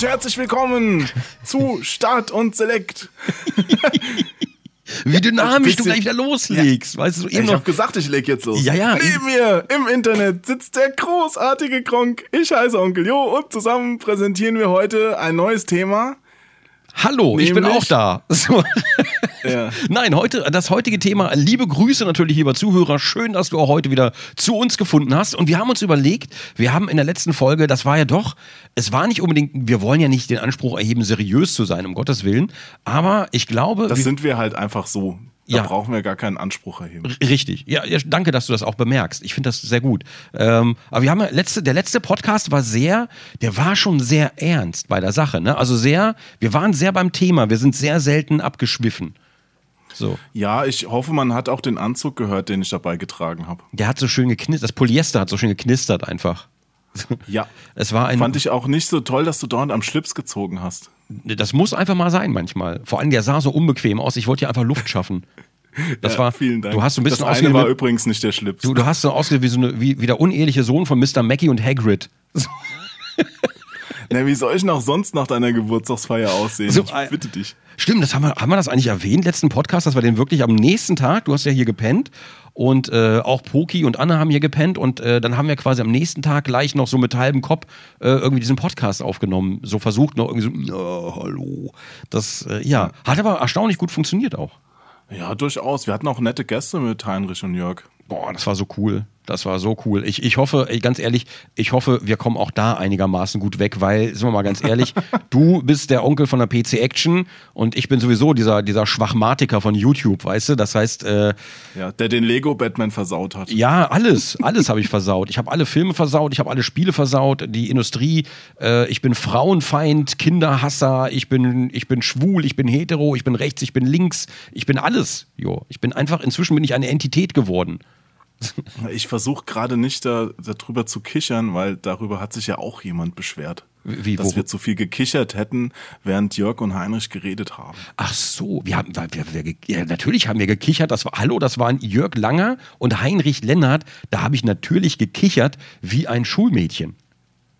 Und herzlich willkommen zu Start und Select. Wie dynamisch du Bisschen- gleich wieder loslegst. Weißt du, eben Ich noch. habe gesagt, ich leg jetzt los. Ja, ja, Neben mir im Internet sitzt der großartige Kronk. Ich heiße Onkel Jo und zusammen präsentieren wir heute ein neues Thema. Hallo, ich bin Nämlich- auch da. So. Ja. Nein, heute, das heutige Thema, liebe Grüße natürlich, lieber Zuhörer. Schön, dass du auch heute wieder zu uns gefunden hast. Und wir haben uns überlegt, wir haben in der letzten Folge, das war ja doch, es war nicht unbedingt, wir wollen ja nicht den Anspruch erheben, seriös zu sein, um Gottes Willen. Aber ich glaube, Das wir- sind wir halt einfach so. Da Ja. brauchen wir gar keinen Anspruch erheben. Richtig. Ja, ja, danke, dass du das auch bemerkst. Ich finde das sehr gut. Ähm, aber wir haben ja letzte, der letzte Podcast war sehr, der war schon sehr ernst bei der Sache. Ne? Also sehr, wir waren sehr beim Thema. Wir sind sehr selten abgeschwiffen. So. Ja, ich hoffe, man hat auch den Anzug gehört, den ich dabei getragen habe. Der hat so schön geknistert. Das Polyester hat so schön geknistert einfach. Ja. Es war ein. Fand ich auch nicht so toll, dass du dauernd am Schlips gezogen hast. Das muss einfach mal sein manchmal. Vor allem, der sah so unbequem aus. Ich wollte ja einfach Luft schaffen. Das Ja, war. vielen Dank. Du hast so ein bisschen das eine war übrigens nicht der Schlips. Du, du hast so ausgesehen wie, so eine, wie, wie der uneheliche Sohn von Mr. Mackey und Hagrid. Na, wie soll ich noch sonst nach deiner Geburtstagsfeier aussehen? So, ich äh, bitte dich. Stimmt, das haben wir, haben wir das eigentlich erwähnt, letzten Podcast, dass wir den wirklich am nächsten Tag, du hast ja hier gepennt und äh, auch Poki und Anna haben hier gepennt und äh, dann haben wir quasi am nächsten Tag gleich noch so mit halbem Kopf äh, irgendwie diesen Podcast aufgenommen. So versucht noch irgendwie so, ja, hallo. Das, äh, ja, hat aber erstaunlich gut funktioniert auch. Ja, durchaus. Wir hatten auch nette Gäste mit Heinrich und Jörg. Boah, das war so cool. Das war so cool. Ich, ich hoffe, ganz ehrlich, ich hoffe, wir kommen auch da einigermaßen gut weg, weil, sind wir mal ganz ehrlich, du bist der Onkel von der PC Action und ich bin sowieso dieser, dieser Schwachmatiker von YouTube, weißt du? Das heißt, äh, Ja, der den Lego Batman versaut hat. ja, alles, alles habe ich versaut. Ich habe alle Filme versaut, ich habe alle Spiele versaut, die Industrie, äh, ich bin Frauenfeind, Kinderhasser, ich bin, ich bin schwul, ich bin hetero, ich bin rechts, ich bin links, ich bin alles. Jo, ich bin einfach, inzwischen bin ich eine Entität geworden. Ich versuche gerade nicht da, darüber zu kichern, weil darüber hat sich ja auch jemand beschwert. Wie, dass wo- wir zu viel gekichert hätten, während Jörg und Heinrich geredet haben. Ach so, wir haben, wir, wir, wir, ja, natürlich haben wir gekichert. Das war, hallo, das waren Jörg Langer und Heinrich Lennart. Da habe ich natürlich gekichert wie ein Schulmädchen.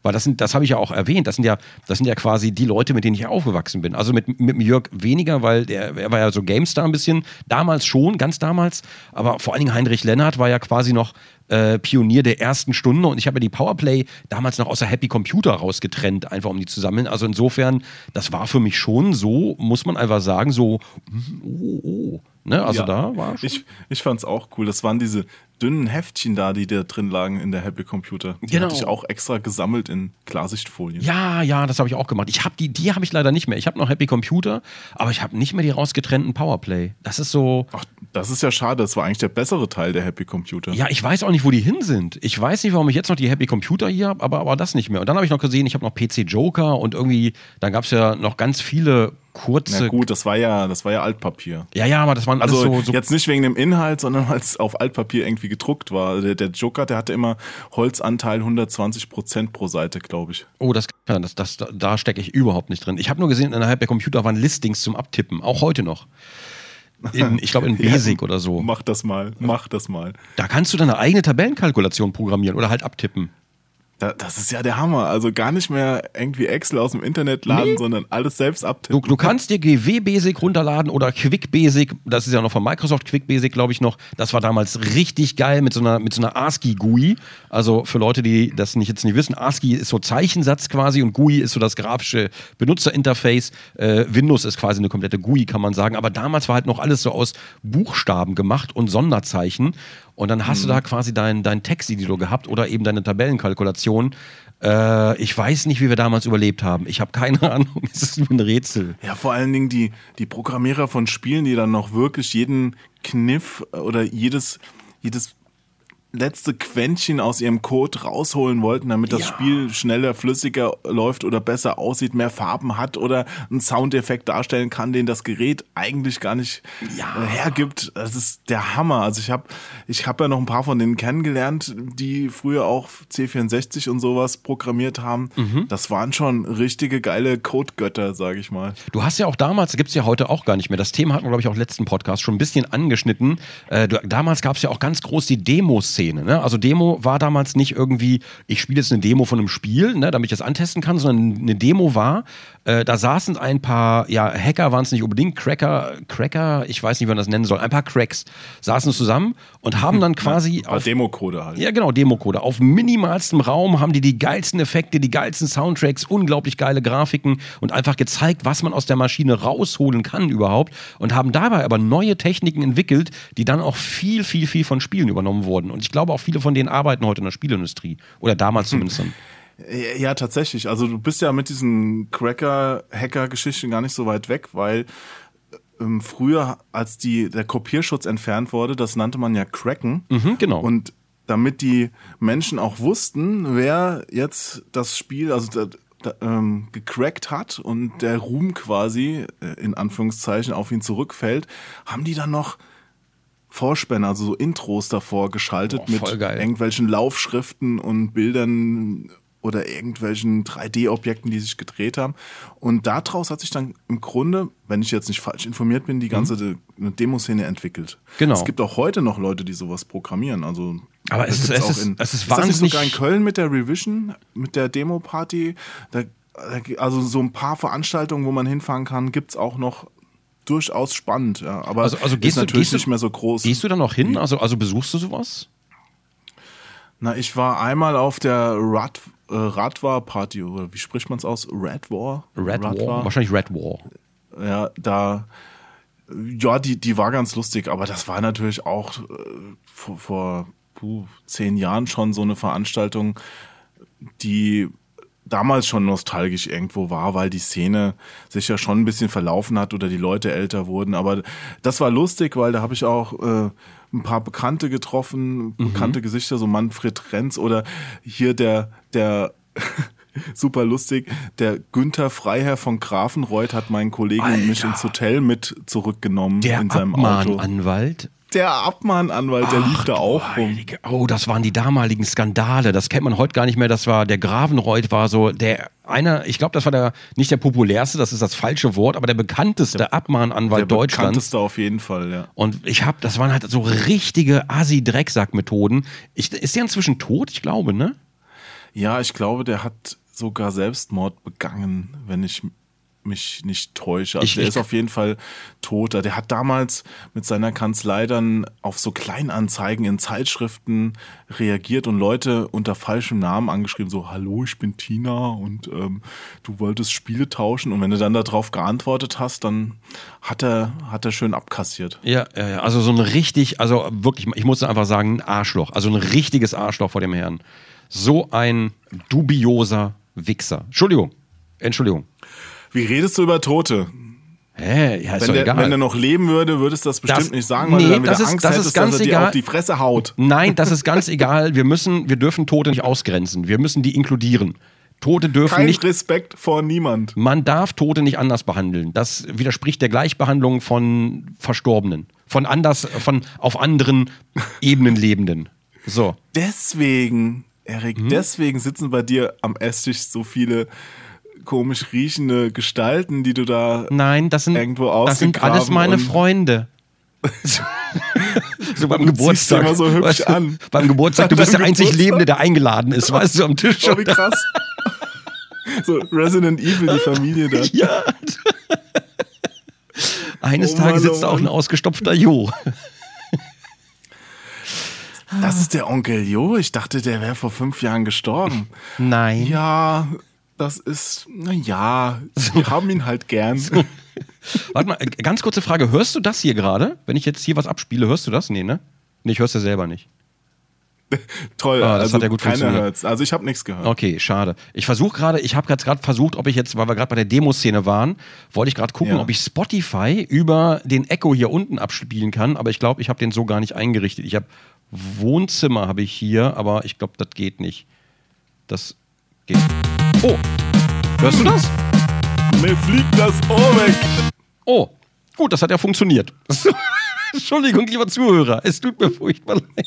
Weil das sind, das habe ich ja auch erwähnt. Das sind ja, das sind ja quasi die Leute, mit denen ich aufgewachsen bin. Also mit, mit Jörg weniger, weil der, er war ja so GameStar ein bisschen. Damals schon, ganz damals. Aber vor allen Dingen Heinrich Lennart war ja quasi noch äh, Pionier der ersten Stunde und ich habe ja die Powerplay damals noch aus der Happy Computer rausgetrennt, einfach um die zu sammeln. Also insofern, das war für mich schon so, muss man einfach sagen, so, mm, oh, oh. Ne? Also Ja. da war schon. Ich, ich fand's auch cool. Das waren diese dünnen Heftchen da, die da drin lagen in der Happy Computer. Die Genau. hatte ich auch extra gesammelt in Klarsichtfolien. Ja, ja, das habe ich auch gemacht. Ich habe die, die habe ich leider nicht mehr. Ich habe noch Happy Computer, aber ich habe nicht mehr die rausgetrennten Powerplay. Das ist so. Ach, das ist ja schade. Das war eigentlich der bessere Teil der Happy Computer. Ja, ich weiß auch nicht, wo die hin sind. Ich weiß nicht, warum ich jetzt noch die Happy Computer hier habe, aber, aber das nicht mehr. Und dann habe ich noch gesehen, ich habe noch PC Joker und irgendwie, dann gab es ja noch ganz viele kurze. Na gut, das war ja, das war ja Altpapier. Ja, ja, aber das waren alles Also so, so jetzt nicht wegen dem Inhalt, sondern weil es auf Altpapier irgendwie gedruckt war. Der, der Joker, der hatte immer Holzanteil 120 Prozent pro Seite, glaube ich. Oh, das, das, das, da- da stecke ich überhaupt nicht drin. Ich habe nur gesehen, innerhalb der Computer waren Listings zum Abtippen, auch heute noch. In, ich glaube in Basic oder so. Mach das mal, mach das mal. Da kannst du deine eigene Tabellenkalkulation programmieren oder halt abtippen. Da, das ist ja der Hammer. Also gar nicht mehr irgendwie Excel aus dem Internet laden, sondern alles selbst Du, abtippen. du kannst dir GW Basic runterladen oder Quick Basic, das ist ja noch von Microsoft Quick Basic, glaube ich noch. Das war damals richtig geil mit so einer, mit so einer ASCII GUI. Also für Leute, die das nicht jetzt nicht wissen, ASCII ist so Zeichensatz quasi und GUI ist so das grafische Benutzerinterface. Äh, Windows ist quasi eine komplette GUI, kann man sagen. Aber damals war halt noch alles so aus Buchstaben gemacht und Sonderzeichen. Und dann hast du da quasi deinen dein Texteditor gehabt oder eben deine Tabellenkalkulation. Äh, ich weiß nicht, wie wir damals überlebt haben. Ich habe keine Ahnung. Es ist nur ein Rätsel. Ja, vor allen Dingen die, die Programmierer von Spielen, die dann noch wirklich jeden Kniff oder jedes, jedes letzte Quäntchen aus ihrem Code rausholen wollten, damit das Ja. Spiel schneller, flüssiger läuft oder besser aussieht, mehr Farben hat oder einen Soundeffekt darstellen kann, den das Gerät eigentlich gar nicht Ja. äh, hergibt. Das ist der Hammer. Also ich habe ich hab ja noch ein paar von denen kennengelernt, die früher auch C64 und sowas programmiert haben. Mhm. Das waren schon richtige geile Codegötter, sage ich mal. Du hast ja auch damals, gibt es ja heute auch gar nicht mehr, das Thema hatten wir, glaube ich, auch im letzten Podcast schon ein bisschen angeschnitten. Äh, du, damals gab es ja auch ganz groß die Demo-Szene. Ne? Also Demo war damals nicht irgendwie, ich spiele jetzt eine Demo von einem Spiel, ne, damit ich das antesten kann, sondern eine Demo war, äh, da saßen ein paar, ja, Hacker waren es nicht unbedingt, Cracker, Cracker, ich weiß nicht, wie man das nennen soll, ein paar Cracks saßen zusammen und haben dann quasi War auf Democode halt. ja, genau, Democode. Auf minimalstem Raum haben die die geilsten Effekte, die geilsten Soundtracks, unglaublich geile Grafiken und einfach gezeigt, was man aus der Maschine rausholen kann überhaupt und haben dabei aber neue Techniken entwickelt, die dann auch viel, viel, viel von Spielen übernommen wurden. Und ich glaube auch viele von denen arbeiten heute in der Spielindustrie. Oder damals zumindest. Ja, ja, tatsächlich. Also du bist ja mit diesen Cracker-Hacker-Geschichten gar nicht so weit weg, weil ähm, früher, als die, der Kopierschutz entfernt wurde, das nannte man ja Cracken. Mhm, genau. Und damit die Menschen auch wussten, wer jetzt das Spiel, also da, da, ähm, gecrackt hat und der Ruhm quasi äh, in Anführungszeichen auf ihn zurückfällt, haben die dann noch Vorspänner, also so Intros davor geschaltet voll mit geil. irgendwelchen Laufschriften und Bildern oder irgendwelchen 3D-Objekten, die sich gedreht haben. Und daraus hat sich dann im Grunde, wenn ich jetzt nicht falsch informiert bin, die ganze De eine Demoszene entwickelt. Mhm. Genau. Es gibt auch heute noch Leute, die sowas programmieren. Also Aber es ist- es auch ist- in, es ist das nicht sogar in Köln mit der Revision, mit der Demo-Party. Also so ein paar Veranstaltungen, wo man hinfahren kann, gibt's auch noch durchaus spannend. Ja. Aber Also- also ist gehst du- natürlich gehst nicht mehr so groß. Gehst du da noch hin? Also, also besuchst du sowas? Na, ich war einmal auf der Rad, äh, Radwar-Party, oder wie spricht man es aus? Radwar? Red War? Radwar? Wahrscheinlich Red War. Ja, da, ja, die, die war ganz lustig, aber das war natürlich auch äh, vor, vor puh, zehn Jahren schon so eine Veranstaltung, die damals schon nostalgisch irgendwo war, weil die Szene sich ja schon ein bisschen verlaufen hat oder die Leute älter wurden. Aber das war lustig, weil da habe ich auch äh, ein paar Bekannte getroffen, bekannte Gesichter, so Manfred Renz oder hier der, der super lustig, der Günther Freiherr von Grafenreuth hat meinen Kollegen und mich Alter. ins Hotel mit zurückgenommen Der in seinem Auto. Abmahnanwalt. Der Abmahnanwalt, der lief da auch rum. Oh, das waren die damaligen Skandale. Das kennt man heute gar nicht mehr. Das war der Gravenreuth war so der einer. Ich glaube, das war der nicht der populärste. Das ist das falsche Wort, aber der bekannteste Abmahnanwalt Der Deutschlands. bekannteste auf jeden Fall, ja. Und ich habe, das waren halt so richtige Assi-Drecksack-Methoden. Ich- Ist der inzwischen tot? Ich glaube, ne? Ja, ich glaube, der hat sogar Selbstmord begangen, wenn ich mich nicht täusche. Also Ich- der ich- ist auf jeden Fall tot. Der hat damals mit seiner Kanzlei dann auf so Kleinanzeigen in Zeitschriften reagiert und Leute unter falschem Namen angeschrieben, so, hallo, ich bin Tina und ähm, du wolltest Spiele tauschen. Und wenn du dann darauf geantwortet hast, dann hat er, hat er schön abkassiert. Ja, ja, ja. Also so ein richtig, also wirklich, ich muss einfach sagen, ein Arschloch. Also ein richtiges Arschloch vor dem Herrn. So ein dubioser Wichser. Entschuldigung. Entschuldigung. Wie redest du über Tote? Hä? Ja, ist Wenn der, egal. wenn der noch leben würde, würdest du das bestimmt Das- nicht sagen, weil nee, du dann wieder das ist- Angst das ist hättest, ganz dass er dir egal. auf die Fresse haut. Nein, das ist ganz egal. Wir müssen, wir dürfen Tote nicht ausgrenzen. Wir müssen die inkludieren. Tote dürfen Kein nicht. Respekt vor niemand. Man darf Tote nicht anders behandeln. Das widerspricht der Gleichbehandlung von Verstorbenen. Von anders, von auf anderen Ebenen Lebenden. So. Deswegen, Erik, Mhm. deswegen sitzen bei dir am Esstisch so viele komisch riechende Gestalten, die du da. Nein, das sind, Irgendwo das sind alles meine und- Freunde. So, beim Geburtstag. immer so hübsch weißt du, an. Beim Geburtstag, du bist der einzig Geburtstag? Lebende, der eingeladen ist, weißt du, am Tisch. Oh, wie krass. so Resident Evil, die Familie da. Ja. Eines Oh Tages oh sitzt da auch ein ausgestopfter Jo. Das ist der Onkel Jo. Ich dachte, der wäre vor fünf Jahren gestorben. Nein. Ja, das ist, na ja, wir haben ihn halt gern. Warte mal, äh, ganz kurze Frage. Hörst du das hier gerade? Wenn ich jetzt hier was abspiele, hörst du das? Nee, ne? Nee, ich hör's ja selber nicht. Toll, Ah, das also hat ja gut keiner hört's. Also ich habe nichts gehört. Okay, schade. Ich versuche gerade, ich habe gerade versucht, ob ich jetzt, weil wir gerade bei der Demoszene waren, wollte ich gerade gucken, Ja. ob ich Spotify über den Echo hier unten abspielen kann, aber ich glaube, ich habe den so gar nicht eingerichtet. Ich habe Wohnzimmer habe ich hier, aber ich glaube, das geht nicht. Das geht. Oh, hörst du das? Mir fliegt das Ohr weg. Oh, gut, das hat ja funktioniert. Entschuldigung, lieber Zuhörer, es tut mir furchtbar leid.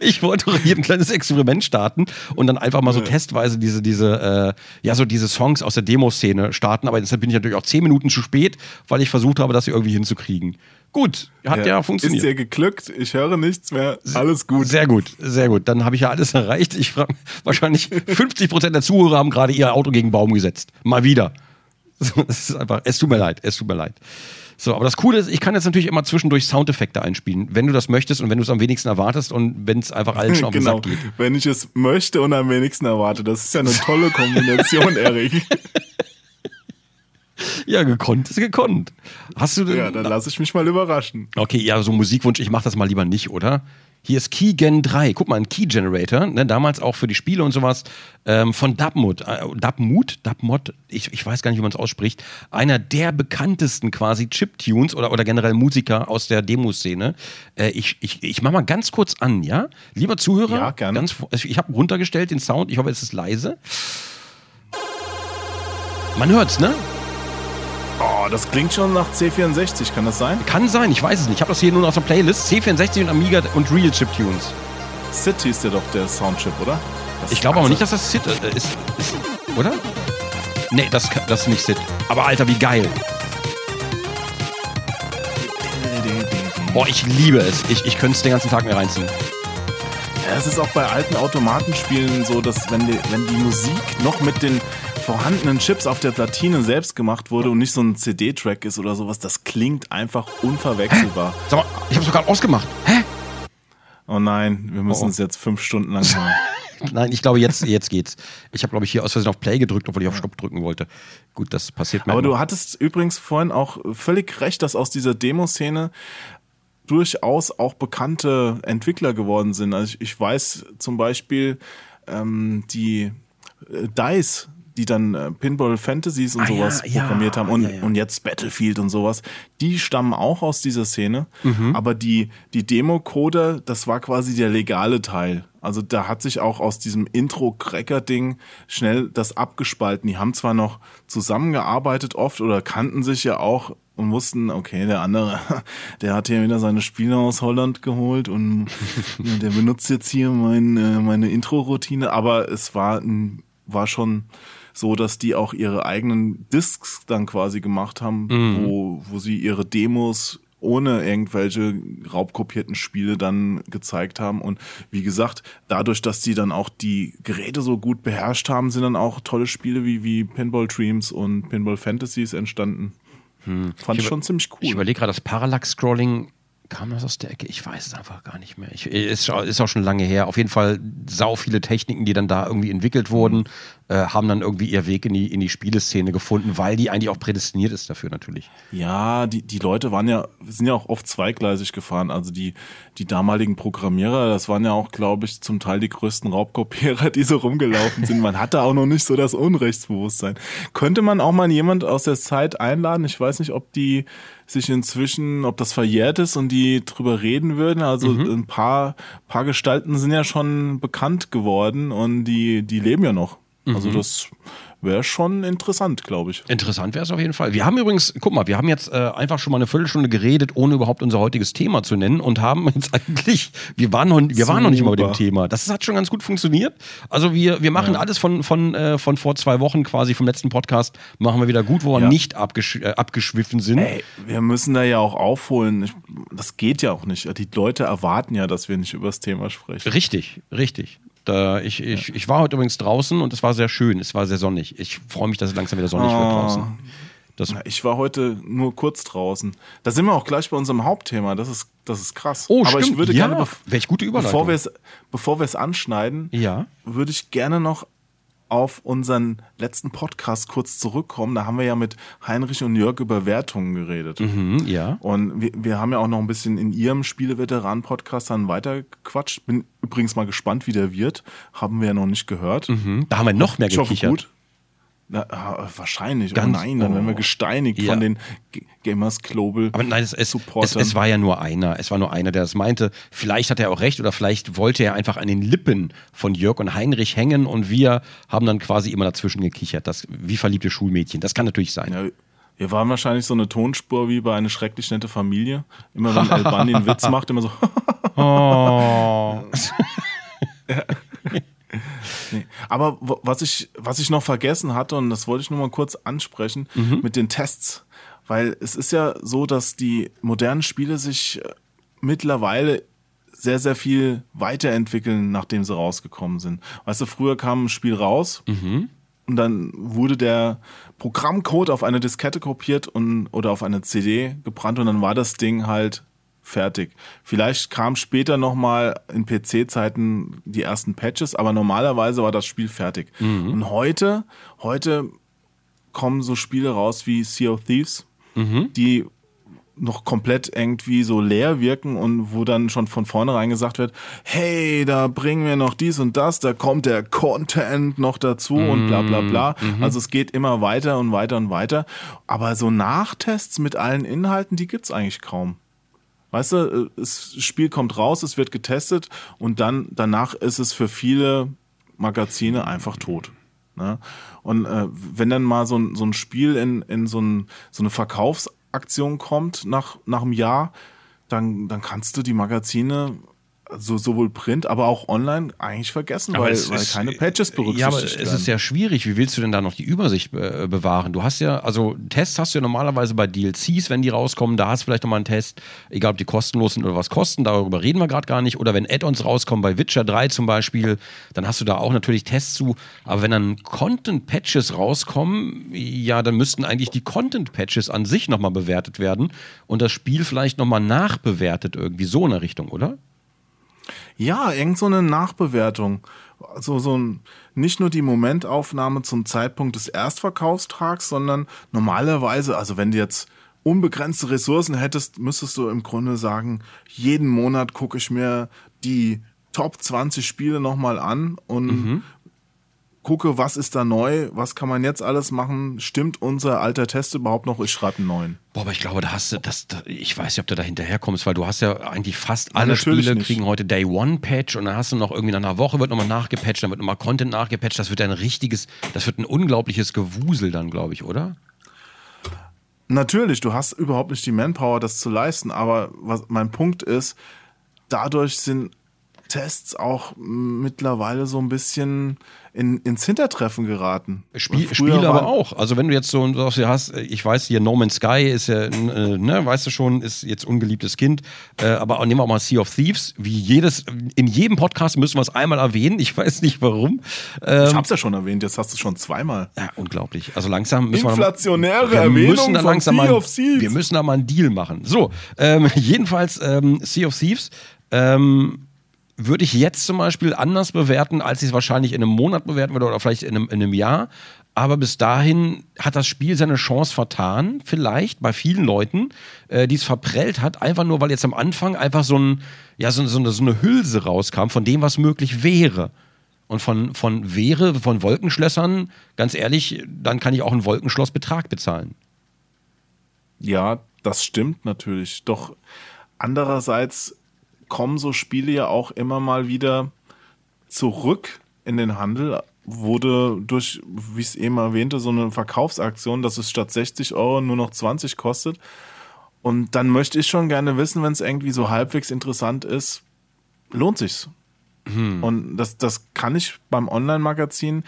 Ich wollte hier ein kleines Experiment starten und dann einfach mal so testweise diese, diese, äh, ja, so diese Songs aus der Demoszene starten. Aber deshalb bin ich natürlich auch zehn Minuten zu spät, weil ich versucht habe, das irgendwie hinzukriegen. Gut, hat ja, ja funktioniert. Ist dir geglückt? Ich höre nichts mehr. Alles gut. Sehr gut, sehr gut. Dann habe ich ja alles erreicht. Ich frage wahrscheinlich 50 Prozent der Zuhörer haben gerade ihr Auto gegen den Baum gesetzt. Mal wieder. Es ist einfach, es tut mir leid, es tut mir leid. So, aber das Coole ist, ich kann jetzt natürlich immer zwischendurch Soundeffekte einspielen, wenn du das möchtest und wenn du es am wenigsten erwartest und wenn es einfach allen schon auf den genau. Sack geht. Wenn ich es möchte und am wenigsten erwarte. Das ist ja eine tolle Kombination, Erik. Ja, gekonnt ist gekonnt. Hast du denn. Ja, dann lass ich mich mal überraschen. Okay, ja, so Musikwunsch, ich mach das mal lieber nicht, oder? Hier ist Keygen 3. Guck mal, ein Key Generator, ne, damals auch für die Spiele und sowas, ähm, von Dubmod. Äh, Dubmod? Dubmod? Ich, ich weiß gar nicht, wie man es ausspricht. Einer der bekanntesten quasi Chiptunes oder, oder generell Musiker aus der Demoszene. Äh, ich, ich, ich mach mal ganz kurz an, ja? Lieber Zuhörer, ja, gerne. Ganz, ich habe runtergestellt den Sound. Ich hoffe, es ist leise. Man hört's, ne? Oh, das klingt schon nach C64, kann das sein? Kann sein, ich weiß es nicht. Ich habe das hier nur aus der Playlist. C64 und Amiga und Real Chip Tunes. City ist ja doch der Soundchip, oder? Das ich glaube aber nicht, dass das Sid äh, ist, ist. Oder? Nee, das, das ist nicht Sid. Aber Alter, wie geil. Boah, ich liebe es. Ich, ich könnte es den ganzen Tag mir reinziehen. Ja, es ist auch bei alten Automatenspielen so, dass wenn die, wenn die Musik noch mit den vorhandenen Chips auf der Platine selbst gemacht wurde und nicht so ein CD-Track ist oder sowas, das klingt einfach unverwechselbar. Hä? Sag mal, ich hab's doch gerade ausgemacht. Hä? Oh nein, wir müssen oh. es jetzt fünf Stunden lang machen. Nein, ich glaube, jetzt, jetzt geht's. Ich habe, glaube ich, hier aus Versehen auf Play gedrückt, obwohl ich auf Stopp drücken wollte. Gut, das passiert mir. Aber immer. du hattest übrigens vorhin auch völlig recht, dass aus dieser Demoszene durchaus auch bekannte Entwickler geworden sind. Also ich, ich weiß zum Beispiel, ähm, die äh, DICE die dann äh, Pinball Fantasies und ah, sowas ja, programmiert ja, haben und, ja, und jetzt Battlefield und sowas, die stammen auch aus dieser Szene. Mhm. Aber die, die Demo-Code, das war quasi der legale Teil. Also da hat sich auch aus diesem Intro-Cracker-Ding schnell das abgespalten. Die haben zwar noch zusammengearbeitet oft oder kannten sich ja auch und wussten, okay, der andere, der hat hier wieder seine Spiele aus Holland geholt und der benutzt jetzt hier mein, äh, meine Intro-Routine, aber es war, war schon so dass die auch ihre eigenen Discs dann quasi gemacht haben, mhm. wo, wo sie ihre Demos ohne irgendwelche raubkopierten Spiele dann gezeigt haben. Und wie gesagt, dadurch, dass die dann auch die Geräte so gut beherrscht haben, sind dann auch tolle Spiele wie, wie Pinball Dreams und Pinball Fantasies entstanden. Hm. Fand ich, schon ziemlich cool. Ich überlege gerade, das Parallax-Scrolling kam das aus der Ecke? Ich weiß es einfach gar nicht mehr. Ich, ist, ist auch schon lange her. Auf jeden Fall sau viele Techniken, die dann da irgendwie entwickelt wurden, äh, haben dann irgendwie ihr Weg in die, in die Spieleszene gefunden, weil die eigentlich auch prädestiniert ist dafür natürlich. Ja, die, die Leute waren ja, sind ja auch oft zweigleisig gefahren. Also die, die damaligen Programmierer, das waren ja auch, glaube ich, zum Teil die größten Raubkopierer, die so rumgelaufen sind. Man hatte auch noch nicht so das Unrechtsbewusstsein. Könnte man auch mal jemand aus der Zeit einladen? Ich weiß nicht, ob die sich inzwischen, ob das verjährt ist und die drüber reden würden. Also mhm. ein paar, paar Gestalten sind ja schon bekannt geworden und die, die leben ja noch. Also mhm. das wäre schon interessant, glaube ich. Interessant wäre es auf jeden Fall. Wir haben übrigens, guck mal, wir haben jetzt äh, einfach schon mal eine Viertelstunde geredet, ohne überhaupt unser heutiges Thema zu nennen und haben jetzt eigentlich, wir waren noch, wir waren noch nicht mal bei dem Thema. Das hat schon ganz gut funktioniert. Also wir, wir machen ja. alles von, von, äh, von vor zwei Wochen quasi vom letzten Podcast, machen wir wieder gut, wo wir ja. nicht abgesch äh, abgeschwiffen sind. Ey, wir müssen da ja auch aufholen. Das geht ja auch nicht. Die Leute erwarten ja, dass wir nicht über das Thema sprechen. Richtig, richtig. Da, ich, ich, ich war heute übrigens draußen und es war sehr schön, es war sehr sonnig. Ich freue mich, dass es langsam wieder sonnig oh. wird draußen. Das ich war heute nur kurz draußen. Da sind wir auch gleich bei unserem Hauptthema. Das ist, das ist krass. Oh, Aber stimmt. ich würde ja, gerne, welch gute Überleitung. Bevor wir es anschneiden, ja. würde ich gerne noch auf unseren letzten Podcast kurz zurückkommen. Da haben wir ja mit Heinrich und Jörg über Wertungen geredet. Mhm, ja. Und wir, wir haben ja auch noch ein bisschen in ihrem Spieleveteranen-Podcast dann weitergequatscht. Bin übrigens mal gespannt, wie der wird. Haben wir ja noch nicht gehört. Mhm, da haben wir noch mehr gekichert. Gut. Na, ah, wahrscheinlich. Ganz- oh nein, dann werden wir oh. gesteinigt Ja. von den G Gamers Global. Aber nein, es, es, es, es war ja nur einer. Es war nur einer, der das meinte. Vielleicht hat er auch recht oder vielleicht wollte er einfach an den Lippen von Jörg und Heinrich hängen und wir haben dann quasi immer dazwischen gekichert. Das, wie verliebte Schulmädchen. Das kann natürlich sein. Ja, wir waren wahrscheinlich so eine Tonspur wie bei eine schrecklich nette Familie. Immer wenn El Bandi einen Witz macht, immer so. Oh. Aber was ich, was ich noch vergessen hatte, und das wollte ich nur mal kurz ansprechen, Mhm. mit den Tests. Weil es ist ja so, dass die modernen Spiele sich äh, mittlerweile sehr, sehr viel weiterentwickeln, nachdem sie rausgekommen sind. Weißt du, früher kam ein Spiel raus und dann wurde der Programmcode auf eine Diskette kopiert und, oder auf eine CD gebrannt und dann war das Ding halt fertig. Vielleicht kam später nochmal in PC-Zeiten die ersten Patches, aber normalerweise war das Spiel fertig. Und heute, heute kommen so Spiele raus wie Sea of Thieves, die noch komplett irgendwie so leer wirken und wo dann schon von vornherein gesagt wird, hey, da bringen wir noch dies und das, da kommt der Content noch dazu und bla bla bla. Also es geht immer weiter und weiter und weiter. Aber so Nachtests mit allen Inhalten, die gibt's eigentlich kaum. Weißt du, das Spiel kommt raus, es wird getestet und dann danach ist es für viele Magazine einfach tot. Ne? Und äh, wenn dann mal so ein, so ein Spiel in, in so, ein, so eine Verkaufsaktion kommt nach, nach einem Jahr, dann, dann kannst du die Magazine, so, sowohl Print, aber auch online, eigentlich vergessen, Aber weil, es weil keine Patches berücksichtigt Ja, aber es werden. ist ja schwierig. Wie willst du denn da noch die Übersicht äh, bewahren? Du hast ja, also Tests hast du ja normalerweise bei DLCs, wenn die rauskommen, da hast du vielleicht nochmal einen Test, egal ob die kostenlos sind oder was kosten, darüber reden wir gerade gar nicht. Oder wenn Add-ons rauskommen, bei Witcher 3 zum Beispiel, dann hast du da auch natürlich Tests zu. Aber wenn dann Content-Patches rauskommen, ja, dann müssten eigentlich die Content-Patches an sich nochmal bewertet werden und das Spiel vielleicht nochmal nachbewertet, irgendwie so in der Richtung, oder? Ja, irgend so eine Nachbewertung. Also so ein, nicht nur die Momentaufnahme zum Zeitpunkt des Erstverkaufstags, sondern normalerweise, also wenn du jetzt unbegrenzte Ressourcen hättest, müsstest du im Grunde sagen, jeden Monat gucke ich mir die Top 20 Spiele nochmal an und gucke, was ist da neu, was kann man jetzt alles machen, stimmt unser alter Test überhaupt noch, ich schreibe einen neuen. Boah, aber ich glaube, da hast du, das, da, ich weiß nicht, ob du da hinterherkommst, weil du hast ja eigentlich fast alle natürlich Spiele nicht. kriegen heute Day One Patch und dann hast du noch irgendwie nach einer Woche wird nochmal nachgepatcht, dann wird nochmal Content nachgepatcht. Das wird ein richtiges, das wird ein unglaubliches Gewusel dann, glaube ich, oder? Natürlich, du hast überhaupt nicht die Manpower, das zu leisten, aber was mein Punkt ist, dadurch sind Tests auch mittlerweile so ein bisschen in, ins Hintertreffen geraten. Spiel, Spiele aber auch. Also wenn du jetzt so was hast, ich weiß hier No Man's Sky ist ja, äh, ne, weißt du schon, ist jetzt ungeliebtes Kind. Äh, aber nehmen wir auch mal Sea of Thieves. Wie jedes, in jedem Podcast müssen wir es einmal erwähnen. Ich weiß nicht warum. Ähm, Ich hab's ja schon erwähnt, jetzt hast du es schon zweimal. Ja, unglaublich. Also langsam müssen Inflationäre wir, wir Erwähnung müssen da von langsam Sea mal, of Thieves. Wir müssen da mal einen Deal machen. So, ähm, jedenfalls ähm, Sea of Thieves ähm, würde ich jetzt zum Beispiel anders bewerten, als ich es wahrscheinlich in einem Monat bewerten würde oder vielleicht in einem, in einem Jahr. Aber bis dahin hat das Spiel seine Chance vertan, vielleicht bei vielen Leuten, äh, die es verprellt hat, einfach nur, weil jetzt am Anfang einfach so, ein, ja, so, so, eine, so eine Hülse rauskam von dem, was möglich wäre. Und von, von wäre, von Wolkenschlössern, ganz ehrlich, dann kann ich auch einen Wolkenschlossbetrag bezahlen. Ja, das stimmt natürlich. Doch andererseits kommen so Spiele ja auch immer mal wieder zurück in den Handel. Wurde durch, wie ich es eben erwähnte, so eine Verkaufsaktion, dass es statt 60 Euro nur noch 20 kostet. Und dann möchte ich schon gerne wissen, wenn es irgendwie so halbwegs interessant ist, lohnt sich's. Und das, das kann ich beim Online-Magazin,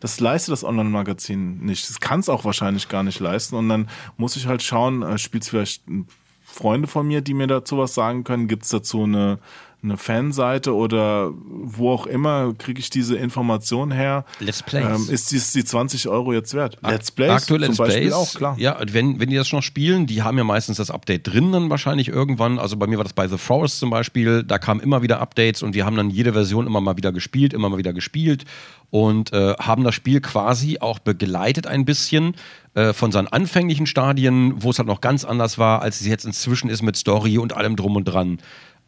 das leistet das Online-Magazin nicht. Das kann es auch wahrscheinlich gar nicht leisten. Und dann muss ich halt schauen, äh, spielt vielleicht ein Freunde von mir, die mir dazu was sagen können? Gibt es dazu eine, eine Fanseite oder wo auch immer kriege ich diese Information her? Let's Plays. Ähm, ist dies die 20 Euro jetzt wert? Let's Plays Aktuell zum Let's Beispiel Plays, auch, klar. Ja, wenn, wenn die das noch spielen, die haben ja meistens das Update drin dann wahrscheinlich irgendwann. Also bei mir war das bei The Forest zum Beispiel, da kamen immer wieder Updates und wir haben dann jede Version immer mal wieder gespielt, immer mal wieder gespielt und äh, haben das Spiel quasi auch begleitet ein bisschen äh, von seinen anfänglichen Stadien, wo es halt noch ganz anders war, als es jetzt inzwischen ist mit Story und allem drum und dran.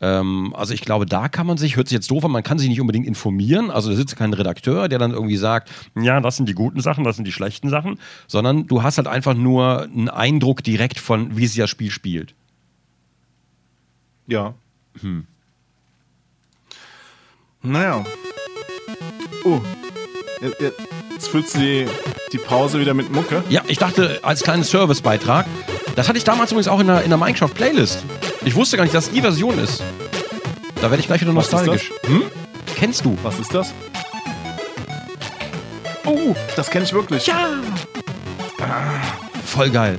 Ähm, also ich glaube, da kann man sich, hört sich jetzt doof an, man kann sich nicht unbedingt informieren. Also da sitzt kein Redakteur, der dann irgendwie sagt, ja, das sind die guten Sachen, das sind die schlechten Sachen, sondern du hast halt einfach nur einen Eindruck direkt von, wie sich das Spiel spielt. Ja. Hm. Naja. Oh. Jetzt füllst du die, die Pause wieder mit Mucke. Ja, ich dachte, als kleinen Servicebeitrag. Das hatte ich damals übrigens auch in der, in der Minecraft-Playlist. Ich wusste gar nicht, dass das die Version ist. Da werde ich gleich wieder nostalgisch. Hm? Kennst du? Was ist das? Oh, das kenne ich wirklich. Ja! Voll geil.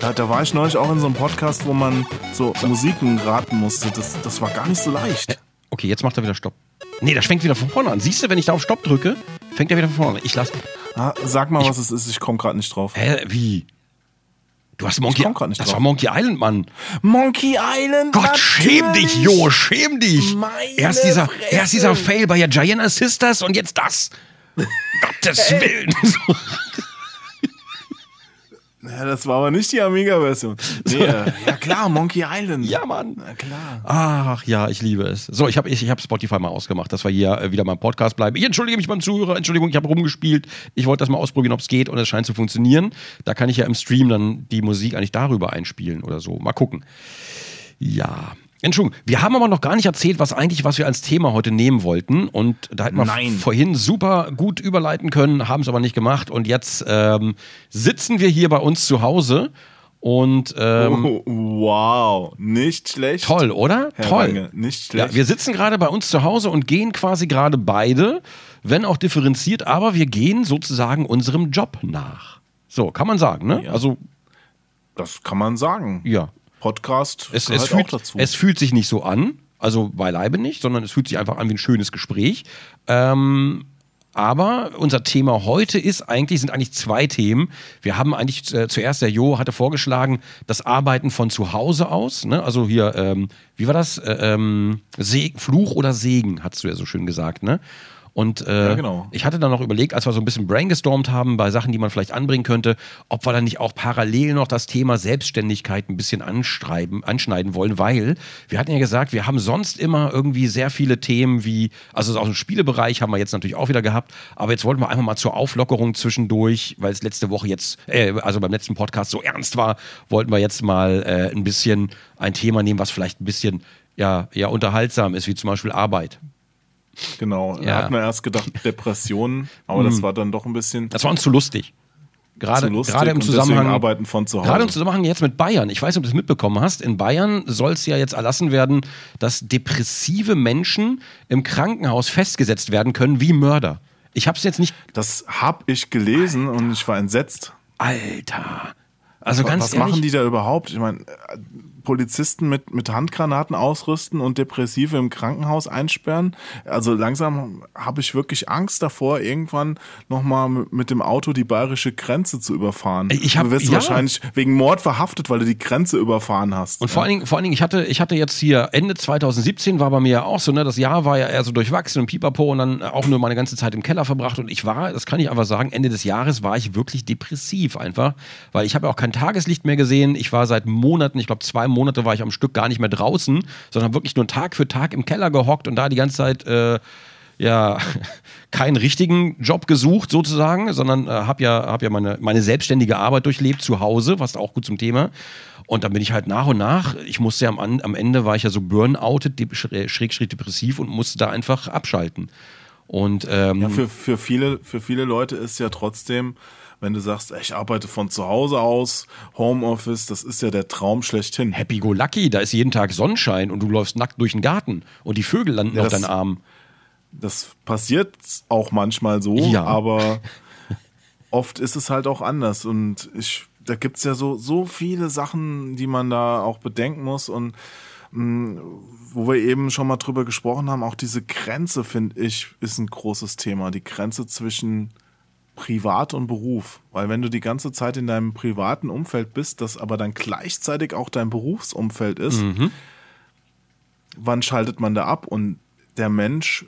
Da, da, war ich neulich auch in so einem Podcast, wo man so Musiken raten musste. Das, das war gar nicht so leicht. Okay, jetzt macht er wieder Stopp. Nee, das fängt wieder von vorne an. Siehst du, wenn ich da auf Stopp drücke, fängt er wieder von vorne an. Ich lass. Ah, sag mal, ich, was es ist. Ich komme gerade nicht drauf. Hä, wie? Du hast Monkey Island. Das drauf. war Monkey Island, Mann. Monkey Island. Gott, natürlich. schäm dich, Jo, schäm dich. Meine erst dieser, erst dieser Fail bei der Giant Sisters und jetzt das. Gottes Willen. Ja, das war aber nicht die Amiga-Version. Nee, äh, ja klar, Monkey Island. Ja, Mann. Na klar. Ach ja, ich liebe es. So, ich habe ich, ich hab Spotify mal ausgemacht, dass wir hier äh, wieder mal im Podcast bleiben. Ich entschuldige mich beim Zuhörer, Entschuldigung, ich habe rumgespielt. Ich wollte das mal ausprobieren, ob es geht und es scheint zu funktionieren. Da kann ich ja im Stream dann die Musik eigentlich darüber einspielen oder so. Mal gucken. Ja, Entschuldigung, wir haben aber noch gar nicht erzählt, was eigentlich, was wir als Thema heute nehmen wollten. Und da hätten wir Nein. vorhin super gut überleiten können, haben es aber nicht gemacht. Und jetzt ähm, sitzen wir hier bei uns zu Hause und ähm, oh, wow, nicht schlecht. Toll, oder? Herr toll. Lange, nicht schlecht. Ja, wir sitzen gerade bei uns zu Hause und gehen quasi gerade beide, wenn auch differenziert, aber wir gehen sozusagen unserem Job nach. So, kann man sagen, ne? Ja. Also das kann man sagen. Ja. Podcast es, es fühlt, dazu. Es fühlt sich nicht so an, also beileibe nicht, sondern es fühlt sich einfach an wie ein schönes Gespräch. Ähm, aber unser Thema heute ist eigentlich, sind eigentlich zwei Themen. Wir haben eigentlich äh, zuerst, der Jo hatte vorgeschlagen, das Arbeiten von zu Hause aus. Ne? Also hier, ähm, wie war das? Äh, ähm, Fluch oder Segen, hast du ja so schön gesagt, ne? Und äh, ja, genau. ich hatte dann noch überlegt, als wir so ein bisschen brainstormt haben bei Sachen, die man vielleicht anbringen könnte, ob wir dann nicht auch parallel noch das Thema Selbstständigkeit ein bisschen anschreiben, anschneiden wollen, weil wir hatten ja gesagt, wir haben sonst immer irgendwie sehr viele Themen wie, also aus dem Spielebereich haben wir jetzt natürlich auch wieder gehabt, aber jetzt wollten wir einfach mal zur Auflockerung zwischendurch, weil es letzte Woche jetzt, äh, also beim letzten Podcast so ernst war, wollten wir jetzt mal äh, ein bisschen ein Thema nehmen, was vielleicht ein bisschen ja, ja unterhaltsam ist, wie zum Beispiel Arbeit. Genau, ja. da hat man erst gedacht Depressionen, aber das hm. war dann doch ein bisschen. Das war uns zu lustig. Gerade, zu lustig gerade im Zusammenhang arbeiten von zu Hause. Gerade im Zusammenhang jetzt mit Bayern. Ich weiß nicht, ob du das mitbekommen hast. In Bayern soll es ja jetzt erlassen werden, dass depressive Menschen im Krankenhaus festgesetzt werden können wie Mörder. Ich habe es jetzt nicht. Das habe ich gelesen Alter. und ich war entsetzt. Alter. Also ganz Was ehrlich, machen die da überhaupt? Ich meine, Polizisten mit, mit Handgranaten ausrüsten und Depressive im Krankenhaus einsperren. Also langsam habe ich wirklich Angst davor, irgendwann nochmal mit dem Auto die bayerische Grenze zu überfahren. Ich hab, du wirst ja. wahrscheinlich wegen Mord verhaftet, weil du die Grenze überfahren hast. Und vor allen Dingen, vor allen Dingen ich, hatte, ich hatte jetzt hier Ende 2017 war bei mir ja auch so, ne, das Jahr war ja eher so durchwachsen und pipapo und dann auch nur meine ganze Zeit im Keller verbracht und ich war, das kann ich einfach sagen, Ende des Jahres war ich wirklich depressiv einfach, weil ich habe ja auch kein Tageslicht mehr gesehen. Ich war seit Monaten, ich glaube zwei Monate war ich am Stück gar nicht mehr draußen, sondern wirklich nur Tag für Tag im Keller gehockt und da die ganze Zeit äh, ja keinen richtigen Job gesucht sozusagen, sondern äh, habe ja, hab ja meine, meine selbstständige Arbeit durchlebt zu Hause, was auch gut zum Thema. Und dann bin ich halt nach und nach, ich musste ja am, am Ende war ich ja so burnoutet, schräg, schräg depressiv und musste da einfach abschalten. Und ähm, ja, für, für, viele, für viele Leute ist ja trotzdem wenn du sagst, ich arbeite von zu Hause aus, Homeoffice, das ist ja der Traum schlechthin. Happy go lucky, da ist jeden Tag Sonnenschein und du läufst nackt durch den Garten und die Vögel landen ja, auf deinen Armen. Das passiert auch manchmal so, ja. aber oft ist es halt auch anders und ich, da gibt es ja so, so viele Sachen, die man da auch bedenken muss und mh, mm, wo wir eben schon mal drüber gesprochen haben, auch diese Grenze, finde ich, ist ein großes Thema. Die Grenze zwischen Privat und Beruf. Weil wenn du die ganze Zeit in deinem privaten Umfeld bist, das aber dann gleichzeitig auch dein Berufsumfeld ist, mhm. wann schaltet man da ab? Und der Mensch,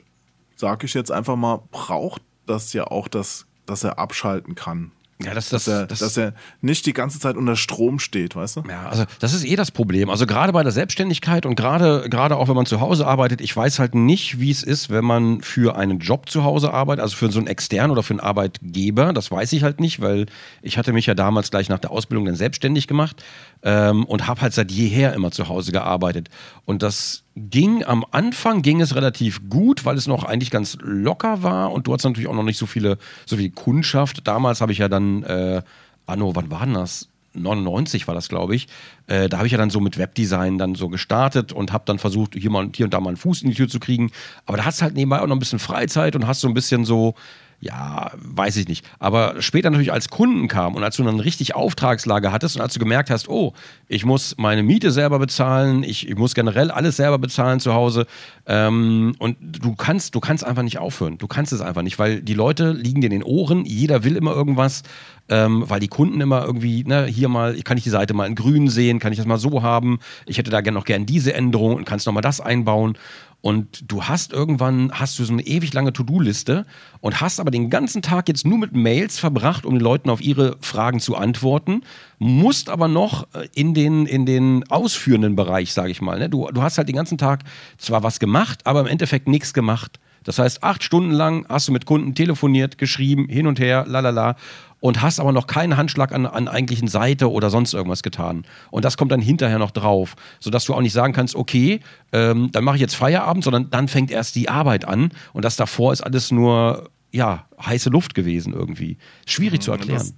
sage ich jetzt einfach mal, braucht das ja auch, dass, dass er abschalten kann. Ja, das, das, dass, er, das, dass er nicht die ganze Zeit unter Strom steht, weißt du? Ja, also das ist eh das Problem. Also gerade bei der Selbstständigkeit und gerade, gerade auch wenn man zu Hause arbeitet, ich weiß halt nicht, wie es ist, wenn man für einen Job zu Hause arbeitet, also für so einen externen oder für einen Arbeitgeber. Das weiß ich halt nicht, weil ich hatte mich ja damals gleich nach der Ausbildung dann selbstständig gemacht ähm, und habe halt seit jeher immer zu Hause gearbeitet. Und das ging am Anfang ging es relativ gut, weil es noch eigentlich ganz locker war und du hast natürlich auch noch nicht so viele, so viel Kundschaft. Damals habe ich ja dann, äh, Anno, wann war denn das? 99 war das, glaube ich. Äh, da habe ich ja dann so mit Webdesign dann so gestartet und habe dann versucht, hier, mal, hier und da mal einen Fuß in die Tür zu kriegen. Aber da hast du halt nebenbei auch noch ein bisschen Freizeit und hast so ein bisschen so, ja, weiß ich nicht. Aber später natürlich als Kunden kam und als du dann richtig Auftragslage hattest und als du gemerkt hast, oh, ich muss meine Miete selber bezahlen, ich, ich muss generell alles selber bezahlen zu Hause ähm, und du kannst, du kannst einfach nicht aufhören. Du kannst es einfach nicht, weil die Leute liegen dir in den Ohren, jeder will immer irgendwas, ähm, weil die Kunden immer irgendwie, ne, hier mal, kann ich die Seite mal in grün sehen, kann ich das mal so haben, ich hätte da gerne noch gern diese Änderung und kannst noch mal das einbauen. Und du hast irgendwann, hast du so eine ewig lange To-Do-Liste und hast aber den ganzen Tag jetzt nur mit Mails verbracht, um den Leuten auf ihre Fragen zu antworten, musst aber noch äh, in den, in den ausführenden Bereich, sage ich mal. Ne? Du, du hast halt den ganzen Tag zwar was gemacht, aber im Endeffekt nichts gemacht. Das heißt, acht Stunden lang hast du mit Kunden telefoniert, geschrieben, hin und her, lalala und hast aber noch keinen Handschlag an, an eigentlichen Seite oder sonst irgendwas getan. Und das kommt dann hinterher noch drauf, sodass du auch nicht sagen kannst, okay, ähm, dann mache ich jetzt Feierabend, sondern dann fängt erst die Arbeit an und das davor ist alles nur, ja, heiße Luft gewesen irgendwie. Schwierig mhm, zu erklären.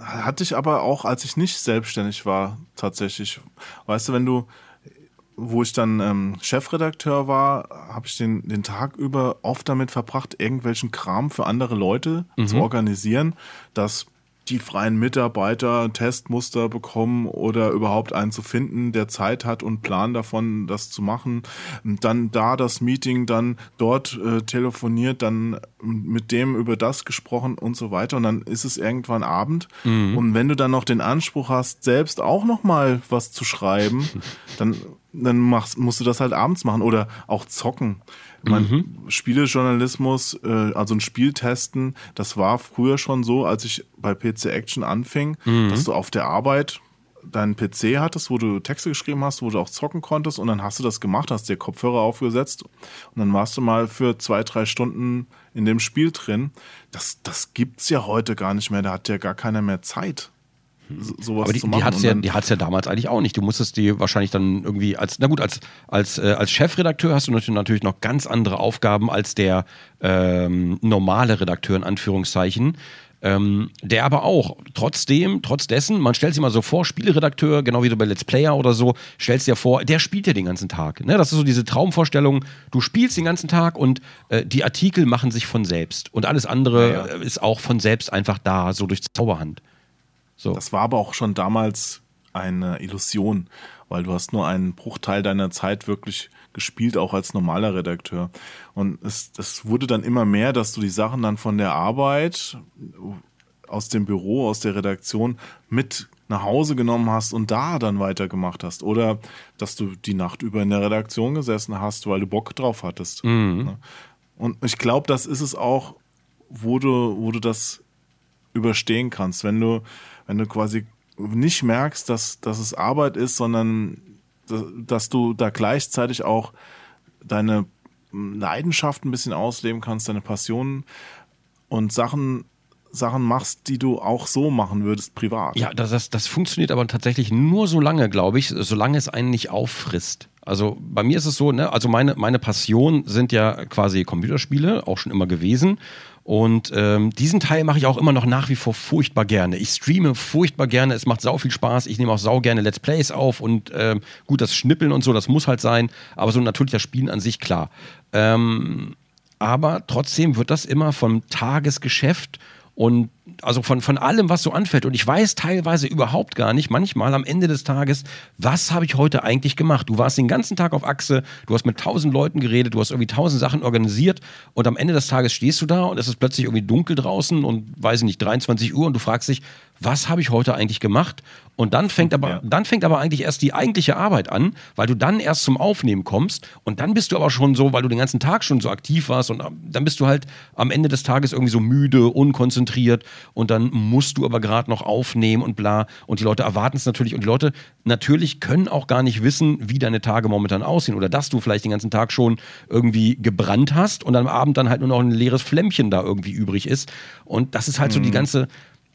hatte ich aber auch, als ich nicht selbstständig war, tatsächlich. Weißt du, wenn du wo ich dann ähm, Chefredakteur war, habe ich den, den Tag über oft damit verbracht, irgendwelchen Kram für andere Leute mhm. zu organisieren, dass die freien Mitarbeiter Testmuster bekommen oder überhaupt einen zu finden, der Zeit hat und Plan davon, das zu machen. Dann da das Meeting, dann dort äh, telefoniert, dann mit dem über das gesprochen und so weiter. Und dann ist es irgendwann Abend. Mhm. Und wenn du dann noch den Anspruch hast, selbst auch noch mal was zu schreiben, dann dann machst, musst du das halt abends machen oder auch zocken. Man, mhm. Spielejournalismus, äh, also ein Spiel testen, das war früher schon so, als ich bei PC Action anfing, mhm. dass du auf der Arbeit deinen PC hattest, wo du Texte geschrieben hast, wo du auch zocken konntest und dann hast du das gemacht, hast dir Kopfhörer aufgesetzt und dann warst du mal für zwei, drei Stunden in dem Spiel drin. Das, das gibt's ja heute gar nicht mehr, da hat ja gar keiner mehr Zeit sowas Aber die, zu machen. Die hat es ja, die hat's ja damals eigentlich auch nicht. Du musstest die wahrscheinlich dann irgendwie als, na gut, als, als, äh, als Chefredakteur hast du natürlich noch ganz andere Aufgaben als der ähm, normale Redakteur in Anführungszeichen. Ähm, der aber auch trotzdem, trotz dessen, man stellt sich mal so vor, Spieleredakteur, genau wie du bei Let's Player oder so, stellst dir vor, der spielt ja den ganzen Tag. Ne? Das ist so diese Traumvorstellung, du spielst den ganzen Tag und äh, die Artikel machen sich von selbst. Und alles andere ja, ja. ist auch von selbst einfach da, so durch Zauberhand. So. Das war aber auch schon damals eine Illusion, weil du hast nur einen Bruchteil deiner Zeit wirklich gespielt, auch als normaler Redakteur. Und es, es wurde dann immer mehr, dass du die Sachen dann von der Arbeit aus dem Büro, aus der Redaktion mit nach Hause genommen hast und da dann weitergemacht hast. Oder dass du die Nacht über in der Redaktion gesessen hast, weil du Bock drauf hattest. Mhm. Ne? Und ich glaube, das ist es auch, wo du, wo du das überstehen kannst. Wenn du wenn du quasi nicht merkst, dass, dass es Arbeit ist, sondern dass du da gleichzeitig auch deine Leidenschaft ein bisschen ausleben kannst, deine Passionen und Sachen Sachen machst, die du auch so machen würdest, privat. Ja, das, das, das funktioniert aber tatsächlich nur so lange, glaube ich, solange es einen nicht auffrisst. Also bei mir ist es so, ne, also meine, meine Passion sind ja quasi Computerspiele, auch schon immer gewesen. Und ähm, diesen Teil mache ich auch immer noch nach wie vor furchtbar gerne. Ich streame furchtbar gerne, es macht sau viel Spaß. Ich nehme auch sau gerne Let's Plays auf und ähm, gut, das Schnippeln und so, das muss halt sein. Aber so natürlich das Spielen an sich, klar. Ähm, aber trotzdem wird das immer vom Tagesgeschäft und also von, von allem, was so anfällt. Und ich weiß teilweise überhaupt gar nicht, manchmal am Ende des Tages, was habe ich heute eigentlich gemacht? Du warst den ganzen Tag auf Achse, du hast mit tausend Leuten geredet, du hast irgendwie tausend Sachen organisiert und am Ende des Tages stehst du da und es ist plötzlich irgendwie dunkel draußen und weiß ich nicht, 23 Uhr und du fragst dich, was habe ich heute eigentlich gemacht? Und dann fängt aber, ja. dann fängt aber eigentlich erst die eigentliche Arbeit an, weil du dann erst zum Aufnehmen kommst und dann bist du aber schon so, weil du den ganzen Tag schon so aktiv warst und dann bist du halt am Ende des Tages irgendwie so müde, unkonzentriert und dann musst du aber gerade noch aufnehmen und bla und die Leute erwarten es natürlich und die Leute natürlich können auch gar nicht wissen, wie deine Tage momentan aussehen oder dass du vielleicht den ganzen Tag schon irgendwie gebrannt hast und am Abend dann halt nur noch ein leeres Flämmchen da irgendwie übrig ist und das ist halt mhm. so die mhm. ganze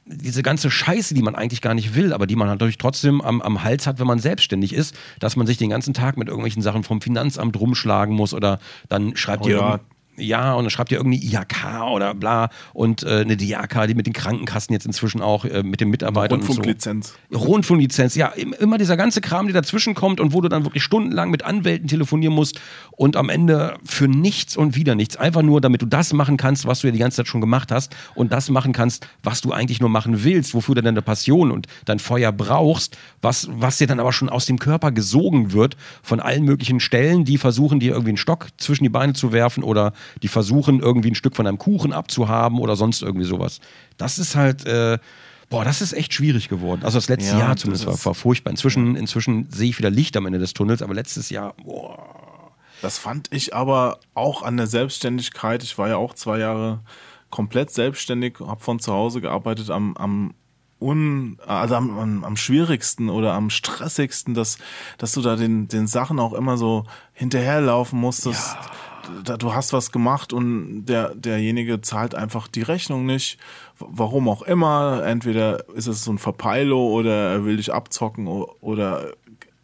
diese ganze Scheiße, die man eigentlich gar nicht will, aber die man natürlich trotzdem am, am Hals hat, wenn man selbstständig ist, dass man sich den ganzen Tag mit irgendwelchen Sachen vom Finanzamt rumschlagen muss oder dann schreibt oh, ihr ja ja, und dann schreibt ihr irgendeine IHK oder bla und äh, eine DIAK, die mit den Krankenkassen jetzt inzwischen auch äh, mit den Mitarbeitern. Rundfunklizenz. So. Rundfunklizenz, ja, immer dieser ganze Kram, der dazwischen kommt und wo du dann wirklich stundenlang mit Anwälten telefonieren musst und am Ende für nichts und wieder nichts. Einfach nur, damit du das machen kannst, was du ja die ganze Zeit schon gemacht hast und das machen kannst, was du eigentlich nur machen willst, wofür du deine Passion und dein Feuer brauchst, was, was dir dann aber schon aus dem Körper gesogen wird von allen möglichen Stellen, die versuchen, dir irgendwie einen Stock zwischen die Beine zu werfen oder die versuchen, irgendwie ein Stück von einem Kuchen abzuhaben oder sonst irgendwie sowas. Das ist halt, äh, boah, das ist echt schwierig geworden. Also das letzte ja, Jahr zumindest war, war, furchtbar. Inzwischen, inzwischen sehe ich wieder Licht am Ende des Tunnels, aber letztes Jahr, boah. Das fand ich aber auch an der Selbstständigkeit. Ich war ja auch zwei Jahre komplett selbstständig, habe von zu Hause gearbeitet am, am un, also am, am, am schwierigsten oder am stressigsten, dass, dass du da den, den Sachen auch immer so hinterherlaufen musstest. Ja du hast was gemacht und der, derjenige zahlt einfach die Rechnung nicht. Warum auch immer. Entweder ist es so ein Verpeilo oder er will dich abzocken oder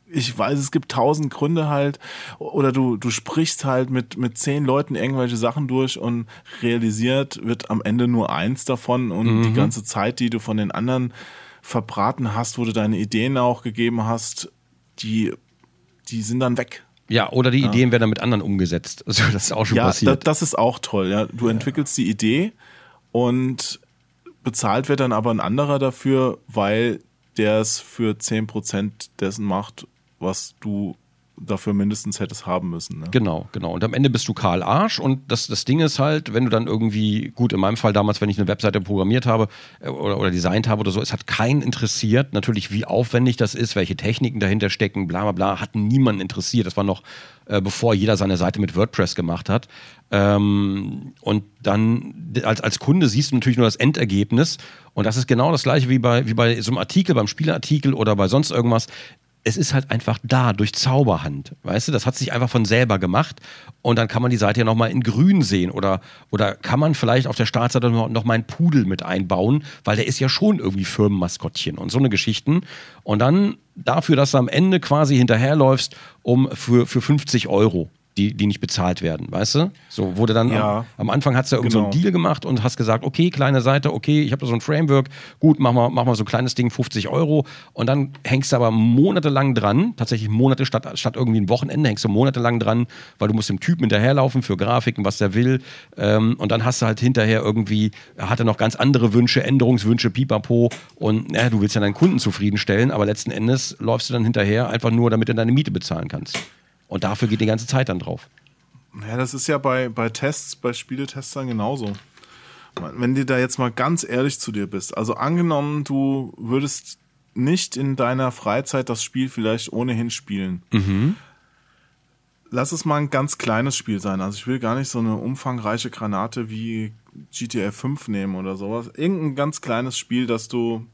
ich weiß, es gibt tausend Gründe halt. Oder du, du sprichst halt mit, mit zehn Leuten irgendwelche Sachen durch und realisiert wird am Ende nur eins davon und mhm. die ganze Zeit, die du von den anderen verbraten hast, wo du deine Ideen auch gegeben hast, die, die sind dann weg. Ja, oder die ja. Ideen werden dann mit anderen umgesetzt. Also das ist auch schon ja, passiert. Ja, das ist auch toll. Ja. Du ja. entwickelst die Idee und bezahlt wird dann aber ein anderer dafür, weil der es für 10% dessen macht, was du dafür mindestens hättest haben müssen. Ne? Genau, genau. Und am Ende bist du Karl Arsch und das, das Ding ist halt, wenn du dann irgendwie, gut, in meinem Fall damals, wenn ich eine Webseite programmiert habe äh, oder, oder designt habe oder so, es hat keinen interessiert, natürlich wie aufwendig das ist, welche Techniken dahinter stecken, bla bla bla, hat niemanden interessiert. Das war noch äh, bevor jeder seine Seite mit WordPress gemacht hat. Ähm, und dann als, als Kunde siehst du natürlich nur das Endergebnis. Und das ist genau das gleiche wie bei, wie bei so einem Artikel, beim Spielartikel oder bei sonst irgendwas es ist halt einfach da, durch Zauberhand. Weißt du, das hat sich einfach von selber gemacht. Und dann kann man die Seite ja nochmal in grün sehen. Oder, oder kann man vielleicht auf der Startseite noch, noch einen Pudel mit einbauen, weil der ist ja schon irgendwie Firmenmaskottchen und so eine Geschichten. Und dann dafür, dass du am Ende quasi hinterherläufst, um für, für 50 Euro die, die nicht bezahlt werden, weißt du? So wurde dann ja, am, am, Anfang hast du ja genau. so einen genau. Deal gemacht und hast gesagt, okay, kleine Seite, okay, ich habe da so ein Framework, gut, mach mal, mach mal so ein kleines Ding, 50 Euro und dann hängst du aber monatelang dran, tatsächlich Monate statt, statt irgendwie ein Wochenende, hängst du monatelang dran, weil du musst dem Typen hinterherlaufen für Grafiken, was der will ähm, und dann hast du halt hinterher irgendwie, er hatte noch ganz andere Wünsche, Änderungswünsche, pipapo und ja, du willst ja deinen Kunden zufriedenstellen, aber letzten Endes läufst du dann hinterher einfach nur, damit du deine Miete bezahlen kannst. Und dafür geht die ganze Zeit dann drauf. Ja, das ist ja bei, bei Tests, bei Spieletestern genauso. Wenn du da jetzt mal ganz ehrlich zu dir bist, also angenommen, du würdest nicht in deiner Freizeit das Spiel vielleicht ohnehin spielen. Mhm. Lass es mal ein ganz kleines Spiel sein. Also ich will gar nicht so eine umfangreiche Granate wie GTA 5 nehmen oder sowas. Irgendein ganz kleines Spiel, das du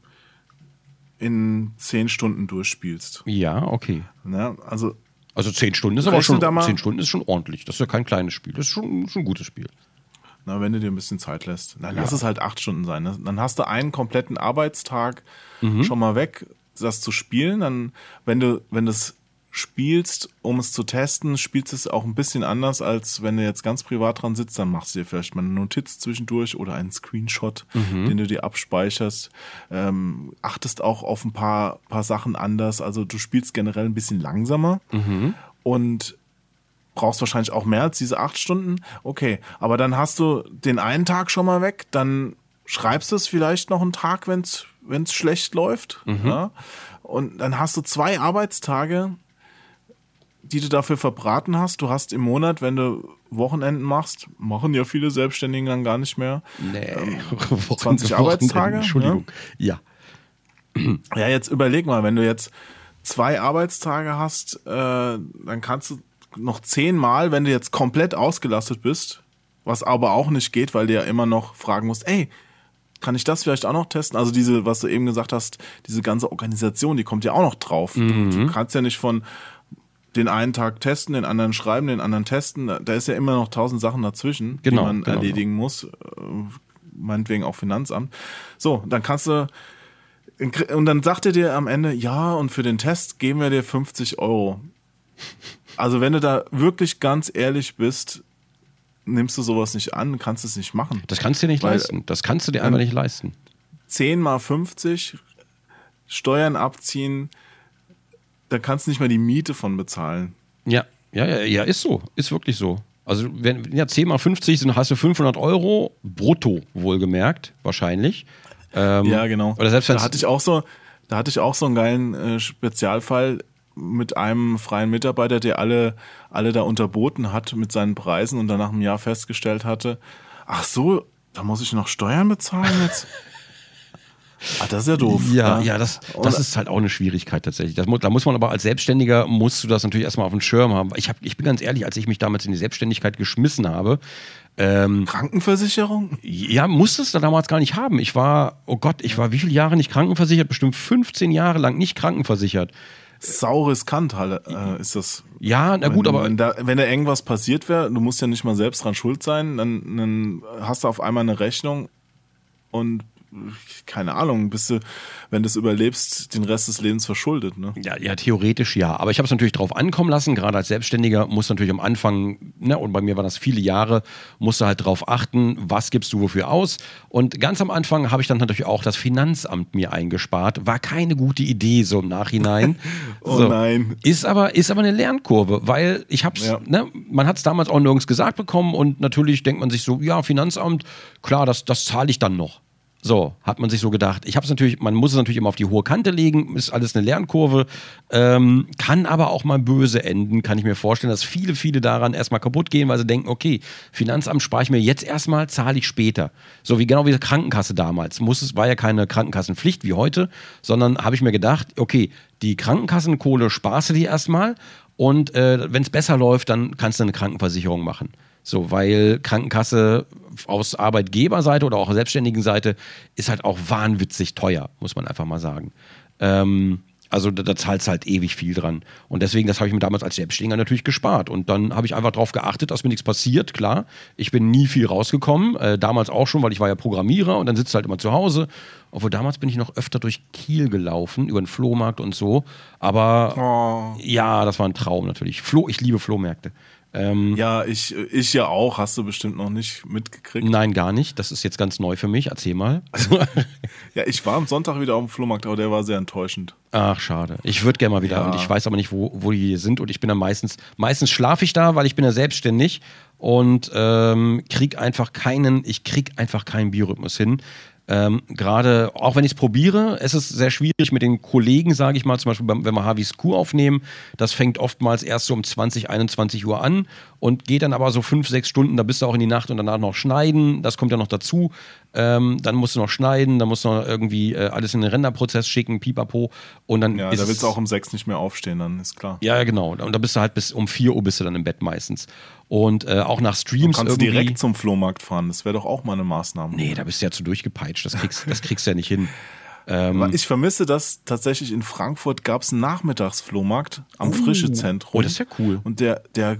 in zehn Stunden durchspielst. Ja, okay. Ja, also also zehn Stunden ist aber schon, zehn Stunden ist schon ordentlich. Das ist ja kein kleines Spiel. Das ist schon, schon ein gutes Spiel. Na, wenn du dir ein bisschen Zeit lässt. Dann ja. lass es halt acht Stunden sein. Dann hast du einen kompletten Arbeitstag mhm. schon mal weg, das zu spielen. Dann, wenn du, wenn das spielst, um es zu testen, spielst es auch ein bisschen anders, als wenn du jetzt ganz privat dran sitzt, dann machst du dir vielleicht mal eine Notiz zwischendurch oder einen Screenshot, mhm. den du dir abspeicherst. Ähm, achtest auch auf ein paar, paar Sachen anders. Also du spielst generell ein bisschen langsamer mhm. und brauchst wahrscheinlich auch mehr als diese acht Stunden. Okay, aber dann hast du den einen Tag schon mal weg, dann schreibst du es vielleicht noch einen Tag, wenn es schlecht läuft. Mhm. Ja? Und dann hast du zwei Arbeitstage, die du dafür verbraten hast. Du hast im Monat, wenn du Wochenenden machst, machen ja viele Selbstständigen dann gar nicht mehr. Nee, ähm, 20 Arbeitstage. Entschuldigung. Ja. ja. Ja, jetzt überleg mal, wenn du jetzt zwei Arbeitstage hast, äh, dann kannst du noch zehnmal, wenn du jetzt komplett ausgelastet bist, was aber auch nicht geht, weil du ja immer noch fragen musst, ey, kann ich das vielleicht auch noch testen? Also diese, was du eben gesagt hast, diese ganze Organisation, die kommt ja auch noch drauf. Mhm. Du kannst ja nicht von den einen Tag testen, den anderen schreiben, den anderen testen. Da ist ja immer noch tausend Sachen dazwischen, Genau, die man genau. erledigen muss. Äh, Meinetwegen auch Finanzamt. So, dann kannst du und dann sagt er dir am Ende, ja, und für den Test geben wir dir 50 Euro. Also wenn du da wirklich ganz ehrlich bist, nimmst du sowas nicht an, kannst es nicht machen. Das kannst du dir nicht Weil- leisten. Das kannst du dir einfach nicht leisten. 10 mal 50, Steuern abziehen, da kannst du nicht mal die Miete von bezahlen. Ja, ja, ja, ja, ist so. Ist wirklich so. Also, wenn ja, 10 mal 50 sind, hast du 500 Euro brutto, wohlgemerkt, wahrscheinlich. Ähm, Ja, genau. Oder selbst da hatte ich auch so, da hatte ich auch so einen geilen äh, Spezialfall mit einem freien Mitarbeiter, der alle, alle da unterboten hat mit seinen Preisen und dann nach einem Jahr festgestellt hatte, ach so, da muss ich noch Steuern bezahlen jetzt. ah, das ist ja doof. Ja, ja, das, das ist halt auch eine Schwierigkeit tatsächlich. Das, da muss man aber als Selbstständiger, musst du das natürlich erstmal auf dem Schirm haben. Ich, hab, ich bin ganz ehrlich, als ich mich damals in die Selbstständigkeit geschmissen habe, ähm, Krankenversicherung? ja, musste es da damals gar nicht haben. Ich war, oh Gott, ich war wie viele Jahre nicht krankenversichert? Bestimmt 15 Jahre lang nicht krankenversichert. Sau riskant halt, äh, ist das. Ja, na gut, wenn, aber Wenn da, wenn da irgendwas passiert wäre, du musst ja nicht mal selbst dran schuld sein, dann, dann hast du auf einmal eine Rechnung und keine Ahnung, bist du, wenn du es überlebst, den Rest des Lebens verschuldet. Ne? Ja, ja, theoretisch ja. Aber ich habe es natürlich drauf ankommen lassen. Gerade als Selbstständiger musst du natürlich am Anfang, ne, und bei mir war das viele Jahre, musst du halt drauf achten, was gibst du wofür aus. Und ganz am Anfang habe ich dann natürlich auch das Finanzamt mir eingespart. War keine gute Idee so im Nachhinein. Oh so. nein. Ist aber, ist aber eine Lernkurve, weil ich hab's, Ja. ne, man hat es damals auch nirgends gesagt bekommen und natürlich denkt man sich so, ja, Finanzamt, klar, das, das zahle ich dann noch. So, hat man sich so gedacht. Ich habe es natürlich, man muss es natürlich immer auf die hohe Kante legen, ist alles eine Lernkurve, ähm, kann aber auch mal böse enden, kann ich mir vorstellen, dass viele, viele daran erstmal kaputt gehen, weil sie denken, okay, Finanzamt spare ich mir jetzt erstmal, zahle ich später. So wie genau wie die Krankenkasse damals. Muss es, war ja keine Krankenkassenpflicht wie heute, sondern habe ich mir gedacht, okay, die Krankenkassenkohle sparst du dir erstmal und äh, wenn es besser läuft, dann kannst du eine Krankenversicherung machen. So, weil Krankenkasse aus Arbeitgeberseite oder auch selbstständigen Seite ist halt auch wahnwitzig teuer, muss man einfach mal sagen. Ähm, also da, da zahlst du halt ewig viel dran. Und deswegen, das habe ich mir damals als Selbstständiger natürlich gespart. Und dann habe ich einfach darauf geachtet, dass mir nichts passiert, klar. Ich bin nie viel rausgekommen, äh, damals auch schon, weil ich war ja Programmierer und dann sitzt halt immer zu Hause. Obwohl damals bin ich noch öfter durch Kiel gelaufen, über den Flohmarkt und so. Aber Oh. ja, das war ein Traum natürlich. Flo, ich liebe Flohmärkte. Ähm, Ja, ich, ich ja auch, hast du bestimmt noch nicht mitgekriegt. Nein, gar nicht. Das ist jetzt ganz neu für mich. Erzähl mal. Ja, ich war am Sonntag wieder auf dem Flohmarkt, aber der war sehr enttäuschend. Ach, schade. Ich würde gerne mal wieder Ja. und ich weiß aber nicht, wo, wo die hier sind. Und ich bin dann meistens, meistens schlafe ich da, weil ich bin ja selbstständig und ähm, krieg einfach keinen, ich krieg einfach keinen Biorhythmus hin. Ähm, Gerade, auch wenn ich es probiere, es ist sehr schwierig mit den Kollegen, sage ich mal, zum Beispiel, wenn wir Harvey's Q aufnehmen, das fängt oftmals erst so um 20, 21 Uhr an und geht dann aber so fünf, sechs Stunden, da bist du auch in die Nacht und danach noch schneiden, das kommt ja noch dazu. Ähm, dann musst du noch schneiden, dann musst du noch irgendwie äh, alles in den Renderprozess schicken, pipapo und dann Ja, ist da es- willst du auch um sechs nicht mehr aufstehen, dann ist klar. ja, genau. Und da bist du halt bis um 4 Uhr bist du dann im Bett meistens. Und äh, auch nach Du Streams kannst irgendwie. direkt zum Flohmarkt fahren, das wäre doch auch mal eine Maßnahme. nee, da bist du ja zu durchgepeitscht. Das kriegst, das kriegst du ja nicht hin. Aber ich vermisse das tatsächlich in Frankfurt gab es einen Nachmittagsflohmarkt am Frischezentrum. Oh, das ist ja cool. Und der, der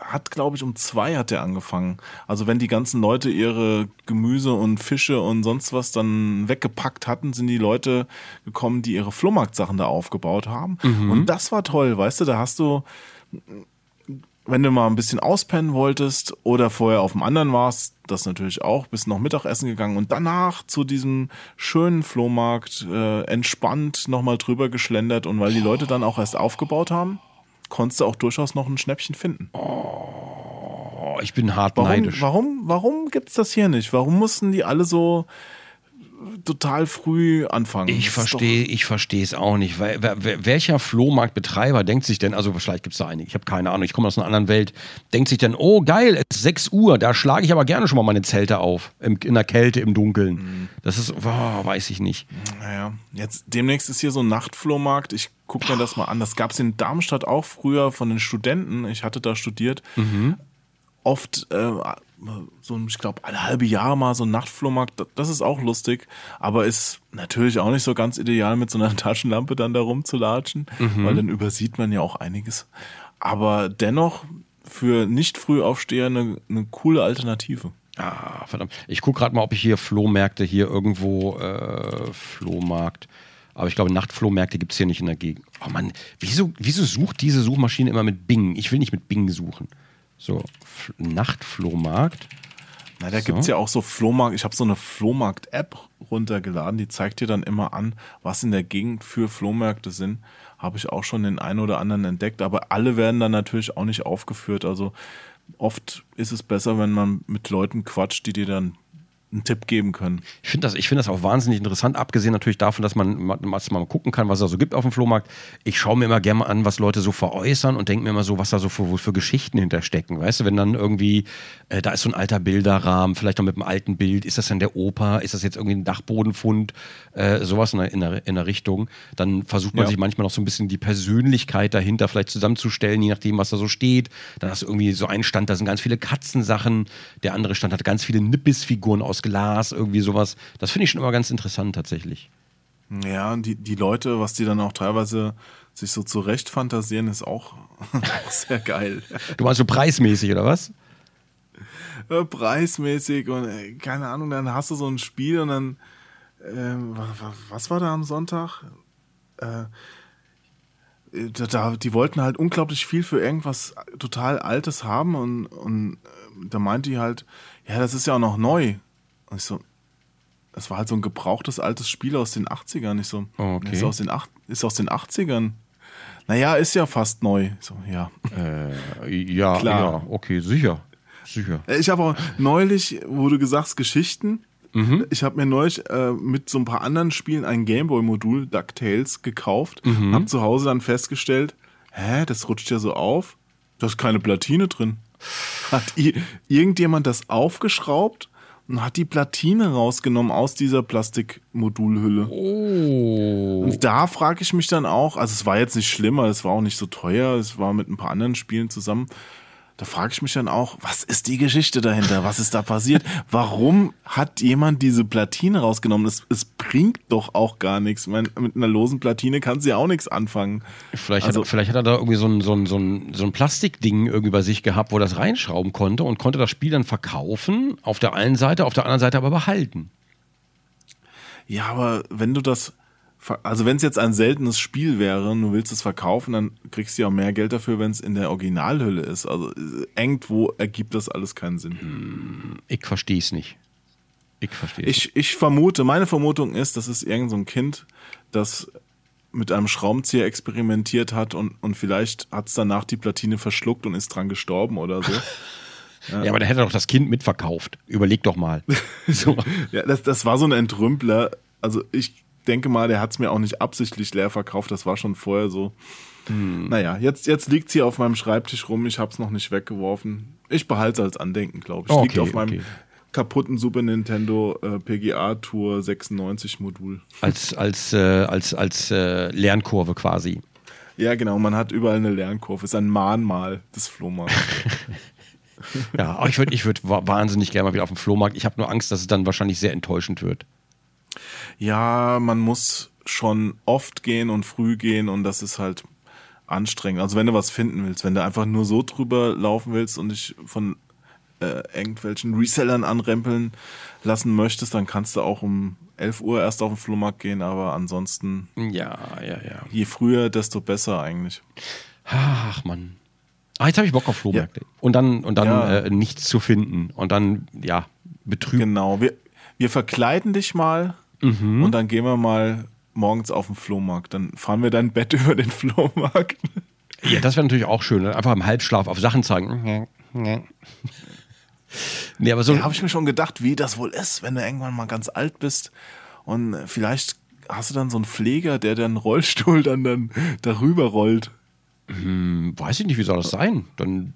hat, glaube ich, um zwei hat der angefangen. Also wenn die ganzen Leute ihre Gemüse und Fische und sonst was dann weggepackt hatten, sind die Leute gekommen, die ihre Flohmarktsachen da aufgebaut haben. Mhm. Und das war toll, weißt du, da hast du wenn du mal ein bisschen auspennen wolltest oder vorher auf dem anderen warst, das natürlich auch, bist noch Mittagessen gegangen und danach zu diesem schönen Flohmarkt äh, entspannt nochmal drüber geschlendert und weil die Leute dann auch erst aufgebaut haben, konntest du auch durchaus noch ein Schnäppchen finden. Oh, ich bin hart Warum, neidisch. warum, warum gibt's das hier nicht? Warum mussten die alle so total früh anfangen. Ich verstehe, ich verstehe es auch nicht. Weil, welcher Flohmarktbetreiber denkt sich denn, also vielleicht gibt es da einige, ich habe keine Ahnung, ich komme aus einer anderen Welt, denkt sich denn, oh geil, es ist 6 Uhr, da schlage ich aber gerne schon mal meine Zelte auf, im, in der Kälte, im Dunkeln. Mhm. Das ist, oh, weiß ich nicht. Naja, jetzt demnächst ist hier so ein Nachtflohmarkt. Ich gucke mir das mal an. Das gab es in Darmstadt auch früher von den Studenten. Ich hatte da studiert. Mhm. Oft äh, so, ich glaube, alle halbe Jahr mal so ein Nachtflohmarkt, das ist auch lustig, aber ist natürlich auch nicht so ganz ideal, mit so einer Taschenlampe dann da rumzulatschen, mhm. weil dann übersieht man ja auch einiges. Aber dennoch für nicht Frühaufsteher eine, eine coole Alternative. Ah, verdammt. Ich gucke gerade mal, ob ich hier Flohmärkte hier irgendwo, äh, Flohmarkt. Aber ich glaube, Nachtflohmärkte gibt es hier nicht in der Gegend. Oh Mann, wieso, wieso sucht diese Suchmaschine immer mit Bing? Ich will nicht mit Bing suchen. So, Nachtflohmarkt. Na, da so. gibt es ja auch so Flohmarkt. Ich habe so eine Flohmarkt-App runtergeladen, die zeigt dir dann immer an, was in der Gegend für Flohmärkte sind. Habe ich auch schon den einen oder anderen entdeckt, aber alle werden dann natürlich auch nicht aufgeführt. Also oft ist es besser, wenn man mit Leuten quatscht, die dir dann einen Tipp geben können. Ich finde das, find das auch wahnsinnig interessant, abgesehen natürlich davon, dass man, dass man mal gucken kann, was es da so gibt auf dem Flohmarkt. Ich schaue mir immer gerne an, was Leute so veräußern und denke mir immer so, was da so für, für Geschichten hinterstecken. Weißt du, wenn dann irgendwie, äh, da ist so ein alter Bilderrahmen, vielleicht noch mit einem alten Bild, ist das dann der Opa, ist das jetzt irgendwie ein Dachbodenfund, äh, sowas in der, in, der, in der Richtung. Dann versucht man ja. sich manchmal noch so ein bisschen die Persönlichkeit dahinter vielleicht zusammenzustellen, je nachdem, was da so steht. Dann hast du irgendwie so einen Stand, da sind ganz viele Katzensachen, der andere Stand hat ganz viele Nippesfiguren aus aus Glas, irgendwie sowas. Das finde ich schon immer ganz interessant tatsächlich. Ja, die, die Leute, was die dann auch teilweise sich so zurecht fantasieren, ist auch, auch sehr geil. Du meinst so preismäßig, oder was? Ja, preismäßig und äh, keine Ahnung, dann hast du so ein Spiel und dann, äh, was, war da am Sonntag? Äh, da, die wollten halt unglaublich viel für irgendwas total Altes haben und, und äh, da meinte die halt, ja, das ist ja auch noch neu. Und ich so, das war halt so ein gebrauchtes altes Spiel aus den 80ern. Ich so, oh, okay. ist, aus den ist aus den 80ern. Naja, ist ja fast neu. So, ja. Äh, ja, Klar. ja, okay, sicher. Sicher. Äh, ich habe auch neulich, wo du gesagt Geschichten. Mhm. Ich habe mir neulich äh, mit so ein paar anderen Spielen ein Gameboy-Modul, DuckTales, gekauft. Mhm. Hab zu Hause dann festgestellt, hä, das rutscht ja so auf. Da ist keine Platine drin. Hat irgendjemand das aufgeschraubt und hat die Platine rausgenommen aus dieser Plastikmodulhülle. Oh. Und da frage ich mich dann auch, also es war jetzt nicht schlimmer, es war auch nicht so teuer, es war mit ein paar anderen Spielen zusammen da frage ich mich dann auch, was ist die Geschichte dahinter? Was ist da passiert? Warum hat jemand diese Platine rausgenommen? Es, es bringt doch auch gar nichts. Meine, mit einer losen Platine kann sie auch nichts anfangen. Vielleicht, also, hat, vielleicht hat er da irgendwie so ein, so, ein, so, ein, so ein Plastikding irgendwie bei sich gehabt, wo er das reinschrauben konnte und konnte das Spiel dann verkaufen, auf der einen Seite, auf der anderen Seite aber behalten. Ja, aber wenn du das also wenn es jetzt ein seltenes Spiel wäre und du willst es verkaufen, dann kriegst du ja auch mehr Geld dafür, wenn es in der Originalhülle ist. Also äh, irgendwo ergibt das alles keinen Sinn. Hm, ich verstehe es nicht. Ich verstehe ich, ich vermute, meine Vermutung ist, das ist irgend so ein Kind, das mit einem Schraubenzieher experimentiert hat und, und vielleicht hat es danach die Platine verschluckt und ist dran gestorben oder so. Ja. ja, aber da hätte doch das Kind mitverkauft. Überleg doch mal. so. Ja, das, das war so ein Entrümpler. Also ich denke mal, der hat es mir auch nicht absichtlich leer verkauft, das war schon vorher so. Hm. Naja, jetzt, jetzt liegt sie auf meinem Schreibtisch rum, ich habe es noch nicht weggeworfen. Ich behalte es als Andenken, glaube ich. Okay, liegt auf meinem okay. kaputten Super Nintendo äh, PGA Tour 96 Modul. Als, als, äh, als, als äh, Lernkurve quasi. Ja, genau, man hat überall eine Lernkurve. Ist ein Mahnmal des Flohmarkts. ja, aber ich würde ich würd wahnsinnig gerne mal wieder auf den Flohmarkt. Ich habe nur Angst, dass es dann wahrscheinlich sehr enttäuschend wird ja, man muss schon oft gehen und früh gehen und das ist halt anstrengend. Also wenn du was finden willst, wenn du einfach nur so drüber laufen willst und dich von äh, irgendwelchen Resellern anrempeln lassen möchtest, dann kannst du auch um 11 Uhr erst auf den Flohmarkt gehen, aber ansonsten ja, ja, ja. Je früher, desto besser eigentlich. Ach Mann. Ah, jetzt habe ich Bock auf Flohmärkte. Ja. Und dann, und dann ja. äh, nichts zu finden. Und dann, ja, betrüben. Genau. Wir, wir verkleiden dich mal Mhm. Und dann gehen wir mal morgens auf den Flohmarkt. Dann fahren wir dein Bett über den Flohmarkt. Ja, das wäre natürlich auch schön. Einfach im Halbschlaf auf Sachen zeigen. nee, aber so. Ja, habe ich mir schon gedacht, wie das wohl ist, wenn du irgendwann mal ganz alt bist und vielleicht hast du dann so einen Pfleger, der den Rollstuhl dann, dann darüber rollt. Hm, weiß ich nicht, wie soll das sein? Dann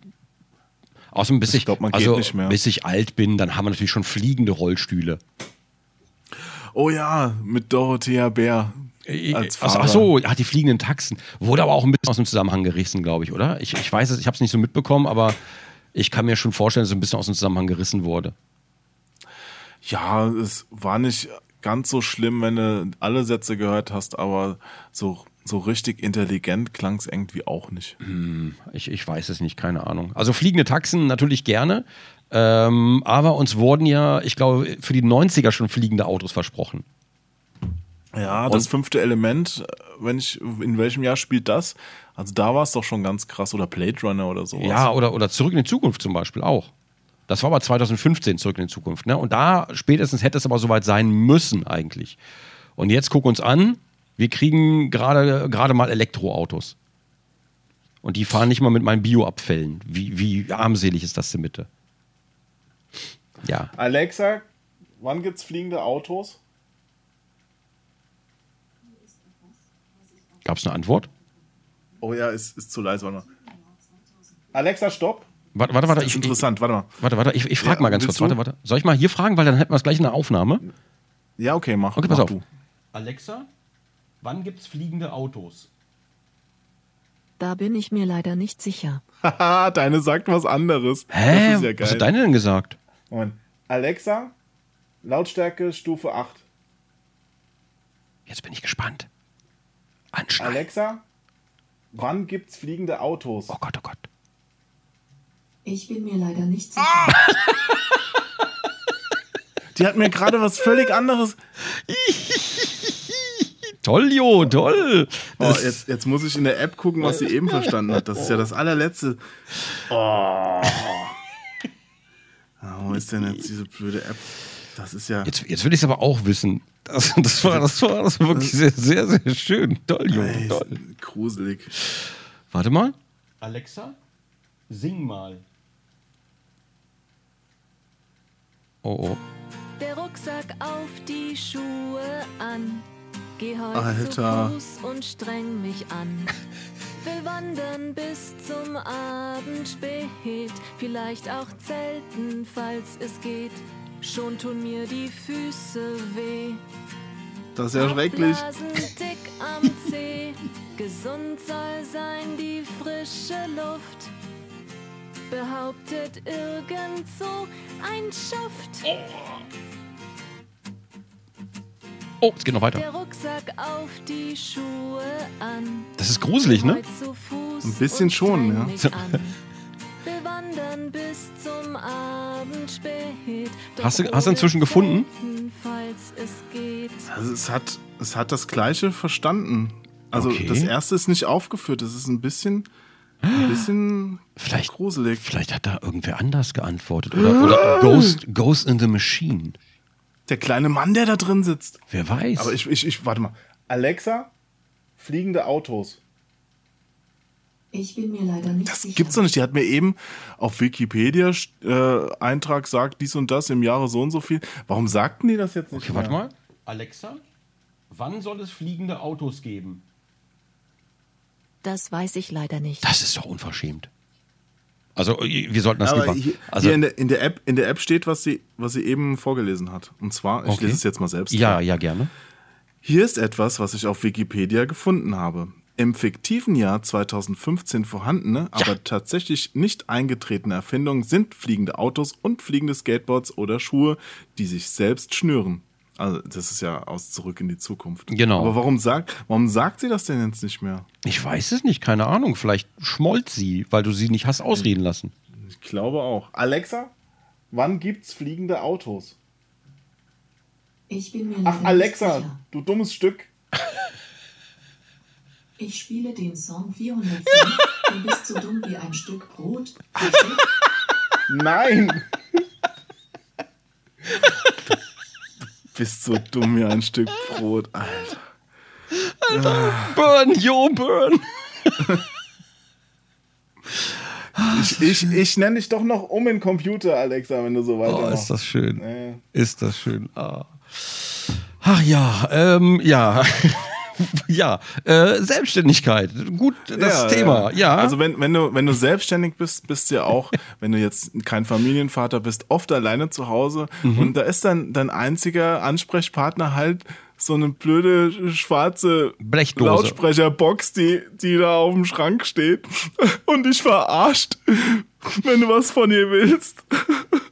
Außerdem, bis ich, glaub, man geht also, bis ich alt bin, dann haben wir natürlich schon fliegende Rollstühle. Oh ja, mit Dorothea Bär als Ach, ach so, ja, die fliegenden Taxen. Wurde aber auch ein bisschen aus dem Zusammenhang gerissen, glaube ich, oder? Ich, ich weiß es, ich habe es nicht so mitbekommen, aber ich kann mir schon vorstellen, dass es ein bisschen aus dem Zusammenhang gerissen wurde. Ja, es war nicht ganz so schlimm, wenn du alle Sätze gehört hast, aber so, so richtig intelligent klang es irgendwie auch nicht. Ich, ich weiß es nicht, keine Ahnung. Also fliegende Taxen natürlich gerne, ähm, aber uns wurden ja, ich glaube, für die 90er schon fliegende Autos versprochen. Ja, das fünfte Element, wenn ich, in welchem Jahr spielt das? Also da war es doch schon ganz krass oder Blade Runner oder sowas. Ja, oder, oder Zurück in die Zukunft zum Beispiel auch. Das war aber 2015 Zurück in die Zukunft. Ne? Und da spätestens hätte es aber soweit sein müssen eigentlich. Und jetzt guck uns an, wir kriegen gerade gerade mal Elektroautos. Und die fahren nicht mal mit meinen Bioabfällen. Wie, wie armselig ist das denn bitte? Ja. Alexa, wann gibt's fliegende Autos? Gab es eine Antwort? Oh ja, ist, ist zu leise, warte mal. Alexa, stopp. Warte, warte, warte. Ich, interessant, warte mal. warte, warte. Ich, ich frage Ja, mal ganz kurz. Warte, du? warte. Soll ich mal hier fragen, weil dann hätten wir es gleich in der Aufnahme. Ja, okay, mach. Okay, pass mach auf. Du. Alexa, wann gibt es fliegende Autos? Da bin ich mir leider nicht sicher. Haha, deine sagt was anderes. Hä? Das ist ja Was geil. hat deine denn gesagt? Moment. Alexa, Lautstärke Stufe 8. Jetzt bin ich gespannt. Anschneiden. Alexa, wann gibt's fliegende Autos? Oh Gott, oh Gott. Ich bin mir leider nicht sicher. Die hat mir gerade was völlig anderes. Toll, Jo, toll. Oh, jetzt, jetzt muss ich in der App gucken, was sie eben verstanden hat. Das ist ja das allerletzte. Oh. Ah, wo ist denn jetzt diese blöde App? Das ist ja. Jetzt, jetzt will ich es aber auch wissen. Das, das, war, das, war, das war wirklich sehr, sehr, sehr schön. Toll, Ey, toll. gruselig. Warte mal. Alexa, sing mal. Oh, oh. Der Rucksack auf die Schuhe an. Geh heute Alter. Fuß und streng mich an. Will wandern bis zum Abend spät. Vielleicht auch zelten, falls es geht. Schon tun mir die Füße weh. Das ist ja schrecklich. Dick am Zeh. Gesund soll sein die frische Luft. Behauptet irgend so ein Schuft. Oh, es geht noch weiter. Der Rucksack auf die Schuhe an. Das ist gruselig, ne? Ein bisschen schon, ja. Hast du- hast du inzwischen gefunden? Also es hat, es hat das Gleiche verstanden. Also Okay. das erste ist nicht aufgeführt. Das ist ein bisschen, ein bisschen Vielleicht- gruselig. Vielleicht hat da irgendwer anders geantwortet. Oder, oder Ghost, Ghost in the Machine. Der kleine Mann, der da drin sitzt. Wer weiß. Aber ich, ich, ich warte mal. Alexa, fliegende Autos. Ich bin mir leider nicht Das gibt's doch nicht. Die hat mir eben auf Wikipedia äh, Eintrag sagt dies und das im Jahre so und so viel. Warum sagten die das jetzt nicht? okay, mehr? warte mal. Alexa, wann soll es fliegende Autos geben? Das weiß ich leider nicht. Das ist doch unverschämt. Also, wir sollten das Aber lieber. hier, Also, hier in, der, in, der App, in der App steht, was sie, was sie eben vorgelesen hat. Und zwar, ich Okay. lese es jetzt mal selbst. ja, vor. ja, gerne. Hier ist etwas, was ich auf Wikipedia gefunden habe. Im fiktiven Jahr 2015 vorhandene, aber tatsächlich nicht eingetretene Erfindungen sind fliegende Autos und fliegende Skateboards oder Schuhe, die sich selbst schnüren. Also, das ist ja aus Zurück in die Zukunft. Genau. Aber warum sagt, warum sagt sie das denn jetzt nicht mehr? Ich weiß es nicht, keine Ahnung. Vielleicht schmollt sie, weil du sie nicht hast ausreden lassen. Ich glaube auch. Alexa, wann gibt's fliegende Autos? Ich bin mir Ach, leider Alexa, nicht sicher. du dummes Stück. Ich spiele den Song 405. du bist so dumm wie ein Stück Brot. Nein! Du bist so dumm wie ein Stück Brot, Alter. Burn, yo, burn! Ich, ich, ich nenne dich doch noch um in Computer, Alexa, wenn du so Oh, weitermachst. ist das schön. Nee. Ist das schön. Ah. Ach ja, ähm, ja. Ja, äh, Selbstständigkeit. Gut, das Ja, Thema, ja. Also wenn, wenn du, wenn du selbstständig bist, bist du ja auch, wenn du jetzt kein Familienvater bist, oft alleine zu Hause Mhm. und da ist dann dein einziger Ansprechpartner halt so eine blöde schwarze Blechdose. Lautsprecherbox, die, die da auf dem Schrank steht und dich verarscht, wenn du was von ihr willst.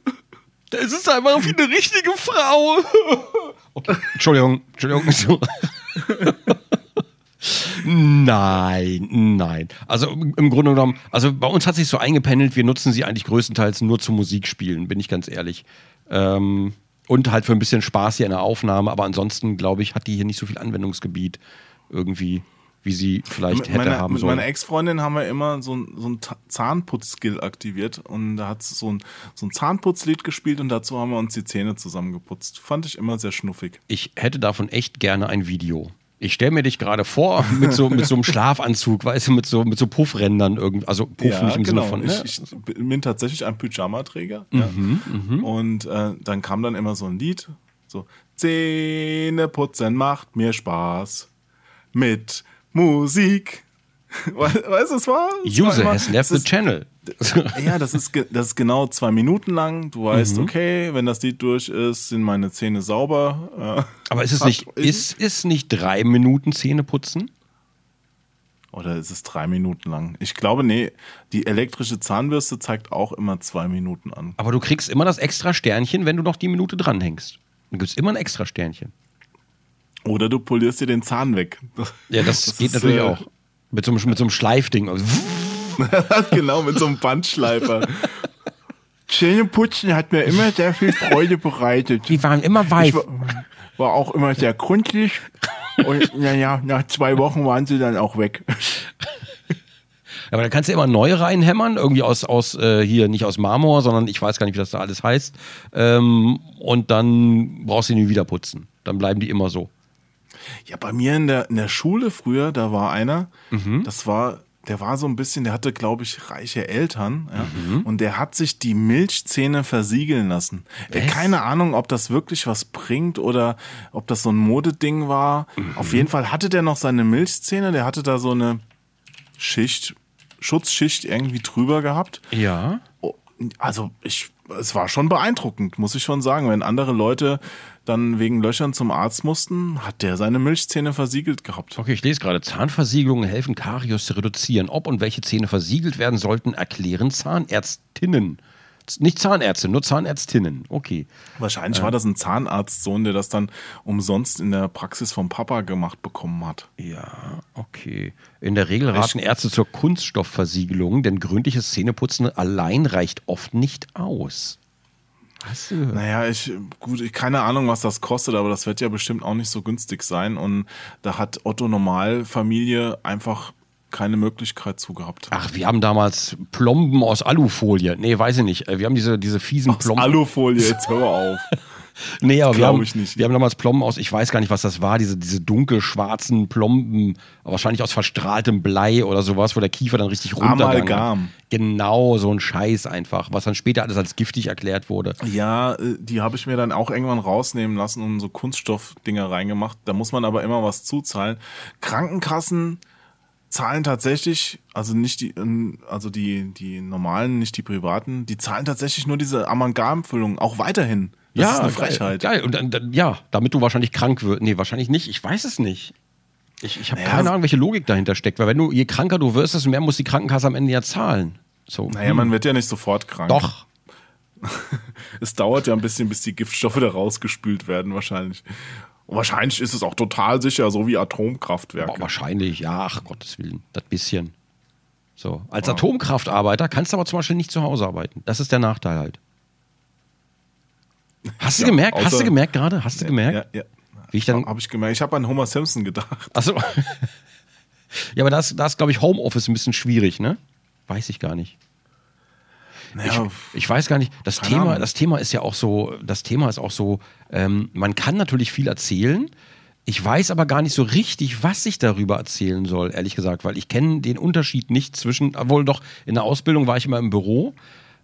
Es ist einfach wie eine richtige Frau. Okay. Entschuldigung, Entschuldigung. Nein, nein. Also im im Grunde genommen, also bei uns hat sich so eingependelt, wir nutzen sie eigentlich größtenteils nur zum Musikspielen, bin ich ganz ehrlich. Ähm, und halt für ein bisschen Spaß hier in der Aufnahme, aber ansonsten, glaube ich, hat die hier nicht so viel Anwendungsgebiet irgendwie, wie sie vielleicht Mit hätte meiner, haben mit sollen. meiner Ex-Freundin haben wir immer so ein, so ein Zahnputz-Skill aktiviert und da hat sie so ein, so ein Zahnputzlied gespielt und dazu haben wir uns die Zähne zusammengeputzt. Fand ich immer sehr schnuffig. ich hätte davon echt gerne ein Video. Ich stelle mir dich gerade vor mit so, mit so einem Schlafanzug, weißt du, mit so, mit so Puffrändern irgendwie, also Puff nicht im Sinne von. Ne? Ich, ich bin tatsächlich ein Pyjamaträger. ja. Mhm, Und äh, dann kam dann immer so ein Lied, so Zähne putzen macht mir Spaß mit Musik. We- Weißt du, es war? es war User immer- has left es the channel. Ja, das ist, das ist genau zwei Minuten lang. Du weißt, Mhm. okay, wenn das Lied durch ist, sind meine Zähne sauber. Äh, Aber ist es nicht, ist, ist nicht drei Minuten Zähne putzen? Oder ist es drei Minuten lang? Ich glaube, nee, die elektrische Zahnbürste zeigt auch immer zwei Minuten an. Aber du kriegst immer das extra Sternchen, wenn du noch die Minute dranhängst. Du gibst immer ein extra Sternchen. Oder du polierst dir den Zahn weg. Ja, das, geht ist, natürlich äh, auch. Mit so, einem- mit so einem Schleifding. Also, genau, mit so einem Bandschleifer. Zähneputzen hat mir immer sehr viel Freude bereitet. Die waren immer weiß. Ich war, war auch immer sehr gründlich. Und naja, nach zwei Wochen waren sie dann auch weg. Aber da kannst du immer neue reinhämmern, irgendwie aus, aus äh, hier nicht aus Marmor, sondern ich weiß gar nicht, wie das da alles heißt. Ähm, und dann brauchst du die nie wieder putzen. Dann bleiben die immer so. Ja, bei mir in der, in der Schule früher, da war einer, Mhm. das war, der war so ein bisschen, der hatte, glaube ich, reiche Eltern, ja, Mhm. und der hat sich die Milchzähne versiegeln lassen. Äh? Keine Ahnung, ob das wirklich was bringt oder ob das so ein Modeding war. Mhm. Auf jeden Fall hatte der noch seine Milchzähne, der hatte da so eine Schicht, Schutzschicht irgendwie drüber gehabt. Ja. Oh, Also ich, es war schon beeindruckend, muss ich schon sagen. Wenn andere Leute dann wegen Löchern zum Arzt mussten, hat der seine Milchzähne versiegelt gehabt. Okay, ich lese gerade. Zahnversiegelungen helfen, Karies zu reduzieren. Ob und welche Zähne versiegelt werden sollten, erklären Zahnärztinnen. Nicht Zahnärzte, nur Zahnärztinnen. Okay. Wahrscheinlich war das ein Zahnarztsohn, der das dann umsonst in der Praxis vom Papa gemacht bekommen hat. Ja, okay. In der Regel raten Ärzte zur Kunststoffversiegelung, denn gründliches Zähneputzen allein reicht oft nicht aus. Du? Naja, ich, gut, ich, keine Ahnung, was das kostet, aber das wird ja bestimmt auch nicht so günstig sein. Und da hat Otto Normalfamilie einfach keine Möglichkeit zu gehabt. Ach, wir haben damals Plomben aus Alufolie. Nee, weiß ich nicht. Äh, Wir haben diese, diese fiesen Aus Plomben. Alufolie, jetzt hör auf. Nee, aber wir haben, ich nicht. wir haben damals Plomben aus, ich weiß gar nicht, was das war, diese, diese dunkelschwarzen Plomben, wahrscheinlich aus verstrahltem Blei oder sowas, wo der Kiefer dann richtig runtergegangen Amalgam. Genau, so ein Scheiß einfach, was dann später alles als giftig erklärt wurde. Ja, äh, die habe ich mir dann auch irgendwann rausnehmen lassen und so Kunststoffdinger reingemacht. Da muss man aber immer was zuzahlen. Krankenkassen zahlen tatsächlich, also nicht die, ähm, also die, die normalen, nicht die privaten, die zahlen tatsächlich nur diese Amalgamfüllung, auch weiterhin. Das ist eine Frechheit. Geil, geil. Und dann, dann, ja, damit du wahrscheinlich krank wirst. Nee, wahrscheinlich nicht. Ich weiß es nicht. Ich, ich habe Naja, keine Ahnung, welche Logik dahinter steckt. Weil wenn du, je kranker du wirst, desto mehr muss die Krankenkasse am Ende ja zahlen. So. Naja, man wird ja nicht sofort krank. Doch. Es dauert ja ein bisschen, bis die Giftstoffe da rausgespült werden, wahrscheinlich. Und wahrscheinlich ist es auch total sicher, so wie Atomkraftwerke. Boah, wahrscheinlich, ja, ach Gottes Willen, das bisschen. So, als Atomkraftarbeiter kannst du aber zum Beispiel nicht zu Hause arbeiten. Das ist der Nachteil halt. Hast du Ja, gemerkt? Hast du gemerkt gerade? Hast du gemerkt? Ja, ja. Wie ich dann, Habe ich gemerkt. Ich habe an Homer Simpson gedacht. achso. ja, aber das, das glaube ich, Homeoffice ein bisschen schwierig, ne? Weiß ich gar nicht. Naja, Ich, ich weiß gar nicht, das Thema, Ahnung. das Thema ist ja auch so, das Thema ist auch so, ähm, man kann natürlich viel erzählen. Ich weiß aber gar nicht so richtig, was ich darüber erzählen soll, ehrlich gesagt, weil ich kenne den Unterschied nicht zwischen, obwohl doch in der Ausbildung war ich immer im Büro,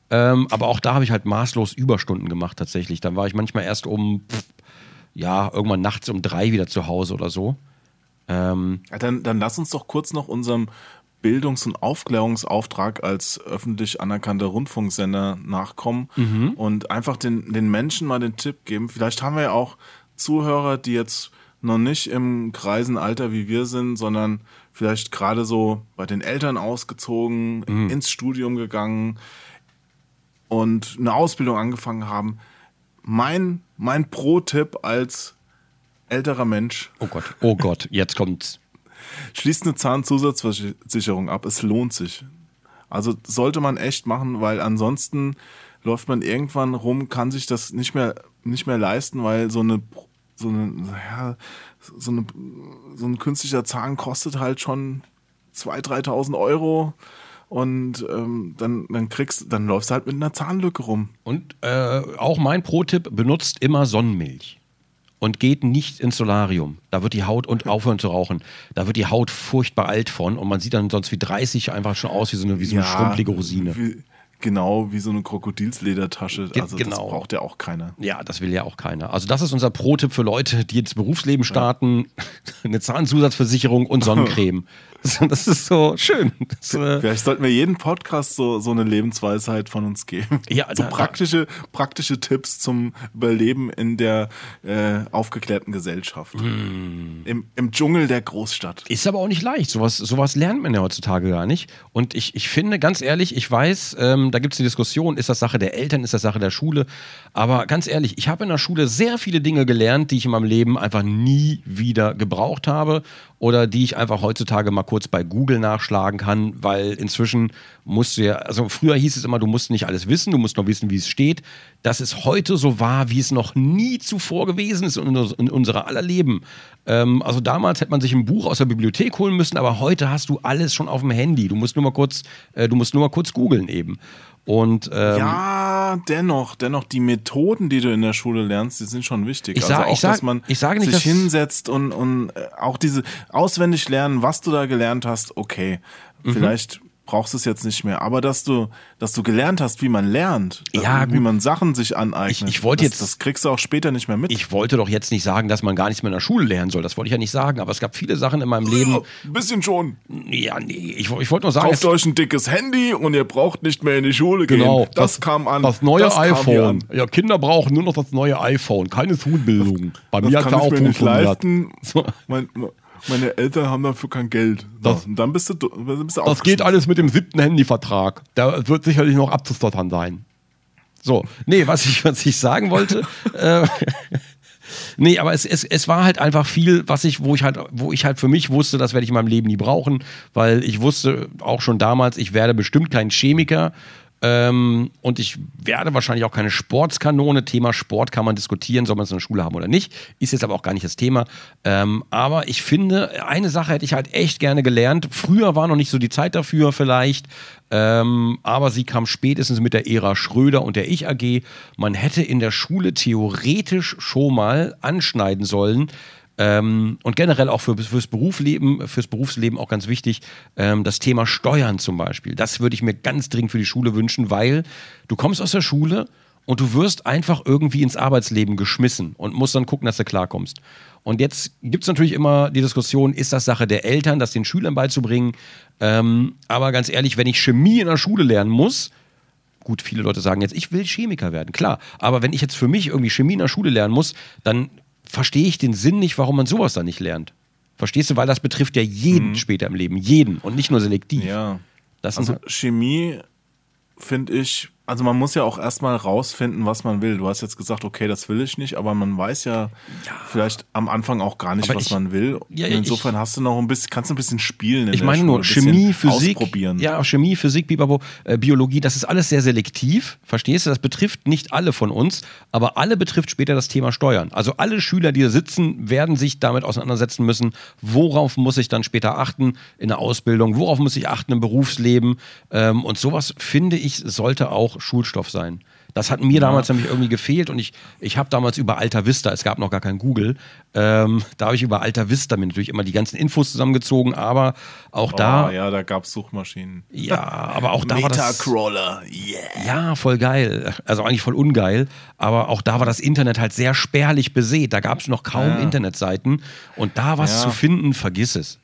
ähm, aber auch da habe ich halt maßlos Überstunden gemacht tatsächlich. Dann war ich manchmal erst um pff, ja, irgendwann nachts um drei wieder zu Hause oder so. Ähm, Ja, dann, dann lass uns doch kurz noch unserem Bildungs- und Aufklärungsauftrag als öffentlich anerkannter Rundfunksender nachkommen und einfach den, den Menschen mal den Tipp geben. Vielleicht haben wir ja auch Zuhörer, die jetzt noch nicht im greisen Alter wie wir sind, sondern vielleicht gerade so bei den Eltern ausgezogen, ins Studium gegangen und eine Ausbildung angefangen haben. Mein, mein Pro-Tipp als älterer Mensch, oh Gott, oh Gott, jetzt kommt's. Schließt eine Zahnzusatzversicherung ab. Es lohnt sich. Also sollte man echt machen, weil ansonsten läuft man irgendwann rum, kann sich das nicht mehr, nicht mehr leisten, weil so eine, so eine, ja, so eine, so ein künstlicher Zahn kostet halt schon 2.000, 3.000 Euro. Und ähm, dann, dann kriegst, dann läufst du halt mit einer Zahnlücke rum. Und äh, auch mein Pro-Tipp, benutzt immer Sonnenmilch. Und geht nicht ins Solarium. Da wird die Haut, und aufhören zu rauchen, da wird die Haut furchtbar alt von und man sieht dann sonst wie 30 einfach schon aus wie so eine, wie so eine schrumpelige Rosine. Wie, genau, wie so eine Krokodilsledertasche. Also das genau. braucht ja auch keiner. Ja, das will ja auch keiner. Also das ist unser Pro-Tipp für Leute, die ins Berufsleben starten. Eine Zahnzusatzversicherung und Sonnencreme. Das ist so schön. Das, äh, Vielleicht sollten wir jeden Podcast so, so eine Lebensweisheit von uns geben. Ja, so da- praktische, praktische Tipps zum Überleben in der äh, aufgeklärten Gesellschaft. Hm. Im, Im Dschungel der Großstadt. Ist aber auch nicht leicht. Sowas, sowas lernt man ja heutzutage gar nicht. Und ich, ich finde, ganz ehrlich, ich weiß, ähm, da gibt es eine Diskussion, ist das Sache der Eltern, ist das Sache der Schule. Aber ganz ehrlich, ich habe in der Schule sehr viele Dinge gelernt, die ich in meinem Leben einfach nie wieder gebraucht habe oder die ich einfach heutzutage mal kurz bei Google nachschlagen kann, weil inzwischen musst du ja, also früher hieß es immer, du musst nicht alles wissen, du musst nur wissen, wie es steht. Das ist heute so wahr, wie es noch nie zuvor gewesen ist in, in unserer aller Leben. Ähm, also damals hätte man sich ein Buch aus der Bibliothek holen müssen, aber heute hast du alles schon auf dem Handy. Du musst nur mal kurz, äh, du musst nur mal kurz googeln eben. Und ähm, Ja, dennoch, dennoch, die Methoden, die du in der Schule lernst, die sind schon wichtig. Ich also sag- auch, ich sag- dass man ich sage nicht, sich hinsetzt und, und äh, auch diese auswendig lernen, was du da gelernt hast, okay. Mhm. Vielleicht brauchst du es jetzt nicht mehr. Aber dass du, dass du gelernt hast, wie man lernt, Ja, wie man Sachen sich aneignet. Ich- ich wollte das, jetzt- Das kriegst du auch später nicht mehr mit. ich wollte doch jetzt nicht sagen, dass man gar nichts mehr in der Schule lernen soll. Das wollte ich ja nicht sagen. Aber es gab viele Sachen in meinem Leben. Ein bisschen schon. Ja, nee, ich, ich wollte nur sagen, Kauft euch ein dickes Handy und ihr braucht nicht mehr in die Schule Genau, gehen. Das, kam an. Das neue das iPhone. Ja, Kinder brauchen nur noch das neue iPhone, keine Schulbildung. Bei Das mir hat kann ich auch mir nicht funktioniert. leisten. So. Mein, meine Eltern haben dafür kein Geld. Das- und dann bist du, bist du Das geht alles mit dem siebten Handyvertrag. Der wird sicherlich noch abzustottern sein. So, nee, was ich, was ich sagen wollte, äh, nee, aber es, es, es war halt einfach viel, was ich, wo ich halt, wo ich halt für mich wusste, das werde ich in meinem Leben nie brauchen, weil ich wusste auch schon damals, ich werde bestimmt kein Chemiker. Ähm, und ich werde wahrscheinlich auch keine Sportskanone. Thema Sport kann man diskutieren, soll man es in der Schule haben oder nicht. Ist jetzt aber auch gar nicht das Thema. Ähm, aber ich finde, eine Sache hätte ich halt echt gerne gelernt. Früher war noch nicht so die Zeit dafür vielleicht. Ähm, aber sie kam spätestens mit der Ära Schröder und der Ich AG. Man hätte in der Schule theoretisch schon mal anschneiden sollen, ähm, und generell auch für, fürs Berufsleben, fürs Berufsleben auch ganz wichtig, ähm, das Thema Steuern zum Beispiel. Das würde ich mir ganz dringend für die Schule wünschen, weil du kommst aus der Schule und du wirst einfach irgendwie ins Arbeitsleben geschmissen und musst dann gucken, dass du klarkommst. Und jetzt gibt es natürlich immer die Diskussion, ist das Sache der Eltern, das den Schülern beizubringen? Ähm, aber ganz ehrlich, wenn ich Chemie in der Schule lernen muss, gut, viele Leute sagen jetzt, ich will Chemiker werden, klar. Aber wenn ich jetzt für mich irgendwie Chemie in der Schule lernen muss, dann verstehe ich den Sinn nicht, warum man sowas dann nicht lernt. Verstehst du? Weil das betrifft ja jeden später im Leben. Jeden und nicht nur selektiv. Ja. Das Also Chemie finde ich, also man muss ja auch erstmal rausfinden, was man will. Du hast jetzt gesagt, okay, das will ich nicht, aber man weiß ja, vielleicht am Anfang auch gar nicht, Aber was ich- man will. Ja, ja, Insofern ich- hast du noch ein bisschen, kannst du ein bisschen spielen. In ich meine Schule, nur Chemie, Physik, Ausprobieren. ja, Chemie, Physik, Bibabo, äh, Biologie, das ist alles sehr selektiv. Verstehst du? Das betrifft nicht alle von uns, aber alle betrifft später das Thema Steuern. Also alle Schüler, die hier sitzen, werden sich damit auseinandersetzen müssen, worauf muss ich dann später achten in der Ausbildung, worauf muss ich achten im Berufsleben. Ähm, und sowas, finde ich, sollte auch Schulstoff sein. Das hat mir damals nämlich irgendwie gefehlt und ich, ich habe damals über Alta Vista, es gab noch gar kein Google, ähm, da habe ich über Alta Vista mir natürlich immer die ganzen Infos zusammengezogen, aber auch Oh, da. ja, da gab es Suchmaschinen. Ja, aber auch da war das. Metacrawler, yeah. Ja, voll geil. Also eigentlich voll ungeil. Aber auch da war das Internet halt sehr spärlich besät. Da gab es noch kaum Ja. Internetseiten. Und da was Ja. zu finden, vergiss es.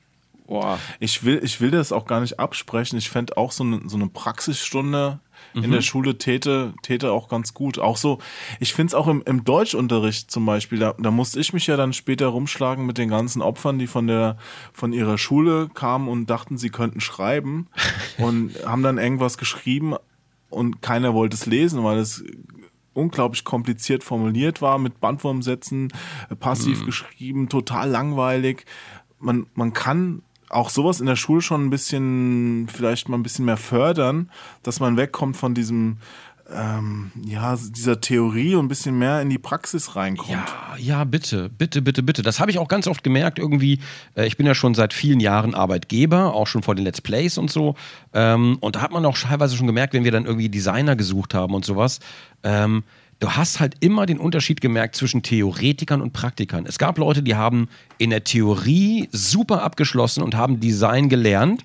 Boah. Ich will, ich will das auch gar nicht absprechen. Ich fände auch so eine, so eine Praxisstunde in Mhm. der Schule täte, täte auch ganz gut. Auch so, ich finde es auch im, im Deutschunterricht zum Beispiel, da, da musste ich mich ja dann später rumschlagen mit den ganzen Opfern, die von der von ihrer Schule kamen und dachten, sie könnten schreiben und haben dann irgendwas geschrieben und keiner wollte es lesen, weil es unglaublich kompliziert formuliert war, mit Bandwurmsätzen, äh, passiv geschrieben, total langweilig. Man, man kann auch sowas in der Schule schon ein bisschen, vielleicht mal ein bisschen mehr fördern, dass man wegkommt von diesem, ähm, ja, dieser Theorie und ein bisschen mehr in die Praxis reinkommt. Ja, ja, bitte, bitte, bitte, bitte. Das habe ich auch ganz oft gemerkt. Irgendwie, äh, ich bin ja schon seit vielen Jahren Arbeitgeber, auch schon vor den Let's Plays und so. Ähm, und da hat man auch teilweise schon gemerkt, wenn wir dann irgendwie Designer gesucht haben und sowas. Ähm, du hast halt immer den Unterschied gemerkt zwischen Theoretikern und Praktikern. Es gab Leute, die haben in der Theorie super abgeschlossen und haben Design gelernt.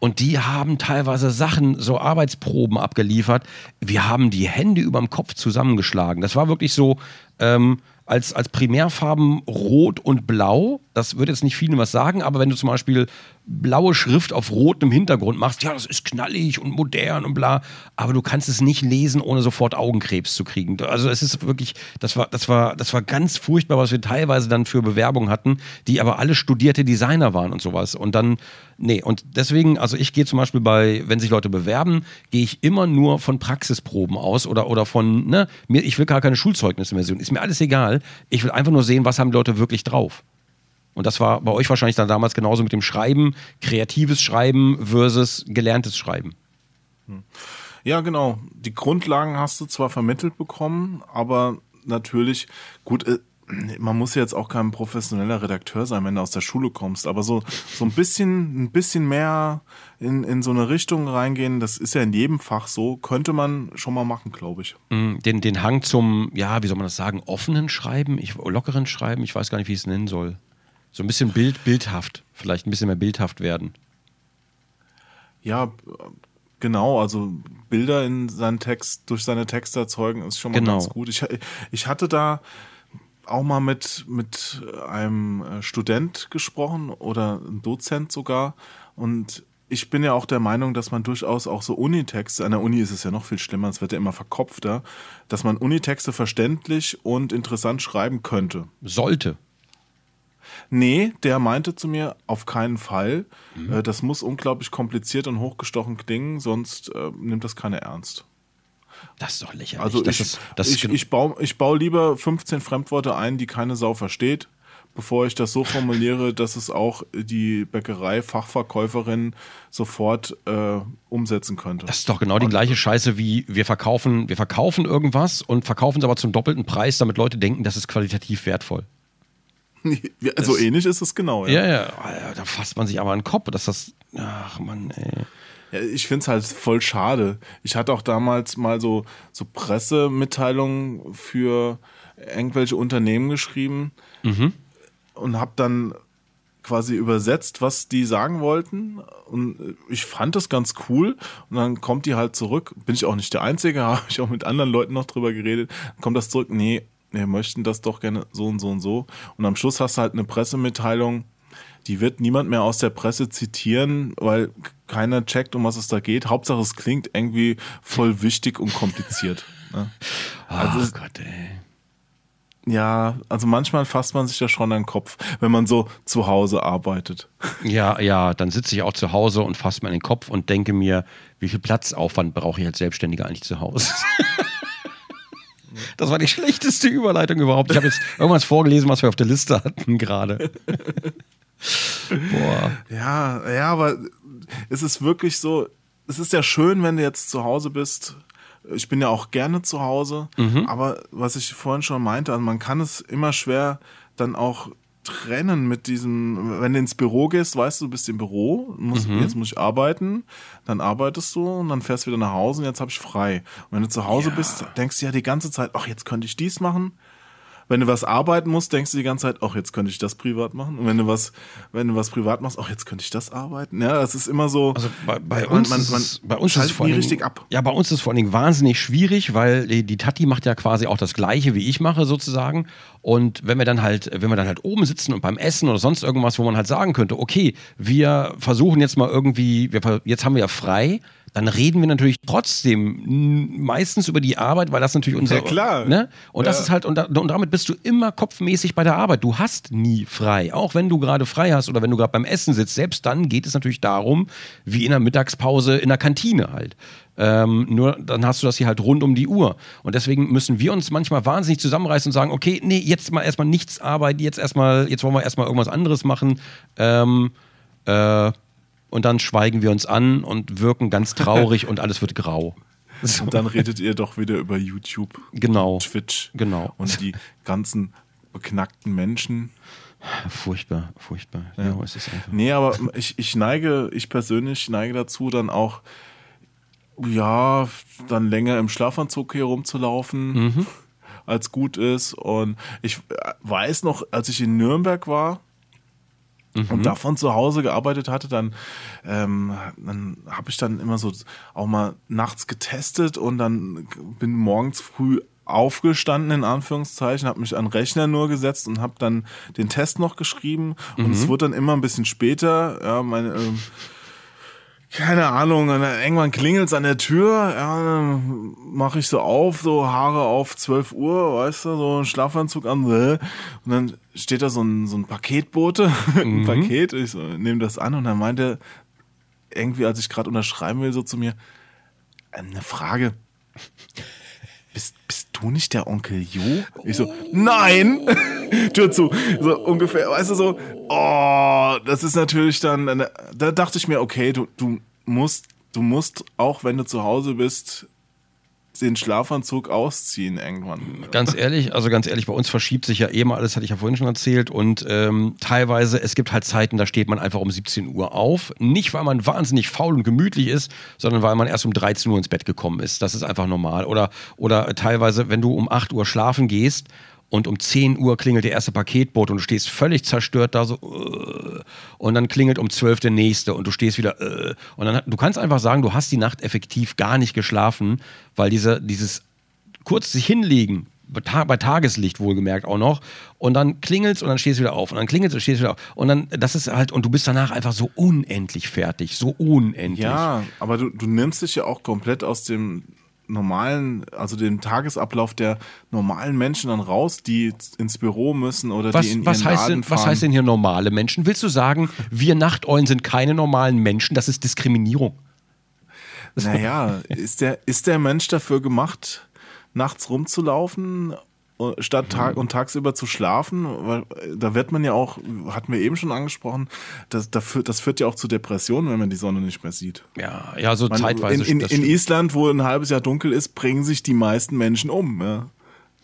Und die haben teilweise Sachen, so Arbeitsproben abgeliefert. Wir haben die Hände überm Kopf zusammengeschlagen. Das war wirklich so, ähm, als, als Primärfarben Rot und Blau. Das würde jetzt nicht vielen was sagen, aber wenn du zum Beispiel blaue Schrift auf rotem Hintergrund machst, ja, das ist knallig und modern und bla, aber du kannst es nicht lesen, ohne sofort Augenkrebs zu kriegen. Also es ist wirklich, das war, das war, das war ganz furchtbar, was wir teilweise dann für Bewerbungen hatten, die aber alle studierte Designer waren und sowas. Und dann, nee, und deswegen, also ich gehe zum Beispiel bei, wenn sich Leute bewerben, gehe ich immer nur von Praxisproben aus oder, oder von, ne, mir, ich will gar keine Schulzeugnisse mehr sehen. Ist mir alles egal. Ich will einfach nur sehen, was haben die Leute wirklich drauf. Und das war bei euch wahrscheinlich dann damals genauso mit dem Schreiben, kreatives Schreiben versus gelerntes Schreiben. Ja, genau. Die Grundlagen hast du zwar vermittelt bekommen, aber natürlich, gut, äh, man muss jetzt auch kein professioneller Redakteur sein, wenn du aus der Schule kommst, aber so, so ein bisschen, ein bisschen mehr in, in so eine Richtung reingehen, das ist ja in jedem Fach so, könnte man schon mal machen, glaube ich. Mm, Den, den Hang zum, ja, wie soll man das sagen, offenen Schreiben, ich, lockeren Schreiben, ich weiß gar nicht, wie ich es nennen soll. So ein bisschen Bild, bildhaft, vielleicht ein bisschen mehr bildhaft werden. Ja, genau, also Bilder in seinen Text, durch seine Texte erzeugen, ist schon mal Genau. ganz gut. Ich, ich hatte da auch mal mit, mit einem äh, Student gesprochen oder einem Dozent sogar und ich bin ja auch der Meinung, dass man durchaus auch so Unitexte, an der Uni ist es ja noch viel schlimmer, es wird ja immer verkopfter, dass man Unitexte verständlich und interessant schreiben könnte. Sollte. Nee, der meinte zu mir, auf keinen Fall. Äh, das muss unglaublich kompliziert und hochgestochen klingen, sonst äh, nimmt das keiner ernst. Das ist doch lächerlich. Also ich, ist, ich, ist, ich, baue, ich baue lieber 15 Fremdworte ein, die keine Sau versteht, bevor ich das so formuliere, dass es auch die Bäckerei-Fachverkäuferin sofort äh, umsetzen könnte. das ist doch genau die gleiche Scheiße wie wir verkaufen, wir verkaufen irgendwas und verkaufen es aber zum doppelten Preis, damit Leute denken, das ist qualitativ wertvoll. Ja, so ähnlich ist es genau. Ja, ja, Alter, da fasst man sich aber an den Kopf, dass das, ach Mann, ey. Ja, ich finde es halt voll schade. Ich hatte auch damals mal so, so Pressemitteilungen für irgendwelche Unternehmen geschrieben und habe dann quasi übersetzt, was die sagen wollten. Und ich fand das ganz cool. Und dann kommt die halt zurück. Bin ich auch nicht der Einzige, habe ich auch mit anderen Leuten noch drüber geredet. Dann kommt das zurück, nee, wir möchten das doch gerne so und so und so. Und am Schluss hast du halt eine Pressemitteilung, die wird niemand mehr aus der Presse zitieren, weil keiner checkt, um was es da geht. Hauptsache, es klingt irgendwie voll wichtig und kompliziert. Ne? Also, es- Gott, ey. Ja, also manchmal fasst man sich ja schon an den Kopf, wenn man so zu Hause arbeitet. Ja, ja, dann sitze ich auch zu Hause und fasse mir an den Kopf und denke mir, wie viel Platzaufwand brauche ich als Selbstständiger eigentlich zu Hause? Das war die schlechteste Überleitung überhaupt. Ich habe jetzt irgendwas vorgelesen, was wir auf der Liste hatten gerade. Boah. Ja, ja, aber es ist wirklich so, es ist ja schön, wenn du jetzt zu Hause bist. Ich bin ja auch gerne zu Hause, aber was ich vorhin schon meinte, also man kann es immer schwer dann auch trennen mit diesem, wenn du ins Büro gehst, weißt du, du bist im Büro, musst, Mhm. jetzt muss ich arbeiten, dann arbeitest du und dann fährst du wieder nach Hause und jetzt habe ich frei. Und wenn du zu Hause bist, denkst du ja die ganze Zeit, ach, jetzt könnte ich dies machen. Wenn du was arbeiten musst, denkst du die ganze Zeit, ach, jetzt könnte ich das privat machen. Und wenn du was, wenn du was privat machst, ach, jetzt könnte ich das arbeiten. Ja, das ist immer so. Also bei, bei man- uns, man- ist man es, bei uns ist es vor allen Dingen- richtig ab. Ja, bei uns ist es vor allen Dingen wahnsinnig schwierig, weil die, die Tati macht ja quasi auch das Gleiche, wie ich mache sozusagen. Und wenn wir dann halt, wenn wir dann halt oben sitzen und beim Essen oder sonst irgendwas, wo man halt sagen könnte, okay, wir versuchen jetzt mal irgendwie, wir, jetzt haben wir ja frei, dann reden wir natürlich trotzdem meistens über die Arbeit, weil das natürlich unser. Ja, klar. Ne? Und das Ja. ist halt, und, da, und damit bist du immer kopfmäßig bei der Arbeit. Du hast nie frei. Auch wenn du gerade frei hast oder wenn du gerade beim Essen sitzt, selbst dann geht es natürlich darum, wie in der Mittagspause in der Kantine halt. Ähm, nur dann hast du das hier halt rund um die Uhr. Und deswegen müssen wir uns manchmal wahnsinnig zusammenreißen und sagen, okay, nee, jetzt mal erstmal nichts arbeiten, jetzt erstmal, jetzt wollen wir erstmal irgendwas anderes machen. Ähm, äh, und dann schweigen wir uns an und wirken ganz traurig und alles wird grau. So, Und dann redet ihr doch wieder über YouTube, genau. Twitch Genau. und die ganzen beknackten Menschen. Furchtbar, furchtbar. Ja, es ist einfach. Nee, aber ich, ich neige, ich persönlich neige dazu, dann auch, ja, dann länger im Schlafanzug hier rumzulaufen, Mhm. als gut ist. Und ich weiß noch, als ich in Nürnberg war, Mhm. und davon zu Hause gearbeitet hatte, dann, ähm, dann habe ich dann immer so auch mal nachts getestet und dann bin morgens früh aufgestanden, in Anführungszeichen, habe mich an den Rechner nur gesetzt und habe dann den Test noch geschrieben und es wurde dann immer ein bisschen später, ja, meine, ähm, keine Ahnung, irgendwann klingelt es an der Tür, ja, mache ich so auf, so Haare auf 12 Uhr, weißt du, so ein Schlafanzug an, und dann steht da so ein, so ein Paketbote, ein Paket, ich so, nehme das an und dann meinte er irgendwie, als ich gerade unterschreiben will, so zu mir, eine Frage, bist, bist du nicht der Onkel Jo? Ich so, nein! Tür zu. So ungefähr, weißt du so, oh, das ist natürlich dann, da dachte ich mir, okay, du, du musst, du musst, auch wenn du zu Hause bist, den Schlafanzug ausziehen irgendwann. Ganz ehrlich, also ganz ehrlich, bei uns verschiebt sich ja eh mal alles, hatte ich ja vorhin schon erzählt. Und ähm, teilweise, es gibt halt Zeiten, da steht man einfach um 17 Uhr auf. Nicht, weil man wahnsinnig faul und gemütlich ist, sondern weil man erst um 13 Uhr ins Bett gekommen ist. Das ist einfach normal. Oder, oder teilweise, wenn du um 8 Uhr schlafen gehst und um 10 Uhr klingelt der erste Paketboot und du stehst völlig zerstört da so äh, und dann klingelt um 12 der nächste und du stehst wieder äh, und dann du kannst einfach sagen, du hast die Nacht effektiv gar nicht geschlafen, weil diese, dieses kurz sich hinlegen, bei, Ta bei Tageslicht wohlgemerkt auch noch, und dann klingelt's und dann stehst du wieder auf und dann klingelt's und stehst du wieder auf. Und dann, das ist halt, und du bist danach einfach so unendlich fertig, so unendlich. Ja, aber du, du nimmst dich ja auch komplett aus dem normalen, also dem Tagesablauf der normalen Menschen dann raus, die ins Büro müssen oder Was, die in was, ihren heißt Laden denn, was fahren. heißt denn hier normale Menschen? Willst du sagen, wir Nachteulen sind keine normalen Menschen? Das ist Diskriminierung. Naja, ist der, ist der Mensch dafür gemacht, nachts rumzulaufen, statt Tag und tagsüber zu schlafen? Weil äh, da wird man ja auch, hatten wir eben schon angesprochen, das, das, führt, das führt ja auch zu Depressionen, wenn man die Sonne nicht mehr sieht. Ja, ja, so Man, zeitweise. in, in, in. Island, wo ein halbes Jahr dunkel ist, bringen sich die meisten Menschen um. Ja.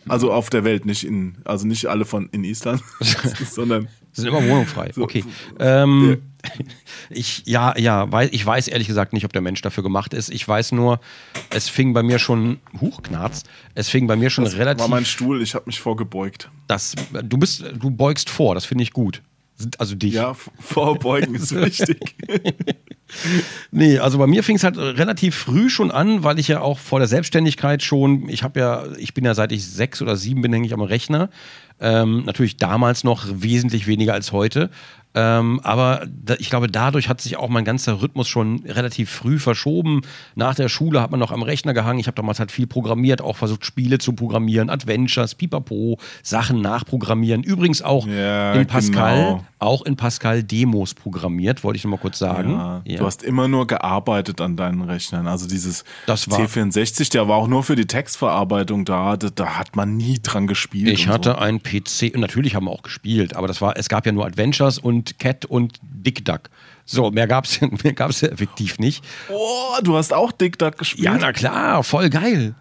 Also auf der Welt, nicht in, also nicht alle von in Island, sondern sind immer wohnungsfrei. So, okay. Ähm, ich, ja, ja, weil, ich weiß ehrlich gesagt nicht, ob der Mensch dafür gemacht ist. Ich weiß nur, es fing bei mir schon, huch, Knarz, es fing bei mir schon das relativ. war mein Stuhl, ich habe mich vorgebeugt. das, du bist, du beugst vor, das finde ich gut. Also dich. Ja, vorbeugen ist wichtig. Nee, also bei mir fing es halt relativ früh schon an, weil ich ja auch vor der Selbstständigkeit schon, ich habe ja, ich bin ja seit ich sechs oder sieben bin, hänge ich am Rechner. Ähm, natürlich damals noch wesentlich weniger als heute. Ähm, aber da, ich glaube, dadurch hat sich auch mein ganzer Rhythmus schon relativ früh verschoben. Nach der Schule hat man noch am Rechner gehangen. Ich habe damals halt viel programmiert, auch versucht, Spiele zu programmieren, Adventures, Pipapo, Sachen nachprogrammieren. Übrigens auch Ja, in Pascal, genau. Auch in Pascal Demos programmiert, wollte ich noch mal kurz sagen. Ja, Ja. Du hast immer nur gearbeitet an deinen Rechnern. Also dieses Das war- C64, der war auch nur für die Textverarbeitung da. Da, da hat man nie dran gespielt. Ich hatte So. einen PC, und natürlich haben wir auch gespielt, aber das war, es gab ja nur Adventures und Cat und Dick Duck. So, mehr gab es mehr gab's ja effektiv nicht. Oh, du hast auch Dick Duck gespielt. Ja, na klar, voll geil.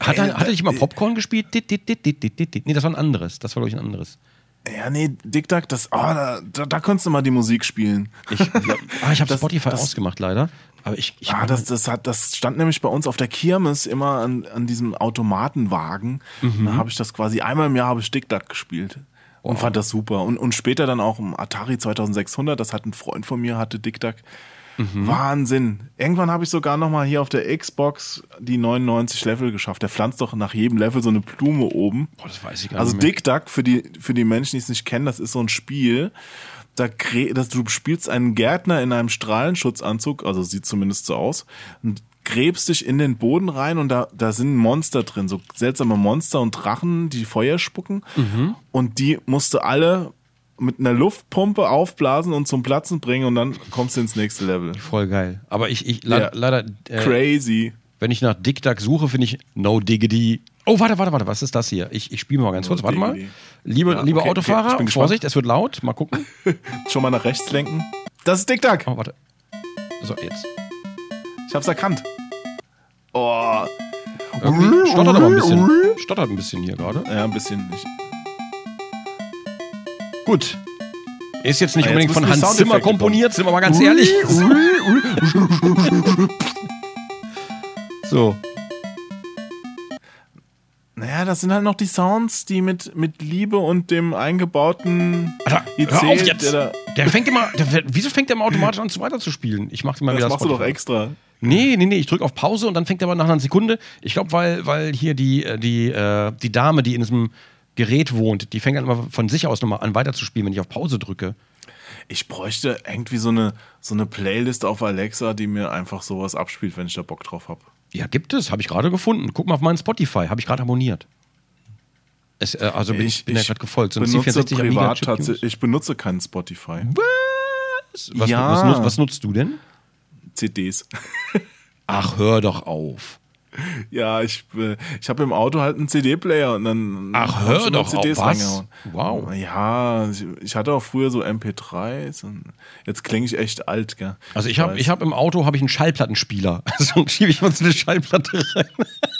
Hat, er, hatte ich mal äh, Popcorn gespielt? Nee, das war ein anderes. Das war, glaube ich, ein anderes. Ja, nee, Dick Duck, das, oh, da, da, da konntest du mal die Musik spielen. Ich, ah, ich habe Das- Spotify das- ausgemacht, leider. Aber ich, ich Ah, das, das, hat, das stand nämlich bei uns auf der Kirmes immer an, an diesem Automatenwagen. Mhm. Da habe ich das quasi einmal im Jahr habe ich Dick Duck gespielt. Und fand das super. Und, und später dann auch im Atari 2600, das hat ein Freund von mir, hatte Dick Duck. Mhm. Wahnsinn. Irgendwann habe ich sogar noch mal hier auf der Xbox die 99 Level geschafft. Der pflanzt doch nach jedem Level so eine Blume oben. Boah, das weiß ich gar Also nicht mehr. Dick Duck, für die, für die Menschen, die es nicht kennen, das ist so ein Spiel. Da kre das, du spielst einen Gärtner in einem Strahlenschutzanzug, also sieht zumindest so aus, und gräbst dich in den Boden rein und da, da sind Monster drin, so seltsame Monster und Drachen, die Feuer spucken. Mhm. Und die musst du alle mit einer Luftpumpe aufblasen und zum Platzen bringen und dann kommst du ins nächste Level. Voll geil. Aber ich, ich le Ja. leider, äh, Crazy. wenn ich nach Dick Duck suche, finde ich No Diggity. Oh, warte, warte, warte, was ist das hier? Ich, ich spiele mal ganz No kurz, warte mal. Liebe, Ja, liebe okay, okay, Autofahrer, gespannt. Vorsicht, es wird laut. Mal gucken. Schon mal nach rechts lenken. Das ist Dick Duck. Oh, warte. So, jetzt. Ich hab's erkannt. Oh. Irgendwie stottert aber ein bisschen. Stottert ein bisschen hier gerade. Ja, ein bisschen. Ich, Gut. Ist jetzt nicht Ah, jetzt unbedingt von müssen die Hans Zimmer komponiert, sind wir mal ganz ehrlich. so. Naja, das sind halt noch die Sounds, die mit, mit Liebe und dem eingebauten Alter, IC, hör auf jetzt. der. Der fängt immer. Der, wieso fängt der immer automatisch an, weiter zu spielen? Ich mach mal wieder Das machst du doch extra. Nee, nee, nee, ich drücke auf Pause und dann fängt er aber nach einer Sekunde. Ich glaube, weil, weil hier die, äh, die, äh, die Dame, die in diesem Gerät wohnt, die fängt dann immer von sich aus nochmal an weiterzuspielen, wenn ich auf Pause drücke. Ich bräuchte irgendwie so eine, so eine Playlist auf Alexa, die mir einfach sowas abspielt, wenn ich da Bock drauf habe. Ja, gibt es, habe ich gerade gefunden. Guck mal auf meinen Spotify, habe ich gerade abonniert. Es, äh, also bin ich, bin ja gerade gefolgt. So benutze C64 Amiga privat. Ich benutze keinen Spotify. Was, was, Ja. was, nutzt, was nutzt du denn? CDs. Ach, hör doch auf. Ja, ich, äh, ich habe im Auto halt einen CD-Player und dann. Ach, hör doch auf, was? reingehauen. Wow. Ja, ich, hatte auch früher so MP3s und jetzt klinge ich echt alt, gell? Also ich habe ich hab im Auto habe ich einen Schallplattenspieler. Also schiebe ich mal so eine Schallplatte rein.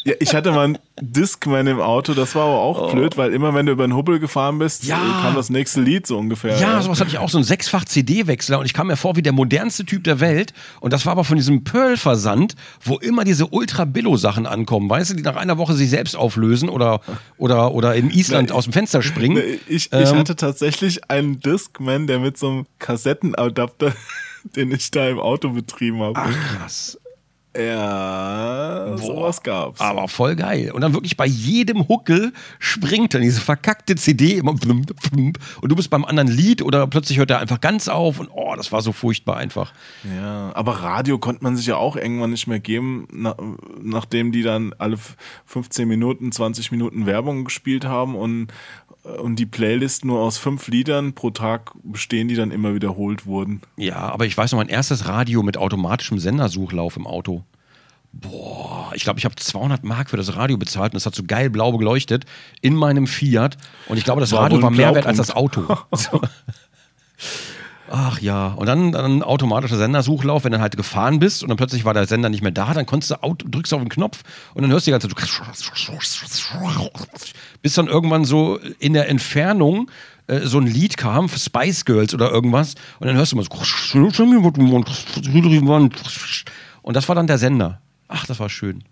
Ja, ich hatte mal einen Discman im Auto, das war aber auch blöd, weil immer wenn du über den Hubbel gefahren bist, Oh. Ja. äh, kam das nächste Lied so ungefähr. Ja, sowas hatte ich auch, so ein sechsfach CD-Wechsler und ich kam mir vor wie der modernste Typ der Welt und das war aber von diesem Pearl-Versand, wo immer diese Ultra-Billo-Sachen ankommen, weißt du, die nach einer Woche sich selbst auflösen oder, oder, oder in Island aus dem Fenster springen. Nee, Ich, ich Ähm. hatte tatsächlich einen Discman, der mit so einem Kassettenadapter, den ich da im Auto betrieben habe. Ach, krass. Ja, sowas gab's. Aber voll geil. Und dann wirklich bei jedem Huckel springt dann diese verkackte CD immer und du bist beim anderen Lied oder plötzlich hört er einfach ganz auf und oh, das war so furchtbar einfach. Ja, aber Radio konnte man sich ja auch irgendwann nicht mehr geben, na, nachdem die dann alle f- 15 Minuten, 20 Minuten Werbung gespielt haben und, und die Playlist nur aus fünf Liedern pro Tag bestehen, die dann immer wiederholt wurden. Ja, aber ich weiß noch, mein erstes Radio mit automatischem Sendersuchlauf im Auto. Boah, ich glaube, ich habe 200 Mark für das Radio bezahlt und es hat so geil blau geleuchtet in meinem Fiat. Und ich glaube, das War Radio war mehr wert als das. Auto. So. Ach ja, und dann, dann automatischer Sendersuchlauf, wenn du halt gefahren bist und dann plötzlich war der Sender nicht mehr da, dann konntest du Auto, drückst du auf den Knopf und dann hörst du die ganze Zeit, bis dann irgendwann so in der Entfernung äh, so ein Lied kam, Spice Girls oder irgendwas, und dann hörst du mal so und das war dann der Sender. Ach, das war schön.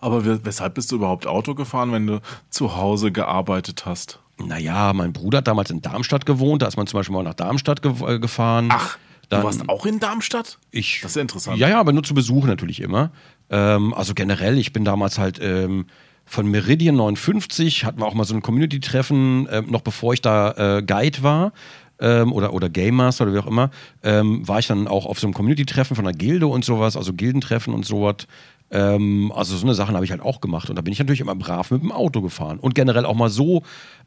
Aber we- weshalb bist du überhaupt Auto gefahren, wenn du zu Hause gearbeitet hast? Naja, mein Bruder hat damals in Darmstadt gewohnt, da ist man zum Beispiel mal nach Darmstadt ge äh, gefahren. Ach, Dann- du warst auch in Darmstadt? Ich, Das ist ja interessant. Ja, ja, aber nur zu Besuch natürlich immer. Ähm, also generell, ich bin damals halt ähm, von Meridian 59, hatten wir auch mal so ein Community-Treffen, ähm, noch bevor ich da äh, Guide war. Ähm, oder, oder Game Master oder wie auch immer, ähm, war ich dann auch auf so einem Community-Treffen von der Gilde und sowas, also Gildentreffen und sowas. Ähm, also so eine Sachen habe ich halt auch gemacht. Und da bin ich natürlich immer brav mit dem Auto gefahren. Und generell auch mal so.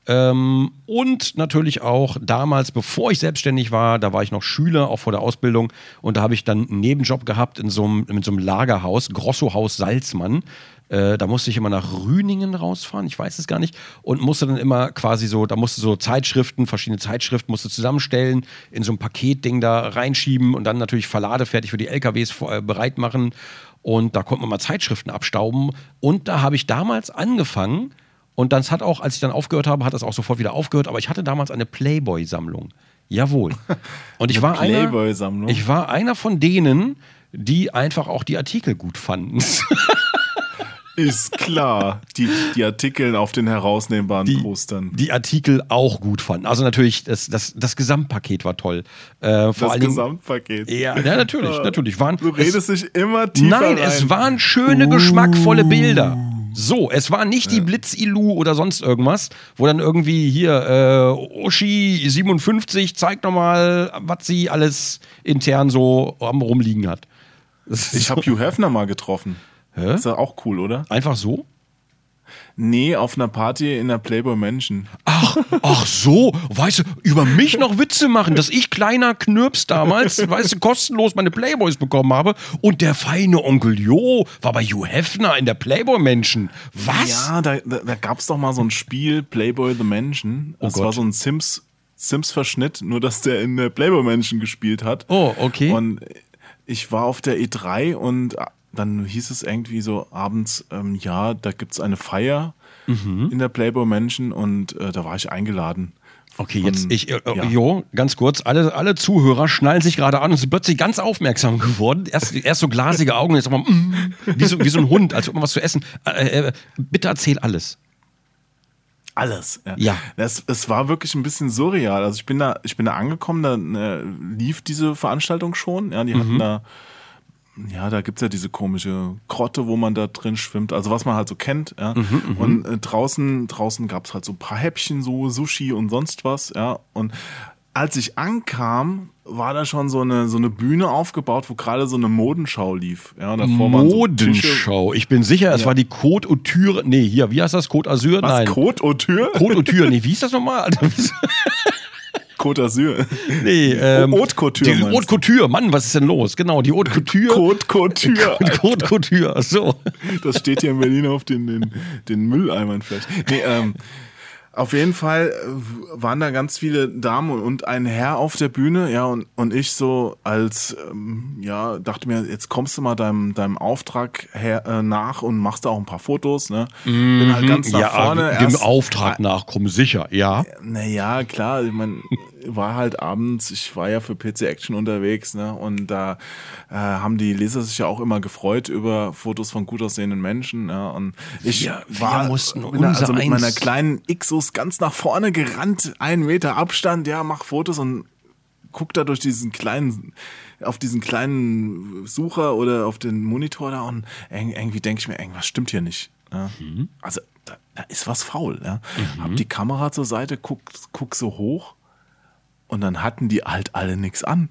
Ähm, und natürlich auch damals, bevor ich selbstständig war, da war ich noch Schüler, auch vor der Ausbildung. Und da habe ich dann einen Nebenjob gehabt in so einem, mit so einem Lagerhaus, Grossohaus Salzmann. Äh, da musste ich immer nach Rüningen rausfahren, ich weiß es gar nicht. Und musste dann immer quasi so, da musste so Zeitschriften, verschiedene Zeitschriften musste zusammenstellen, in so ein Paketding da reinschieben und dann natürlich verladefertig für die LKWs äh, bereit machen. Und da konnte man mal Zeitschriften abstauben. Und da habe ich damals angefangen, Und das hat auch, als ich dann aufgehört habe, hat das auch sofort wieder aufgehört. Aber ich hatte damals eine Playboy-Sammlung. Jawohl. Und ich war einer, Playboy-Sammlung. ich war einer von denen, die einfach auch die Artikel gut fanden. Ist klar. Die, die Artikel auf den herausnehmbaren die, Postern. die Artikel auch gut fanden. Also natürlich, das, das, das Gesamtpaket war toll. Äh, das Dingen, Gesamtpaket. ja, ja, natürlich, natürlich. Waren, Du es, redest dich immer tiefer nein, rein. es waren schöne, geschmackvolle Bilder. So, es war nicht die Blitzilu oder sonst irgendwas, wo dann irgendwie hier äh, Uschi 57 zeigt nochmal, was sie alles intern so am rumliegen hat. Ich habe Hugh Hefner mal getroffen. Hä? Ist ja auch cool, oder? einfach so. Nee, auf einer Party in der Playboy Mansion. Ach, ach so, weißt du, über mich noch Witze machen, dass ich kleiner Knirps damals, weißt du, kostenlos meine Playboys bekommen habe und der feine Onkel Jo war bei Hugh Hefner in der Playboy-Menschen. Was? Ja, da, da, da gab es doch mal so ein Spiel, Playboy the Mansion. Das Oh war so ein Sims, Sims-Verschnitt, nur dass der in der Playboy Mansion gespielt hat. Oh, okay. Und ich war auf der E3 und dann hieß es irgendwie so abends, ähm, ja, da gibt's eine Feier Mhm. in der Playboy Mansion und äh, da war ich eingeladen. Okay, Von- jetzt, ich, äh, äh, ja. Jo, ganz kurz, alle, alle Zuhörer schnallen sich gerade an und sind plötzlich ganz aufmerksam geworden. Erst, erst so glasige Augen, jetzt aber mm, wie, so, wie so ein Hund, als ob man was zu essen. Äh, äh, bitte erzähl alles. Alles. Ja. Ja. Das, es war wirklich ein bisschen surreal. Also ich bin da, ich bin da angekommen, da äh, lief diese Veranstaltung schon. Ja, die Mhm. hatten da, ja, da gibt's ja diese komische Grotte, wo man da drin schwimmt. Also was man halt so kennt. Ja. Mhm, und äh, draußen, draußen gab's halt so ein paar Häppchen, so Sushi und sonst was. Ja. Und als ich ankam, war da schon so eine, so eine Bühne aufgebaut, wo gerade so eine Modenschau lief. Ja, davor so. Modenschau. Ich bin sicher, es Ja. war die Côte Auture. Nee, hier, wie heißt das? Côte Azur? Was? Nein. Côte Auture? Côte Auture. Nee, wie hieß das nochmal? Côte d'Azur. nee, ähm, Haute Couture Die Haute Couture. Mann, was ist denn los? Genau, die Haute Couture. Côte Couture. Haute Couture. So. Das steht hier in Berlin auf den, den, den Mülleimern vielleicht. Nee, ähm, auf jeden Fall äh, waren da ganz viele Damen und ein Herr auf der Bühne, ja, und, und ich so als, ähm, ja, dachte mir, jetzt kommst du mal deinem, deinem Auftrag her, äh, nach und machst da auch ein paar Fotos, ne? Bin halt ganz nach ja, vorne. dem erst- Auftrag nachkommen, sicher, ja. Naja, klar, ich meine, war halt abends, ich war ja für PC Action unterwegs, ne? Und da äh, haben die Leser sich ja auch immer gefreut über Fotos von gut aussehenden Menschen. Ja? Und ich wir war da also mit meiner kleinen Xus ganz nach vorne gerannt, einen Meter Abstand, ja, mach Fotos und guck da durch diesen kleinen, auf diesen kleinen Sucher oder auf den Monitor da und irg- irgendwie denke ich mir, irgendwas stimmt hier nicht. Ja? Mhm. Also da, da ist was faul. Ja? Hab die Kamera zur Seite, guck, guck so hoch und dann hatten die halt alle nichts an.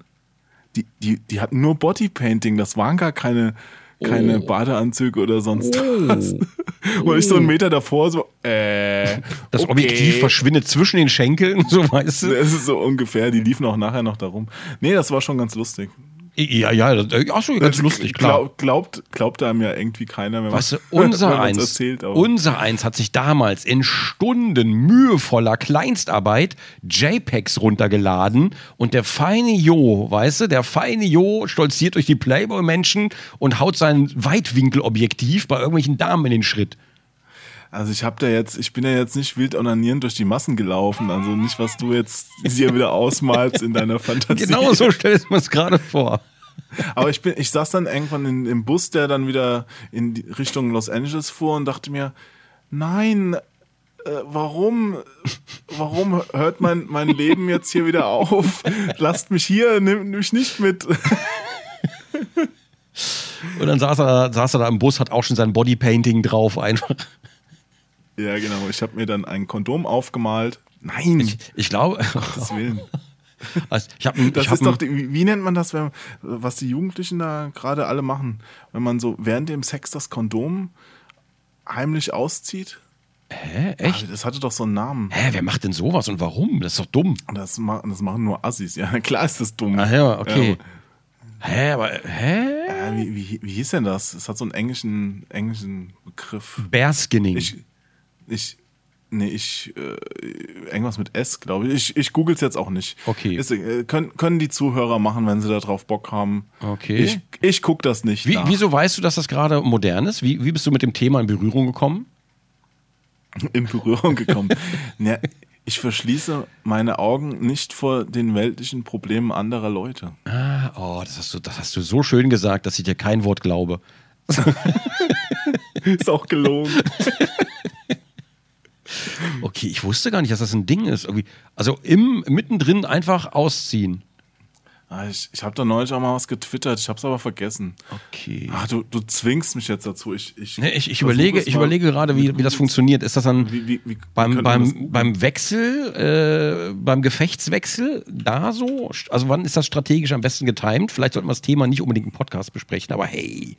Die, die, die hatten nur Bodypainting, das waren gar keine, keine Oh. Badeanzüge oder sonst was. Und ich so einen Meter davor so, äh. Das okay. Objektiv verschwindet zwischen den Schenkeln, so weißt du. Das ist so ungefähr, die liefen auch nachher noch darum. Nee, das war schon ganz lustig. Ja, ja, das- ach so, ganz lustig, klar. Glaub, glaubt, glaubt einem ja irgendwie keiner, wenn man Weißt du, unser wenn eins, erzählt. Aber unser eins hat sich damals in Stunden mühevoller Kleinstarbeit JPEGs runtergeladen und der feine Jo, weißt du, der feine Jo stolziert durch die Playboy-Menschen und haut sein Weitwinkelobjektiv bei irgendwelchen Damen in den Schritt. Also ich habe da jetzt, ich bin ja jetzt nicht wild onanierend durch die Massen gelaufen, also nicht, was du jetzt hier wieder ausmalst in deiner Fantasie. Genau so stellst du mir es gerade vor. Aber ich bin, ich saß dann irgendwann in, im Bus, der dann wieder in Richtung Los Angeles fuhr und dachte mir, nein, äh, warum, warum hört mein, mein Leben jetzt hier wieder auf? Lasst mich hier, nimmt mich nicht mit. Und dann saß er, saß er da im Bus, hat auch schon sein Bodypainting drauf einfach. Ja, genau. Ich habe mir dann ein Kondom aufgemalt. Nein, Ich, ich glaube, Gottes Willen. also ich habe Das ich hab ist doch, die, wie, nennt man das, wenn, was die Jugendlichen da gerade alle machen? Wenn man so während dem Sex das Kondom heimlich auszieht? Hä, echt? Das hatte doch so einen Namen. Hä, wer macht denn sowas und warum? Das ist doch dumm. Das, ma das machen nur Assis. Ja, klar ist das dumm. Ach ja, okay. Hä, aber, hä? Ja, äh, wie, wie, wie hieß denn das? Es hat so einen englischen, englischen Begriff. Bearskinning. Ich, ich, nee, ich, äh, irgendwas mit S, glaube ich. Ich, ich google es jetzt auch nicht. Okay. Ist, äh, können, können die Zuhörer machen, wenn sie da drauf Bock haben. Okay. Ich, ich gucke das nicht. Wie, wieso weißt du, dass das gerade modern ist? Wie, wie bist du mit dem Thema in Berührung gekommen? in Berührung gekommen. ja, ich verschließe meine Augen nicht vor den weltlichen Problemen anderer Leute. Ah, oh, das hast, du, das hast du so schön gesagt, dass ich dir kein Wort glaube. Ist auch gelogen. Okay, ich wusste gar nicht, dass das ein Ding ist. Irgendwie, also im, mittendrin einfach ausziehen. Ah, ich ich habe da neulich auch mal was getwittert, ich habe es aber vergessen. Okay. Ach, du, du zwingst mich jetzt dazu. Ich, ich, Nee, ich, ich überlege, ich überlege gerade, wie, wie das funktioniert. Ist das dann Wie, wie, wie beim, beim, beim Wechsel, äh, beim Gefechtswechsel da so? Also wann ist das strategisch am besten getimt? Vielleicht sollten wir das Thema nicht unbedingt im Podcast besprechen, aber hey.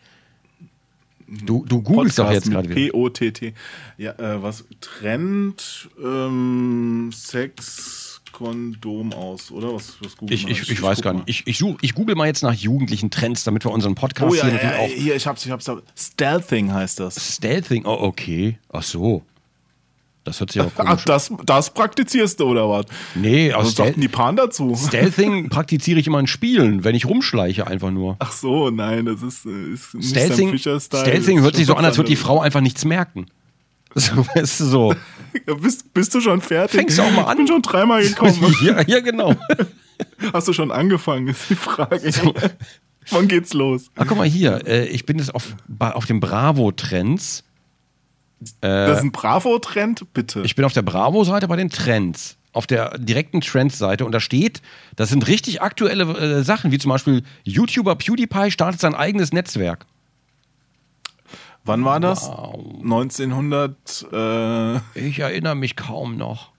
Du, du googelst doch jetzt mit gerade wieder. P-O-T-T. Ja, äh, was Trend ähm, Sex Kondom aus, oder? Was, was googelt Ich, man? ich, ich weiß gar nicht. Ich, ich, such, ich google mal jetzt nach jugendlichen Trends, damit wir unseren Podcast Oh ja, hier ja, ja, auch. hier, ich hab's, ich hab's. Stealthing heißt das. Stealthing, oh, okay. Ach so. Das hört sich Ach, komisch an. das, das praktizierst du, oder was? Nee, aus Was sagten die Pan dazu? Stealthing praktiziere ich immer in Spielen, wenn ich rumschleiche einfach nur. Ach so, nein, das ist, äh, ist nicht Stealthing, Fischer-Style. Stealthing hört sich so an, als würde die Frau einfach nichts merken. So, weißt du, so. Bist, bist du schon fertig? Fängst du auch mal Ich an? bin schon dreimal gekommen. ja, ja, genau. Hast du schon angefangen, ist die Frage. Wann geht's los? Ach, guck mal hier. Äh, ich bin jetzt auf, auf dem Bravo-Trends. Das ist ein Bravo-Trend, bitte. Ich bin auf der Bravo-Seite bei den Trends. Auf der direkten Trends-Seite und da steht, das sind richtig aktuelle äh, Sachen, wie zum Beispiel YouTuber PewDiePie startet sein eigenes Netzwerk. Wann war das? 1900. Äh, Ich erinnere mich kaum noch.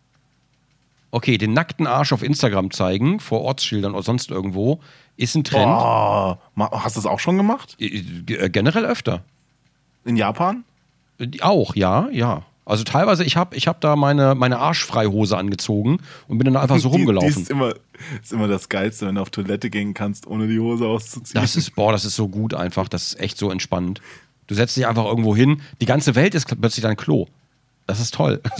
Okay, den nackten Arsch auf Instagram zeigen, vor Ortsschildern oder sonst irgendwo, ist ein Trend. oh, hast du das auch schon gemacht? Äh, äh, Generell öfter. In Japan? Auch, ja, ja. Also teilweise, ich habe ich hab da meine, meine Arschfreihose angezogen und bin dann einfach so Die, die rumgelaufen. ist, immer, ist immer das Geilste, wenn du auf Toilette gehen kannst, ohne die Hose auszuziehen. Das ist, boah, das ist so gut einfach. Das ist echt so entspannend. Du setzt dich einfach irgendwo hin. Die ganze Welt ist plötzlich dein Klo. Das ist toll.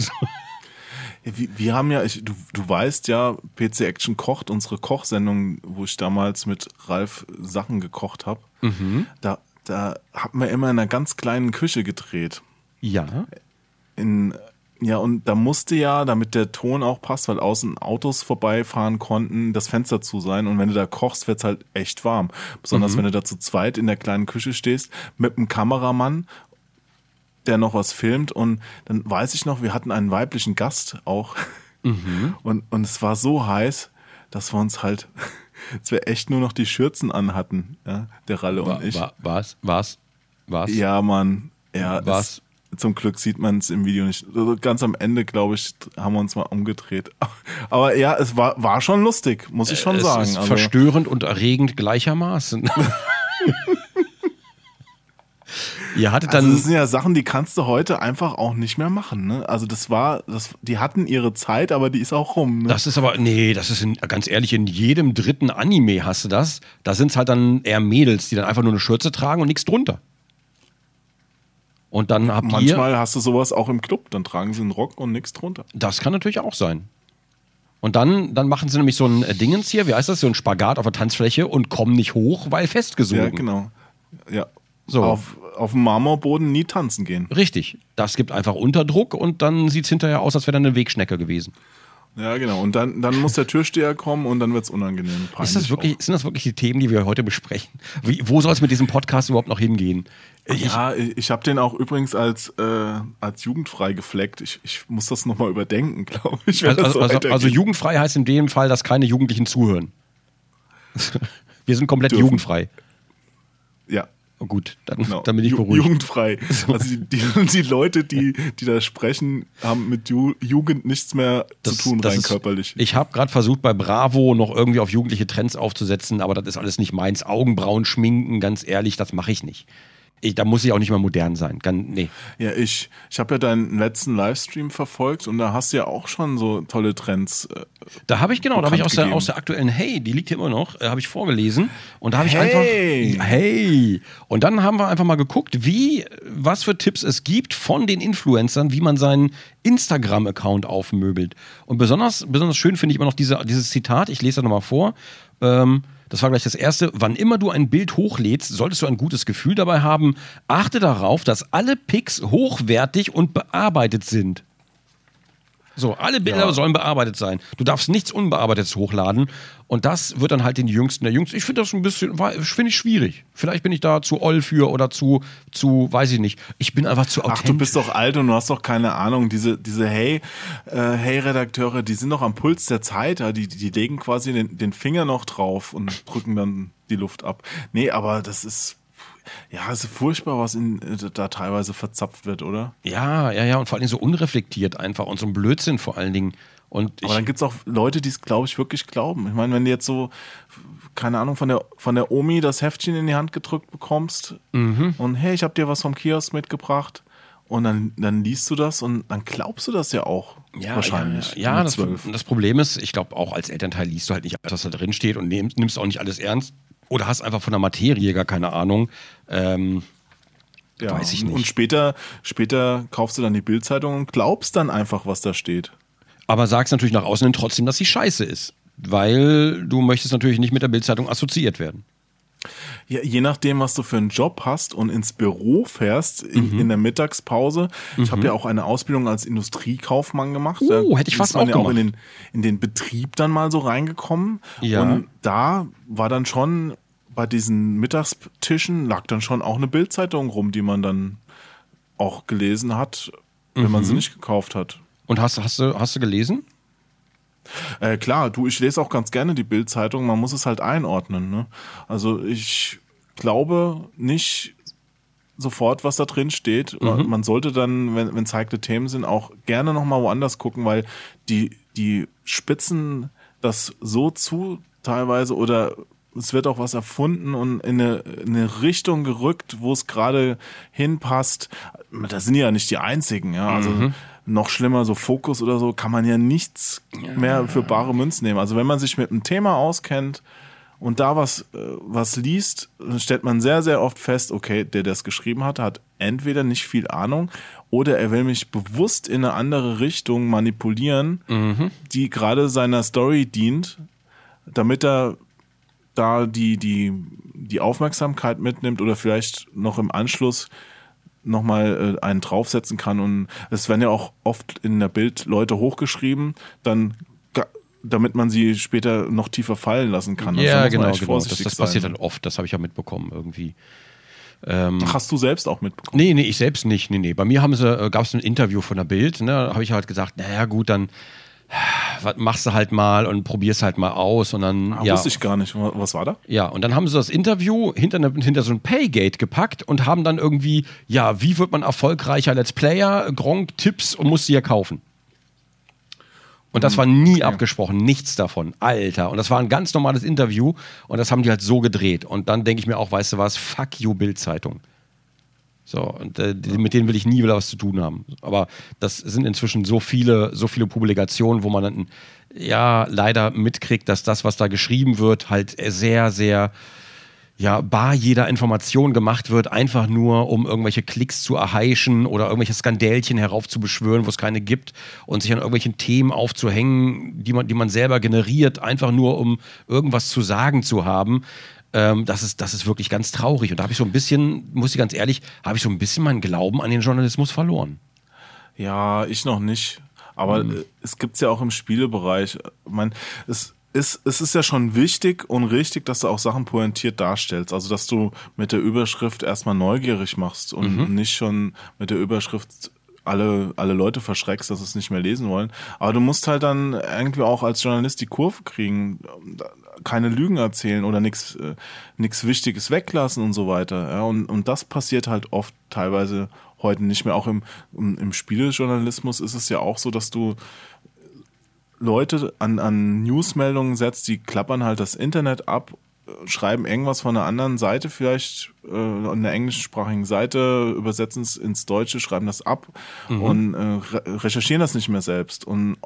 Ja, wir, wir haben ja, ich, du, du weißt ja, PC Action kocht, unsere Kochsendung, wo ich damals mit Ralf Sachen gekocht habe. Mhm. Da, da haben wir immer in einer ganz kleinen Küche gedreht. Ja. In, ja, und da musste ja, damit der Ton auch passt, weil außen Autos vorbeifahren konnten, das Fenster zu sein. Und wenn du da kochst, wird's halt echt warm. Besonders wenn du da zu zweit in der kleinen Küche stehst, mit einem Kameramann, der noch was filmt. Und dann weiß ich noch, wir hatten einen weiblichen Gast auch. Und, und es war so heiß, dass wir uns halt, dass wir echt nur noch die Schürzen anhatten, ja, der Ralle Wa- und ich. wa- Was? Was? Was? Ja, Mann. Ja, Was? Zum Glück sieht man es im Video nicht. Also ganz am Ende, glaube ich, haben wir uns mal umgedreht. Aber ja, es war, war schon lustig, muss ich schon es sagen. ist Also, verstörend und erregend gleichermaßen. Ihr hattet also dann. das sind ja Sachen, die kannst du heute einfach auch nicht mehr machen. Ne? Also das war, das, die hatten ihre Zeit, aber die ist auch rum. Ne? das ist aber, nee, das ist in, ganz ehrlich, in jedem dritten Anime hast du das. Da sind es halt dann eher Mädels, die dann einfach nur eine Schürze tragen und nichts drunter. Und dann habt ihr. Manchmal hast du sowas auch im Club, dann tragen sie einen Rock und nichts drunter. Das kann natürlich auch sein. Und dann, dann machen sie nämlich so ein äh, Dingens hier, wie heißt das, so ein Spagat auf der Tanzfläche und kommen nicht hoch, weil festgesogen. Ja, genau. Ja. So. Auf, auf dem Marmorboden nie tanzen gehen. Richtig. Das gibt einfach Unterdruck und dann sieht es hinterher aus, als wäre da eine Wegschnecke gewesen. Ja, genau. Und dann, dann muss der Türsteher kommen und dann wird's unangenehm. Ist das wirklich, sind das wirklich die Themen, die wir heute besprechen? Wie, wo soll es mit diesem Podcast überhaupt noch hingehen? Ich, Ja, ich, habe den auch übrigens als, äh, als jugendfrei gefleckt. Ich, ich muss das nochmal überdenken, glaube ich. also, so also, also jugendfrei heißt in dem Fall, dass keine Jugendlichen zuhören. Wir sind komplett Dürfen. jugendfrei. ja, Oh, gut, dann, genau. dann bin ich beruhigt. Jugendfrei. Also die, die, die Leute, die, die da sprechen, haben mit Ju Jugend nichts mehr zu tun, rein ist- körperlich. Ich habe gerade versucht, bei Bravo noch irgendwie auf jugendliche Trends aufzusetzen, aber das ist alles nicht meins. Augenbrauen schminken, ganz ehrlich, das mache ich nicht. Ich, da muss ich auch nicht mehr modern sein. Ganz, nee. ja, ich, ich habe ja deinen letzten Livestream verfolgt und da hast du ja auch schon so tolle Trends. äh, Da habe ich genau, da habe ich aus der, aus der aktuellen Hey, die liegt hier immer noch, äh, habe ich vorgelesen und da habe ich Hey! einfach Hey und dann haben wir einfach mal geguckt, wie was für Tipps es gibt von den Influencern, wie man seinen Instagram Account aufmöbelt. Und besonders besonders schön finde ich immer noch diese, dieses Zitat, ich lese das nochmal vor. Ähm, das war gleich das erste. Wann immer du ein Bild hochlädst, solltest du ein gutes Gefühl dabei haben. Achte darauf, dass alle Pics hochwertig und bearbeitet sind. So, alle Bilder Ja. sollen bearbeitet sein. Du darfst nichts Unbearbeitetes hochladen. Und das wird dann halt den Jüngsten der Jüngsten. Ich finde das ein bisschen, finde ich schwierig. Vielleicht bin ich da zu oll für oder zu, zu, weiß ich nicht. Ich bin einfach zu Ach, authentisch. du bist doch alt und du hast doch keine Ahnung. Diese, diese Hey, äh, Hey-Redakteure, die sind doch am Puls der Zeit. Ja? Die, die legen quasi den, den Finger noch drauf und drücken dann die Luft ab. Nee, aber das ist, ja, es ist furchtbar, was in, da teilweise verzapft wird, oder? Ja, ja, ja. Und vor allen Dingen so unreflektiert einfach und so ein Blödsinn vor allen Dingen. Und Aber dann gibt's auch Leute, die es, glaube ich, wirklich glauben. Ich meine, wenn du jetzt so, keine Ahnung, von der, von der Omi das Heftchen in die Hand gedrückt bekommst Mhm. und hey, ich habe dir was vom Kiosk mitgebracht und dann, dann liest du das und dann glaubst du das ja auch ja, wahrscheinlich. Ja, ja das, das Problem ist, ich glaube, auch als Elternteil liest du halt nicht alles, was da drin steht und nimmst, nimmst auch nicht alles ernst. Oder hast einfach von der Materie gar keine Ahnung. Ähm, Ja, Weiß ich und- nicht. Und später, später kaufst du dann die Bildzeitung und glaubst dann einfach, was da steht. aber sagst natürlich nach außen hin trotzdem, dass sie scheiße ist. Weil du möchtest natürlich nicht mit der Bildzeitung assoziiert werden. Ja, je nachdem, was du für einen Job hast und ins Büro fährst in, Mhm. in der Mittagspause. Ich habe ja auch eine Ausbildung als Industriekaufmann gemacht. Uh, Da hätte ich fast man auch ja auch in den, in den Betrieb dann mal so reingekommen. Ja. Und da war dann schon bei diesen Mittagstischen lag dann schon auch eine Bildzeitung rum, die man dann auch gelesen hat, wenn man Mhm. sie nicht gekauft hat. Und hast, hast, du, hast du gelesen? Äh, klar, du, ich lese auch ganz gerne die Bildzeitung, man muss es halt einordnen. Ne? Also ich glaube nicht sofort, was da drin steht. Man sollte dann, wenn wenn zeigte Themen sind, auch gerne nochmal woanders gucken, weil die, die spitzen das so zu teilweise oder es wird auch was erfunden und in eine, in eine Richtung gerückt, wo es gerade hinpasst. Das sind ja nicht die einzigen, ja. Also noch schlimmer, so Fokus oder so, kann man ja nichts mehr für bare Münzen nehmen. Also wenn man sich mit einem Thema auskennt und da was, äh, was liest, dann stellt man sehr, sehr oft fest, okay, der, der es geschrieben hat, hat entweder nicht viel Ahnung oder er will mich bewusst in eine andere Richtung manipulieren, die gerade seiner Story dient, damit er da die, die, die Aufmerksamkeit mitnimmt oder vielleicht noch im Anschluss nochmal äh, einen draufsetzen kann. Und es werden ja auch oft in der Bild Leute hochgeschrieben, dann damit man sie später noch tiefer fallen lassen kann. Also ja, man genau, genau. Das, das passiert halt oft, das habe ich ja mitbekommen irgendwie. Ach, Hast du selbst auch mitbekommen? Nee, nee, ich selbst nicht. Nee, nee. Bei mir haben sie, äh, gab es ein Interview von der Bild, ne? Da habe ich halt gesagt, naja gut, dann machst du halt mal und probier's halt mal aus und dann Ah, ja, Wusste ich gar nicht. Was war da? ja und dann haben sie das Interview hinter, eine, hinter so ein Paygate gepackt und haben dann irgendwie ja wie wird man erfolgreicher Let's Player Gronk Tipps und muss sie ja kaufen und das war nie abgesprochen, nichts davon. Alter. Und das war ein ganz normales Interview und das haben die halt so gedreht. Und dann denke ich mir auch, weißt du was, fuck you, Bild-Zeitung. So, und äh, die, mit denen will ich nie wieder was zu tun haben. Aber das sind inzwischen so viele, so viele Publikationen, wo man dann ja leider mitkriegt, dass das, was da geschrieben wird, halt sehr, sehr ja, bar jeder Information gemacht wird, einfach nur, um irgendwelche Klicks zu erheischen oder irgendwelche Skandälchen heraufzubeschwören, wo es keine gibt und sich an irgendwelchen Themen aufzuhängen, die man, die man selber generiert, einfach nur, um irgendwas zu sagen zu haben. Ähm, das, ist, das ist wirklich ganz traurig. Und da habe ich so ein bisschen, muss ich ganz ehrlich, habe ich so ein bisschen meinen Glauben an den Journalismus verloren. Ja, ich noch nicht. Aber Hm. äh, es gibt's ja auch im Spielebereich. Ich mein, es ist, es ist ja schon wichtig und richtig, dass du auch Sachen pointiert darstellst. Also, dass du mit der Überschrift erstmal neugierig machst und Mhm. nicht schon mit der Überschrift alle, alle Leute verschreckst, dass sie es nicht mehr lesen wollen. Aber du musst halt dann irgendwie auch als Journalist die Kurve kriegen, keine Lügen erzählen oder nichts äh, Wichtiges weglassen und so weiter. Ja, und, und das passiert halt oft teilweise heute nicht mehr. Auch im, im, im Spielejournalismus ist es ja auch so, dass du Leute an, an Newsmeldungen setzt, die klappern halt das Internet ab, schreiben irgendwas von einer anderen Seite, vielleicht äh, an der englischsprachigen Seite, übersetzen es ins Deutsche, schreiben das ab und äh, re recherchieren das nicht mehr selbst. Und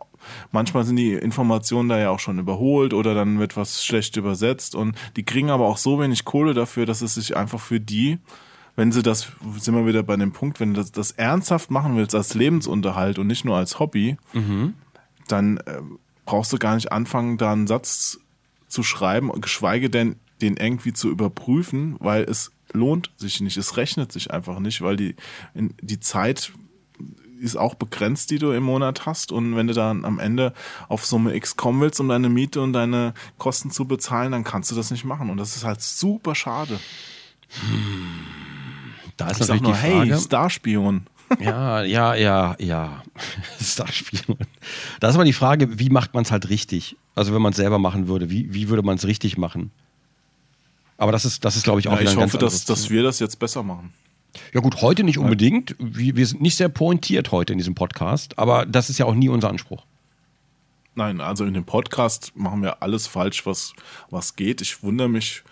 manchmal sind die Informationen da ja auch schon überholt oder dann wird was schlecht übersetzt und die kriegen aber auch so wenig Kohle dafür, dass es sich einfach für die wenn sie das, sind wir wieder bei dem Punkt, wenn du das, das ernsthaft machen willst als Lebensunterhalt und nicht nur als Hobby, dann äh, brauchst du gar nicht anfangen, da einen Satz zu schreiben, geschweige denn den irgendwie zu überprüfen, weil es lohnt sich nicht, es rechnet sich einfach nicht, weil die, die Zeit ist auch begrenzt, die du im Monat hast. Und wenn du dann am Ende auf Summe X kommen willst, um deine Miete und deine Kosten zu bezahlen, dann kannst du das nicht machen. Und das ist halt super schade. Da ist Ich natürlich nur, die Frage. hey, Starspion. Ja, ja, ja, ja. Starspion. Da ist aber die Frage, wie macht man es halt richtig? Also wenn man es selber machen würde, wie, wie würde man es richtig machen? Aber das ist, das ist glaube ich, auch Ja, wieder ich ein ganz hoffe, dass, anderes dass Thema. wir das jetzt besser machen. Ja gut, heute nicht unbedingt. Wir, wir sind nicht sehr pointiert heute in diesem Podcast, aber das ist ja auch nie unser Anspruch. Nein, also in dem Podcast machen wir alles falsch, was, was geht. Ich wundere mich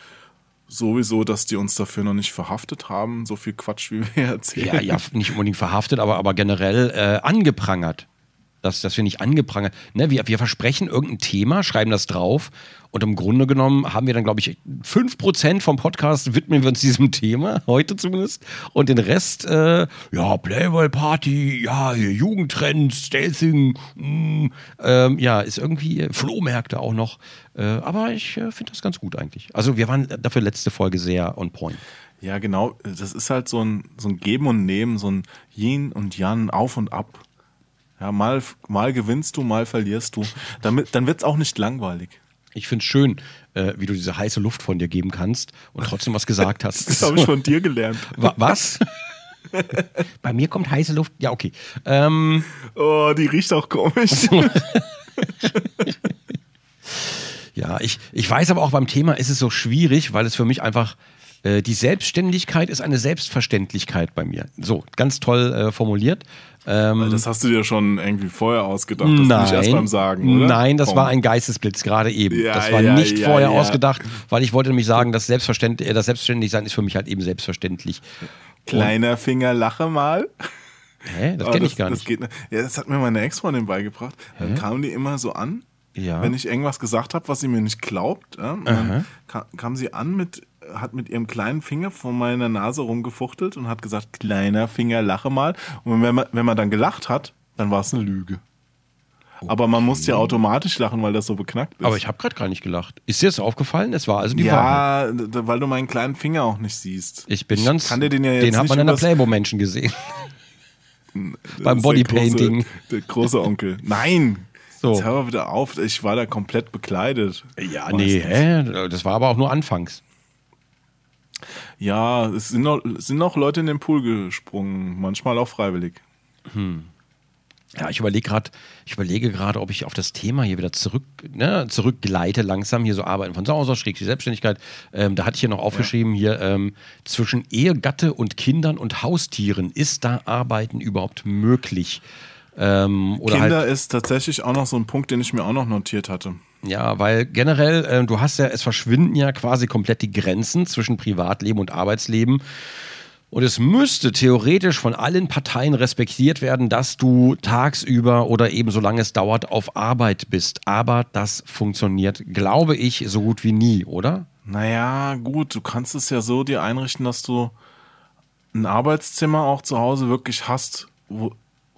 sowieso, dass die uns dafür noch nicht verhaftet haben. So viel Quatsch, wie wir erzählen. Ja, ja, nicht unbedingt verhaftet, aber, aber generell äh, angeprangert. Dass, dass wir nicht angeprangert. Ne, wir, wir versprechen irgendein Thema, schreiben das drauf und im Grunde genommen haben wir dann, glaube ich, 5% vom Podcast widmen wir uns diesem Thema, heute zumindest. Und den Rest, äh, ja, Playboy Party, ja, Jugendtrends, Stealthing, mm, ähm, ja, ist irgendwie Flohmärkte auch noch. Äh, aber ich äh, finde das ganz gut eigentlich. Also wir waren dafür letzte Folge sehr on point. Ja, genau. Das ist halt so ein, so ein Geben und Nehmen, so ein Yin und Yang, auf und ab. Ja, mal, mal gewinnst du, mal verlierst du. Damit, dann wird's auch nicht langweilig. Ich finde es schön, äh, wie du diese heiße Luft von dir geben kannst und trotzdem was gesagt hast. Das habe ich von dir gelernt. Wa- Was? Bei mir kommt heiße Luft. Ja, okay. Ähm, Oh, die riecht auch komisch. ja, ich, ich weiß aber auch beim Thema ist es so schwierig, weil es für mich einfach äh, die Selbstständigkeit ist eine Selbstverständlichkeit bei mir. So, ganz toll äh, formuliert. Ähm, Das hast du dir schon irgendwie vorher ausgedacht. Das nein, nicht erst beim Sagen, oder? nein, das Komm. war ein Geistesblitz gerade eben. Ja, das war ja, nicht ja, vorher ausgedacht, weil ich wollte nämlich sagen, dass Selbstverständlich, äh, das Selbstständigsein ist für mich halt eben selbstverständlich. Kleiner Finger, lache mal. Hä? Das kenne ich gar Das nicht. geht, ja, das hat mir meine Ex-Freundin beigebracht. Dann kamen die immer so an, Ja. wenn ich irgendwas gesagt habe, was sie mir nicht glaubt. Ja, und dann ka kam sie an mit, hat mit ihrem kleinen Finger vor meiner Nase rumgefuchtelt und hat gesagt, kleiner Finger, lache mal. Und wenn man, wenn man dann gelacht hat, dann war es eine Lüge. Aber man muss ja automatisch lachen, weil das so beknackt ist. Aber ich habe gerade gar nicht gelacht. Ist dir das aufgefallen? Es war also die ja, weil du meinen kleinen Finger auch nicht siehst. Ich bin ganz. kann dir den ja jetzt den hat man in der Playboy-Menschen gesehen. Beim Bodypainting. Der große, der große Onkel. Nein! So. Jetzt hör mal wieder auf. Ich war da komplett bekleidet. Ja, nee, hä? Das war aber auch nur anfangs. Ja, es sind noch, es sind noch Leute in den Pool gesprungen. Manchmal auch freiwillig. Ja, ich überlege gerade, ich überlege gerade, ob ich auf das Thema hier wieder zurück, ne, zurückgleite langsam. Hier so Arbeiten von zu Hause aus, schräg die Selbstständigkeit. Ähm, da hatte ich hier noch aufgeschrieben, hier ähm, zwischen Ehegatte und Kindern und Haustieren, ist da Arbeiten überhaupt möglich? Ähm, oder Kinder halt, ist tatsächlich auch noch so ein Punkt, den ich mir auch noch notiert hatte. Ja, weil generell, äh, du hast ja, es verschwinden ja quasi komplett die Grenzen zwischen Privatleben und Arbeitsleben. Und es müsste theoretisch von allen Parteien respektiert werden, dass du tagsüber oder eben solange es dauert auf Arbeit bist. Aber das funktioniert, glaube ich, so gut wie nie, oder? Naja, gut, du kannst es ja so dir einrichten, dass du ein Arbeitszimmer auch zu Hause wirklich hast, wo,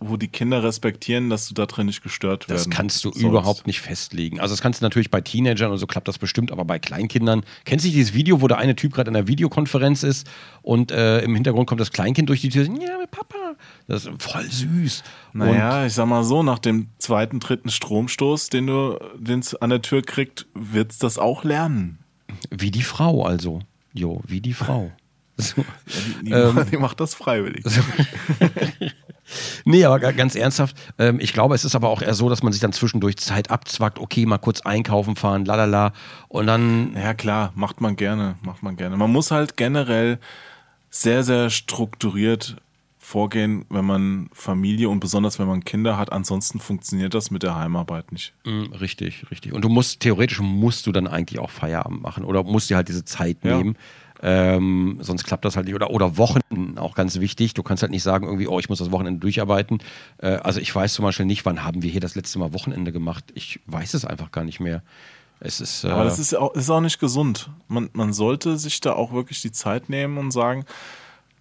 wo die Kinder respektieren, dass du da drin nicht gestört Das werden kannst du sollst. überhaupt nicht festlegen. Also das kannst du natürlich bei Teenagern und so klappt das bestimmt, aber bei Kleinkindern, kennst du dieses Video, wo der eine Typ gerade in einer Videokonferenz ist und äh, im Hintergrund kommt das Kleinkind durch die Tür, ja, mit Papa. Das ist voll süß. Naja, ich sag mal so, nach dem zweiten, dritten Stromstoß, den du den's an der Tür kriegt, wird's das auch lernen. Und wie die Frau also. Jo, wie die Frau. So. Die, die, Ähm. die macht das freiwillig. Nee, aber ga- ganz ernsthaft, ähm, ich glaube, es ist aber auch eher so, dass man sich dann zwischendurch Zeit abzwackt, okay, mal kurz einkaufen fahren, lalala. Und dann Ja klar, macht man gerne, macht man gerne. Man muss halt generell sehr, sehr strukturiert vorgehen, wenn man Familie und besonders wenn man Kinder hat. Ansonsten funktioniert das mit der Heimarbeit nicht. Mm, Richtig, richtig. Und du musst, theoretisch musst du dann eigentlich auch Feierabend machen oder musst dir halt diese Zeit Ja. nehmen. Ähm, sonst klappt das halt nicht. Oder, oder Wochenenden, auch ganz wichtig. Du kannst halt nicht sagen, irgendwie, oh, ich muss das Wochenende durcharbeiten. Äh, also ich weiß zum Beispiel nicht, wann haben wir hier das letzte Mal Wochenende gemacht. Ich weiß es einfach gar nicht mehr. Es ist, äh, Aber das ist auch, ist auch nicht gesund. Man, man sollte sich da auch wirklich die Zeit nehmen und sagen,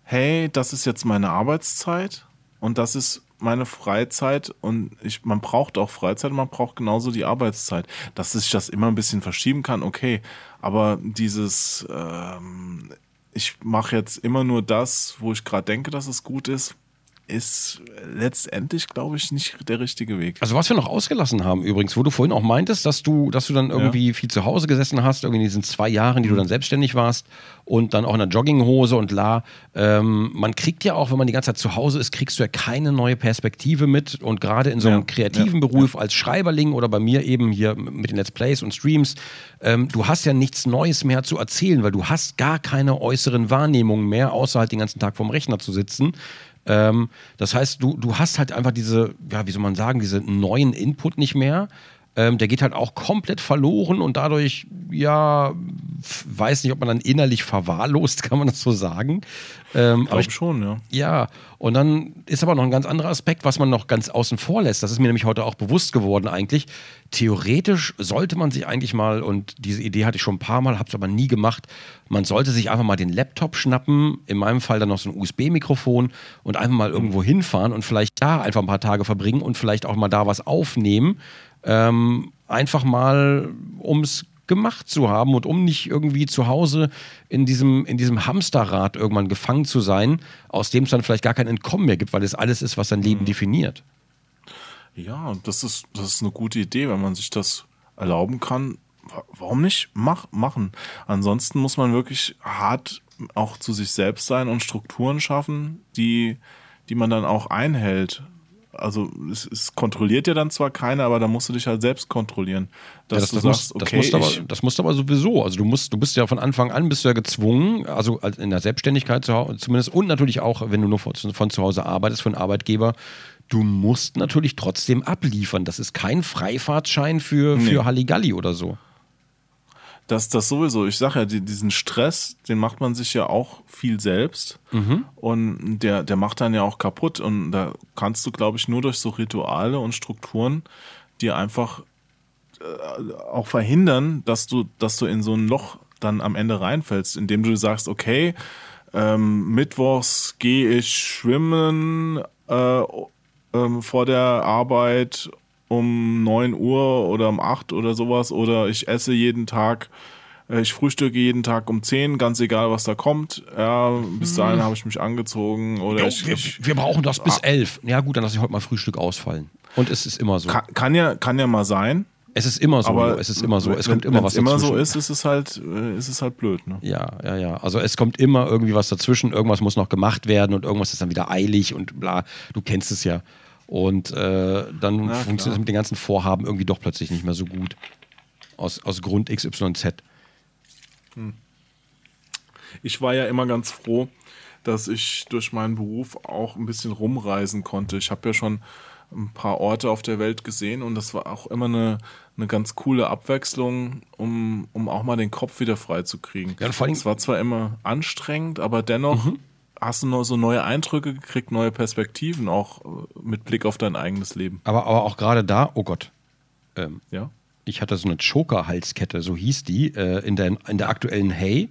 hey, das ist jetzt meine Arbeitszeit und das ist meine Freizeit und ich, man braucht auch Freizeit, man braucht genauso die Arbeitszeit. Dass sich das immer ein bisschen verschieben kann, okay. Aber dieses, ähm, ich mache jetzt immer nur das, wo ich gerade denke, dass es gut ist, ist letztendlich, glaube ich, nicht der richtige Weg. Also was wir noch ausgelassen haben übrigens, wo du vorhin auch meintest, dass du, dass du dann irgendwie ja. viel zu Hause gesessen hast, irgendwie in diesen zwei Jahren, die du dann selbstständig warst und dann auch in der Jogginghose und la. Ähm, man kriegt ja auch, wenn man die ganze Zeit zu Hause ist, kriegst du ja keine neue Perspektive mit und gerade in so einem ja. kreativen ja. Beruf als Schreiberling oder bei mir eben hier mit den Let's Plays und Streams, ähm, du hast ja nichts Neues mehr zu erzählen, weil du hast gar keine äußeren Wahrnehmungen mehr, außer halt den ganzen Tag vorm Rechner zu sitzen. Ähm, das heißt, du, du hast halt einfach diese, ja, wie soll man sagen, diese neuen Input nicht mehr. Ähm, der geht halt auch komplett verloren und dadurch, ja, weiß nicht, ob man dann innerlich verwahrlost, kann man das so sagen. Ähm, aber ich schon, ja. Ja, und dann ist aber noch ein ganz anderer Aspekt, was man noch ganz außen vor lässt. Das ist mir nämlich heute auch bewusst geworden eigentlich. Theoretisch sollte man sich eigentlich mal, und diese Idee hatte ich schon ein paar Mal, habe es aber nie gemacht, man sollte sich einfach mal den Laptop schnappen, in meinem Fall dann noch so ein USB-Mikrofon und einfach mal irgendwo hinfahren und vielleicht da einfach ein paar Tage verbringen und vielleicht auch mal da was aufnehmen ähm, einfach mal ums gemacht zu haben und um nicht irgendwie zu Hause in diesem, in diesem Hamsterrad irgendwann gefangen zu sein, aus dem es dann vielleicht gar kein Entkommen mehr gibt, weil es alles ist, was sein Leben mhm. definiert. Ja, das ist, das ist eine gute Idee, wenn man sich das erlauben kann. Warum nicht Mach, machen? Ansonsten muss man wirklich hart auch zu sich selbst sein und Strukturen schaffen, die, die man dann auch einhält also es, es, kontrolliert ja dann zwar keiner, aber da musst du dich halt selbst kontrollieren. Dass ja, das, du das sagst, muss, okay, das musst, aber, das musst du aber sowieso. Also du musst, du bist ja von Anfang an bist du ja gezwungen, also in der Selbstständigkeit zumindest und natürlich auch, wenn du nur von, von zu Hause arbeitest, für einen Arbeitgeber, du musst natürlich trotzdem abliefern. Das ist kein Freifahrtschein für, für nee. Halligalli oder so dass das sowieso, ich sage ja, die, diesen Stress, den macht man sich ja auch viel selbst mhm. und der, der macht dann ja auch kaputt und da kannst du, glaube ich, nur durch so Rituale und Strukturen dir einfach äh, auch verhindern, dass du, dass du in so ein Loch dann am Ende reinfällst, indem du sagst, okay, ähm, mittwochs gehe ich schwimmen äh, ähm, vor der Arbeit um 9 Uhr oder um 8 oder sowas oder ich esse jeden Tag, äh, ich frühstücke jeden Tag um 10, ganz egal was da kommt. Ja, bis dahin hm. habe ich mich angezogen oder jo, ich, wir, ich, wir, brauchen das bis 11. Ah. Ja gut, dann lasse ich heute mal Frühstück ausfallen. Und es ist immer so. Kann, kann ja, kann ja mal sein. Es ist immer so, aber es ist immer so. Es kommt immer was dazwischen. immer so ist, ist es halt, äh, ist es halt blöd. Ne? Ja, ja, ja. Also es kommt immer irgendwie was dazwischen. Irgendwas muss noch gemacht werden und irgendwas ist dann wieder eilig und bla. Du kennst es ja. Und äh, dann ja, funktioniert es mit den ganzen Vorhaben irgendwie doch plötzlich nicht mehr so gut. Aus, aus Grund XYZ. Hm. Ich war ja immer ganz froh, dass ich durch meinen Beruf auch ein bisschen rumreisen konnte. Ich habe ja schon ein paar Orte auf der Welt gesehen und das war auch immer eine, eine ganz coole Abwechslung, um, um auch mal den Kopf wieder frei zu kriegen. Ja, es war zwar immer anstrengend, aber dennoch mhm hast du noch so neue Eindrücke gekriegt, neue Perspektiven, auch äh, mit Blick auf dein eigenes Leben. Aber, aber auch gerade da, oh Gott. Ähm, ja. Ich hatte so eine Choker-Halskette, so hieß die, äh, in, der, in der aktuellen Hey.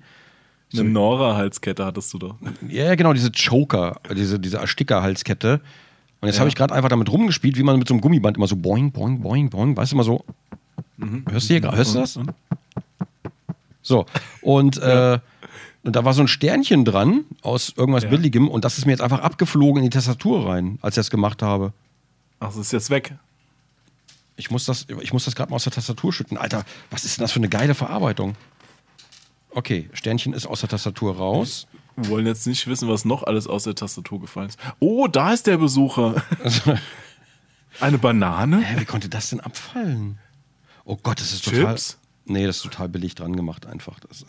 So, eine Nora-Halskette hattest du doch. Ja, genau, diese Choker, diese, diese Ersticker-Halskette. Und jetzt ja. habe ich gerade einfach damit rumgespielt, wie man mit so einem Gummiband immer so boing, boing, boing, boing, weißt du, immer so. Mhm. Hörst du hier gerade, hörst du das? So, und äh, und da war so ein Sternchen dran aus irgendwas ja. Billigem und das ist mir jetzt einfach abgeflogen in die Tastatur rein, als ich das gemacht habe. Ach, das ist jetzt weg. Ich muss das, ich muss das gerade mal aus der Tastatur schütten. Alter, was ist denn das für eine geile Verarbeitung? Okay, Sternchen ist aus der Tastatur raus. Wir wollen jetzt nicht wissen, was noch alles aus der Tastatur gefallen ist. Oh, da ist der Besucher. Eine Banane? Hä, wie konnte das denn abfallen? Oh Gott, das ist Chips? total. Nee, das ist total billig dran gemacht einfach. Das ist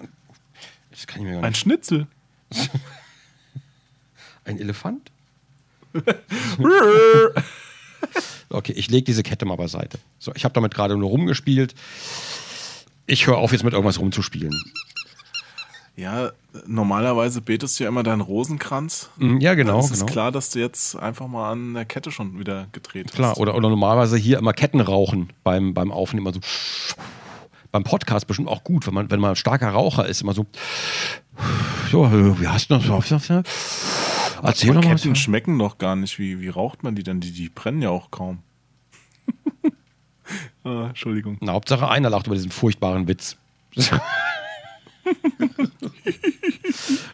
das kann ich mir gar nicht. Ein Schnitzel. Ein Elefant? okay, ich lege diese Kette mal beiseite. So, ich habe damit gerade nur rumgespielt. Ich höre auf, jetzt mit irgendwas rumzuspielen. Ja, normalerweise betest du ja immer deinen Rosenkranz. Mhm, ja, genau. Es ist genau. klar, dass du jetzt einfach mal an der Kette schon wieder gedreht hast. Klar, oder, oder normalerweise hier immer Ketten rauchen beim, beim Aufnehmen. Also beim Podcast bestimmt auch gut, wenn man, wenn man starker Raucher ist, immer so, so, wie hast du das? Erzähl doch mal. Ketten schmecken doch gar nicht. Wie, wie raucht man die denn? Die, die brennen ja auch kaum. ah, Entschuldigung. Na, Hauptsache einer lacht über diesen furchtbaren Witz.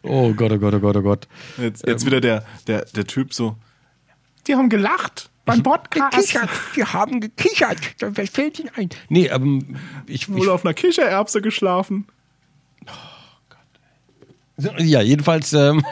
oh Gott, oh Gott, oh Gott, oh Gott. Jetzt, jetzt ähm, wieder der, der, der Typ so, Die haben gelacht beim Podcast. Gekichert. Wir haben gekichert. Was fällt Ihnen ein? Nee, ähm, ich, ich, Wohl auf einer Kichererbse geschlafen. ja, jedenfalls, ähm,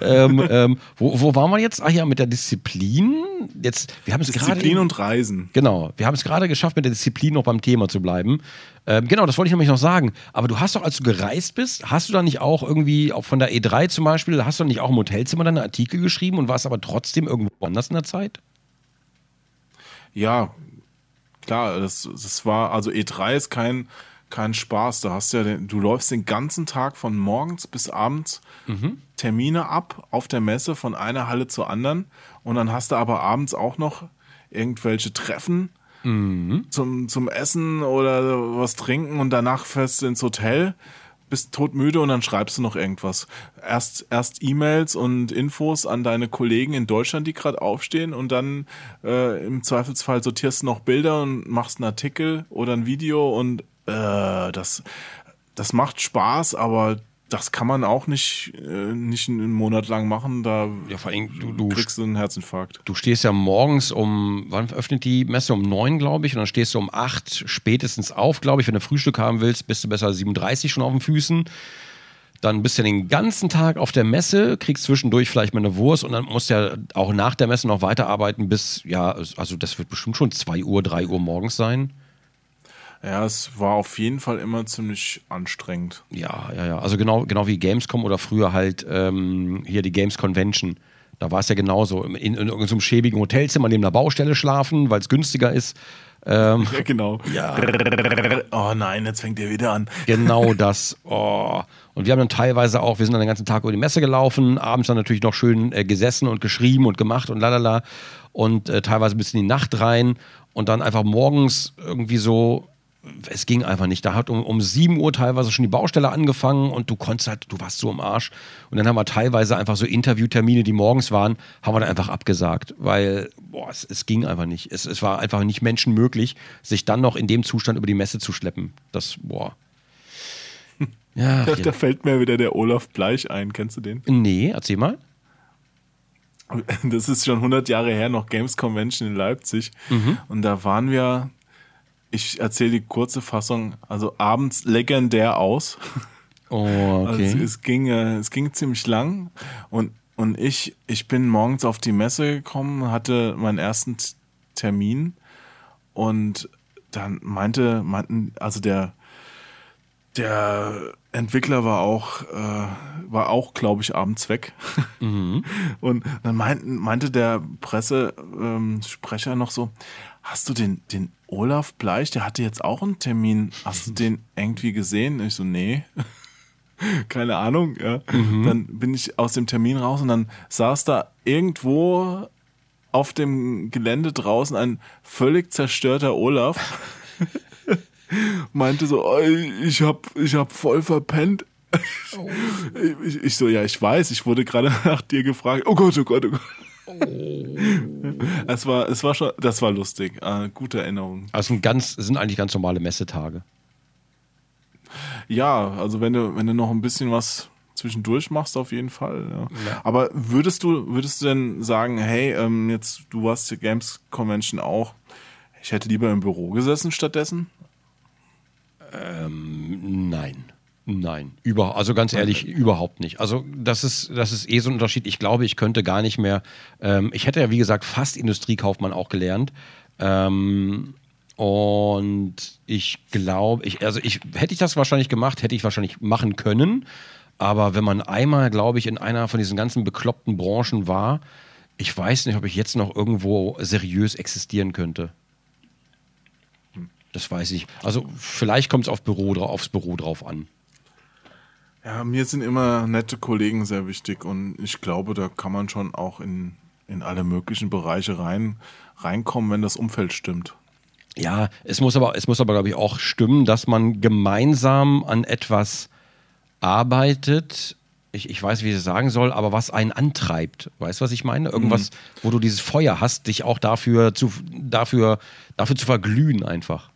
ähm, ähm, wo, wo waren wir jetzt? Ach ja, mit der Disziplin. Jetzt, wir haben es gerade. Disziplin und Reisen. Genau, wir haben es gerade geschafft, mit der Disziplin noch beim Thema zu bleiben. Ähm, genau, das wollte ich nämlich noch sagen. Aber du hast doch, als du gereist bist, hast du da nicht auch irgendwie, auch von der E3 zum Beispiel, hast du nicht auch im Hotelzimmer deine Artikel geschrieben und warst aber trotzdem irgendwo anders in der Zeit? Ja, klar, das, das war, also E3 ist kein, kein Spaß. Da hast du ja, den, du läufst den ganzen Tag von morgens bis abends Termine ab auf der Messe von einer Halle zur anderen und dann hast du aber abends auch noch irgendwelche Treffen zum, zum Essen oder was trinken und danach fährst du ins Hotel, bist todmüde und dann schreibst du noch irgendwas. Erst, erst E-Mails und Infos an deine Kollegen in Deutschland, die gerade aufstehen und dann äh, im Zweifelsfall sortierst du noch Bilder und machst einen Artikel oder ein Video und äh, das, das macht Spaß, aber das kann man auch nicht, äh, nicht einen Monat lang machen. Da Ja, vor allem, du, du, kriegst du einen Herzinfarkt. du stehst ja morgens um, wann öffnet die Messe? Um neun, glaube ich, und dann stehst du um acht spätestens auf, glaube ich. Wenn du Frühstück haben willst, bist du besser 37 schon auf den Füßen. Dann bist du den ganzen Tag auf der Messe, kriegst zwischendurch vielleicht mal eine Wurst und dann musst du ja auch nach der Messe noch weiterarbeiten bis, ja, also das wird bestimmt schon 2 Uhr, 3 Uhr morgens sein. Ja, es war auf jeden Fall immer ziemlich anstrengend. Ja, ja, ja. Also genau, genau wie Gamescom oder früher halt ähm, hier die Games Convention. Da war es ja genauso. In, in, in irgendeinem schäbigen Hotelzimmer neben einer Baustelle schlafen, weil es günstiger ist. Ähm, Ja, genau. Ja. Oh nein, jetzt fängt ihr wieder an. genau das. Oh. Und wir haben dann teilweise auch, wir sind dann den ganzen Tag über die Messe gelaufen, abends dann natürlich noch schön äh, gesessen und geschrieben und gemacht und lalala. Und äh, teilweise bis in die Nacht rein und dann einfach morgens irgendwie so es ging einfach nicht. Da hat um, um 7 Uhr teilweise schon die Baustelle angefangen und du konntest halt, du warst so im Arsch. Und dann haben wir teilweise einfach so Interviewtermine, die morgens waren, haben wir dann einfach abgesagt, weil boah, es, es ging einfach nicht. Es, es war einfach nicht menschenmöglich, sich dann noch in dem Zustand über die Messe zu schleppen. Das, boah. Ja, Da, da fällt mir wieder der Olaf Bleich ein. Kennst du den? Nee, erzähl mal. Das ist schon 100 Jahre her, noch Games Convention in Leipzig. Und da waren wir, ich erzähle die kurze Fassung, also abends legendär aus. Oh, Also okay. es, ging, äh, es ging ziemlich lang und, und ich, ich bin morgens auf die Messe gekommen, hatte meinen ersten Termin und dann meinte, meinten, also der, der Entwickler war auch, äh, war auch, glaube ich, abends weg. Und dann meinten, meinte der Pressesprecher Sprecher noch so, hast du den, den Olaf Bleich, der hatte jetzt auch einen Termin, hast du den irgendwie gesehen? Und ich so, nee. Keine Ahnung, ja. Dann bin ich aus dem Termin raus und dann saß da irgendwo auf dem Gelände draußen ein völlig zerstörter Olaf. Meinte so, "Ey, ich hab, ich hab voll verpennt. Ich, ich so, ja, ich weiß, ich wurde gerade nach dir gefragt. Oh Gott, oh Gott, oh Gott. Es war, es war schon, das war lustig. Äh, gute Erinnerung. Also sind, ganz, sind eigentlich ganz normale Messetage. Ja, also wenn du, wenn du noch ein bisschen was zwischendurch machst, auf jeden Fall. Ja. Aber würdest du, würdest du denn sagen, hey, ähm, jetzt, du hast die Games Convention auch, ich hätte lieber im Büro gesessen stattdessen? Nein. Nein, über, also ganz ehrlich, überhaupt nicht. Also das ist, das ist eh so ein Unterschied. Ich glaube, ich könnte gar nicht mehr. Ähm, ich hätte ja, wie gesagt, fast Industriekaufmann auch gelernt. Ähm, und ich glaube, ich, also ich, hätte ich das wahrscheinlich gemacht, hätte ich wahrscheinlich machen können. Aber wenn man einmal, glaube ich, in einer von diesen ganzen bekloppten Branchen war, ich weiß nicht, ob ich jetzt noch irgendwo seriös existieren könnte. Das weiß ich. Also vielleicht kommt es auf Büro, aufs Büro drauf an. Ja, mir sind immer nette Kollegen sehr wichtig und ich glaube, da kann man schon auch in, in alle möglichen Bereiche rein, reinkommen, wenn das Umfeld stimmt. Ja, es muss aber, es muss aber, glaube ich, auch stimmen, dass man gemeinsam an etwas arbeitet. Ich, ich weiß, wie ich es sagen soll, aber was einen antreibt. Weißt du, was ich meine? Irgendwas, wo du dieses Feuer hast, dich auch dafür zu, dafür, dafür zu verglühen einfach.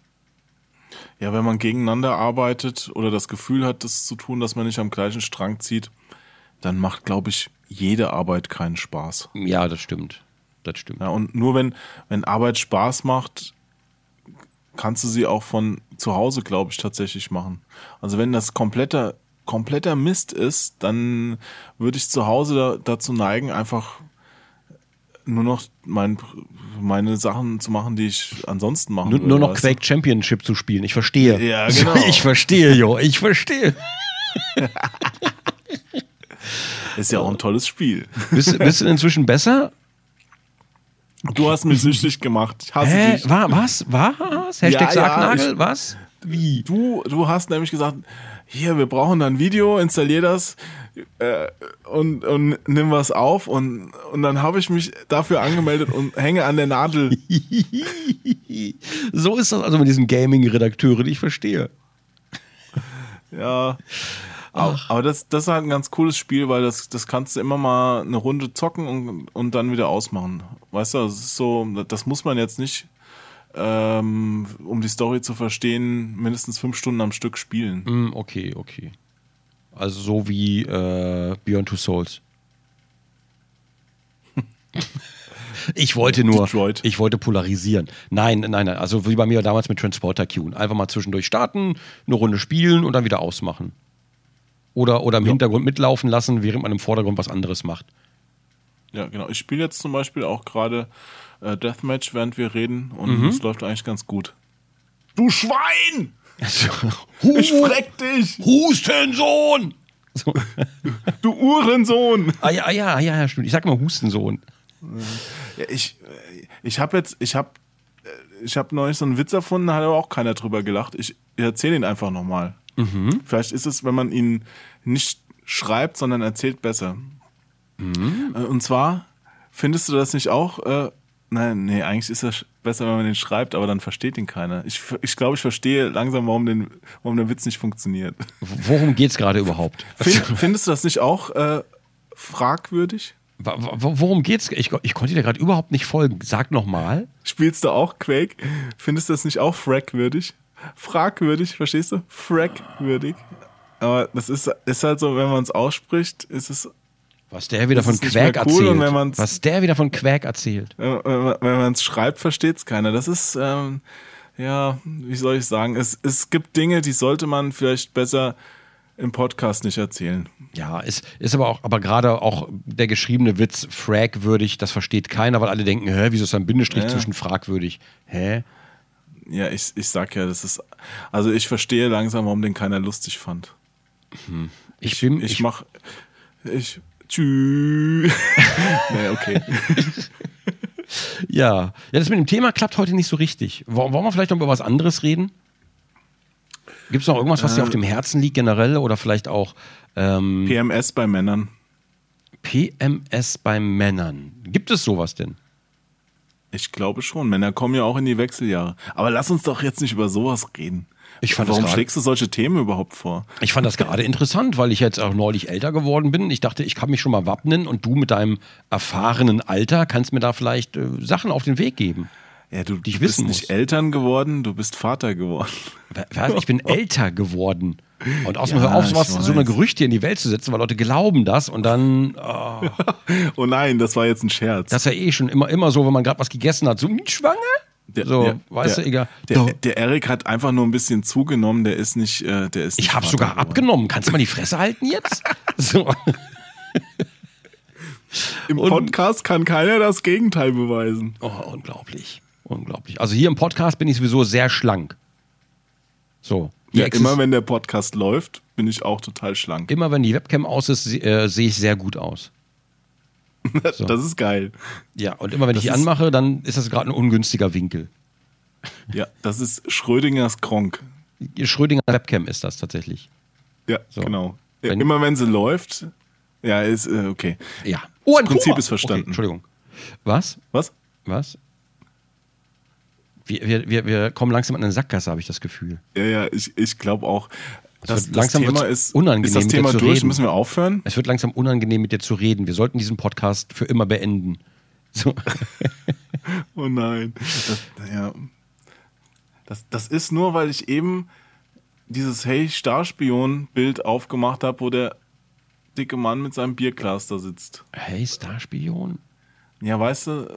Ja, wenn man gegeneinander arbeitet oder das Gefühl hat, das zu tun, dass man nicht am gleichen Strang zieht, dann macht, glaube ich, jede Arbeit keinen Spaß. Ja, das stimmt. das stimmt. Ja, und nur wenn, wenn Arbeit Spaß macht, kannst du sie auch von zu Hause, glaube ich, tatsächlich machen. Also wenn das kompletter, kompletter Mist ist, dann würde ich zu Hause da, dazu neigen, einfach nur noch mein, meine Sachen zu machen, die ich ansonsten machen Nur, würde. nur noch weißt du? Quake Championship zu spielen. Ich verstehe. Ja, genau. Ich verstehe, Jo. Ich verstehe. Ist ja auch ein tolles Spiel. Bist, bist du inzwischen besser? Du hast mich süchtig gemacht. Ich hasse Hä? dich. War, was? Was? Hashtag Ja, ja, Sargnagel? ich- was? Wie? Du, du hast nämlich gesagt, hier, wir brauchen ein Video, installier das äh, und, und nimm was auf. Und, und dann habe ich mich dafür angemeldet und hänge an der Nadel. So ist das also mit diesen Gaming-Redakteuren. Ich verstehe. Ja. Aber, aber das, das ist halt ein ganz cooles Spiel, weil das, das kannst du immer mal eine Runde zocken und, und dann wieder ausmachen. Weißt du, das ist so, das muss man jetzt nicht, ähm, um die Story zu verstehen, mindestens fünf Stunden am Stück spielen. Hm, okay, okay. Also so wie äh, Beyond Two Souls. Ich wollte nur, Detroit. ich wollte polarisieren. Nein, nein, nein. Also wie bei mir damals mit Transporter Q. Einfach mal zwischendurch starten, eine Runde spielen und dann wieder ausmachen. Oder, oder im Hintergrund mitlaufen lassen, während man im Vordergrund was anderes macht. Ja, genau. Ich spiele jetzt zum Beispiel auch gerade äh, Deathmatch, während wir reden und es läuft eigentlich ganz gut. Du Schwein! Ich freck dich! Hustensohn! So. Du Uhrensohn! Ah ja, ah ja, ah ja, ja, stimmt. Ich sag immer Hustensohn. Ja, ich äh, ich habe jetzt, ich habe ich habe neulich so einen Witz erfunden, da hat aber auch keiner drüber gelacht. Ich, ich erzähle ihn einfach nochmal. Vielleicht ist es, wenn man ihn nicht schreibt, sondern erzählt, besser. Äh, Und zwar, findest du das nicht auch? Äh, nein, nee, eigentlich ist es besser, wenn man den schreibt, aber dann versteht ihn keiner. Ich, ich glaube, ich verstehe langsam, warum, den, warum der Witz nicht funktioniert. Worum geht's gerade überhaupt? Find, findest du das nicht auch äh, fragwürdig? Worum geht's? Ich, ich konnte dir gerade überhaupt nicht folgen. Sag nochmal. Spielst du auch Quake? Findest du das nicht auch fragwürdig? Fragwürdig, verstehst du? Fragwürdig. Aber das ist, ist halt so, wenn man es ausspricht, ist es, Was der wieder Das von Quack cool, erzählt. und wenn man's- Was der wieder von Quack erzählt. wenn man- es schreibt, versteht es keiner. Das ist, ähm, ja, wie soll ich sagen, es, es gibt Dinge, die sollte man vielleicht besser im Podcast nicht erzählen. Ja, ist, ist aber auch, aber gerade auch der geschriebene Witz fragwürdig, das versteht keiner, weil alle denken, hä, wieso ist da ein Bindestrich Ja. zwischen fragwürdig? Hä? Ja, ich, ich sag ja, das ist, also ich verstehe langsam, warum den keiner lustig fand. Ich, bin, Ich, ich, mach, ich, tschüss. nee, okay. ja. ja, das mit dem Thema klappt heute nicht so richtig. Wollen, wir vielleicht noch über was anderes reden? Gibt es noch irgendwas, was dir Äh. auf dem Herzen liegt generell oder vielleicht auch ähm, PMS bei Männern. PMS bei Männern? Gibt es sowas denn? Ich glaube schon. Männer kommen ja auch in die Wechseljahre. Aber lass uns doch jetzt nicht über sowas reden. Ich fand Warum schlägst du solche Themen überhaupt vor? Ich fand das gerade interessant, weil ich jetzt auch neulich älter geworden bin. Ich dachte, ich kann mich schon mal wappnen und du mit deinem erfahrenen Alter kannst mir da vielleicht äh, Sachen auf den Weg geben. Ja, du, du bist nicht muss. Eltern geworden, du bist Vater geworden. Wer- Ich bin älter geworden. Und außerdem Ja, hör auf, sowas, so eine. Gerüchte in die Welt zu setzen, weil Leute glauben das und dann, oh, Oh nein, das war jetzt ein Scherz. das ist ja eh schon immer, immer so, wenn man gerade was gegessen hat, so, hm, schwanger? Der- so, der- weißt der, du, egal. Der, der Erik hat einfach nur ein bisschen zugenommen, der ist nicht, äh, der ist Ich habe sogar geworden. abgenommen. Kannst du mal die Fresse halten jetzt? So. Im Und- Podcast kann keiner das Gegenteil beweisen. Oh, unglaublich. Unglaublich. Also hier im Podcast bin ich sowieso sehr schlank. So. Ja, immer wenn der Podcast läuft, bin ich auch total schlank. immer wenn die Webcam aus ist, äh, sehe ich sehr gut aus. so. Das ist geil. Ja, und immer wenn ich Das die ist- anmache, dann ist das gerade ein ungünstiger Winkel. Ja, das ist Schrödingers Kronk. Die Schrödinger Webcam ist das tatsächlich. Ja, So. genau. Ja, Wenn- immer wenn sie läuft, ja, ist äh, okay. Ja. Oh, ein Prinzip Hummer. ist verstanden. Okay, Entschuldigung. Was? Was? Was? Wir, wir, wir, wir kommen langsam an eine Sackgasse, habe ich das Gefühl. Ja, ja, ich, ich glaube auch. Das, das langsam Thema ist, unangenehm, ist das mit dir Thema zu durch, reden. müssen wir aufhören? Es wird langsam unangenehm, mit dir zu reden. Wir sollten diesen Podcast für immer beenden. So. Oh nein. Das, ja. das, das ist nur, weil ich eben dieses Hey Starspion-Bild aufgemacht habe, wo der dicke Mann mit seinem Bierglas da sitzt. Hey, Starspion? Ja, weißt du,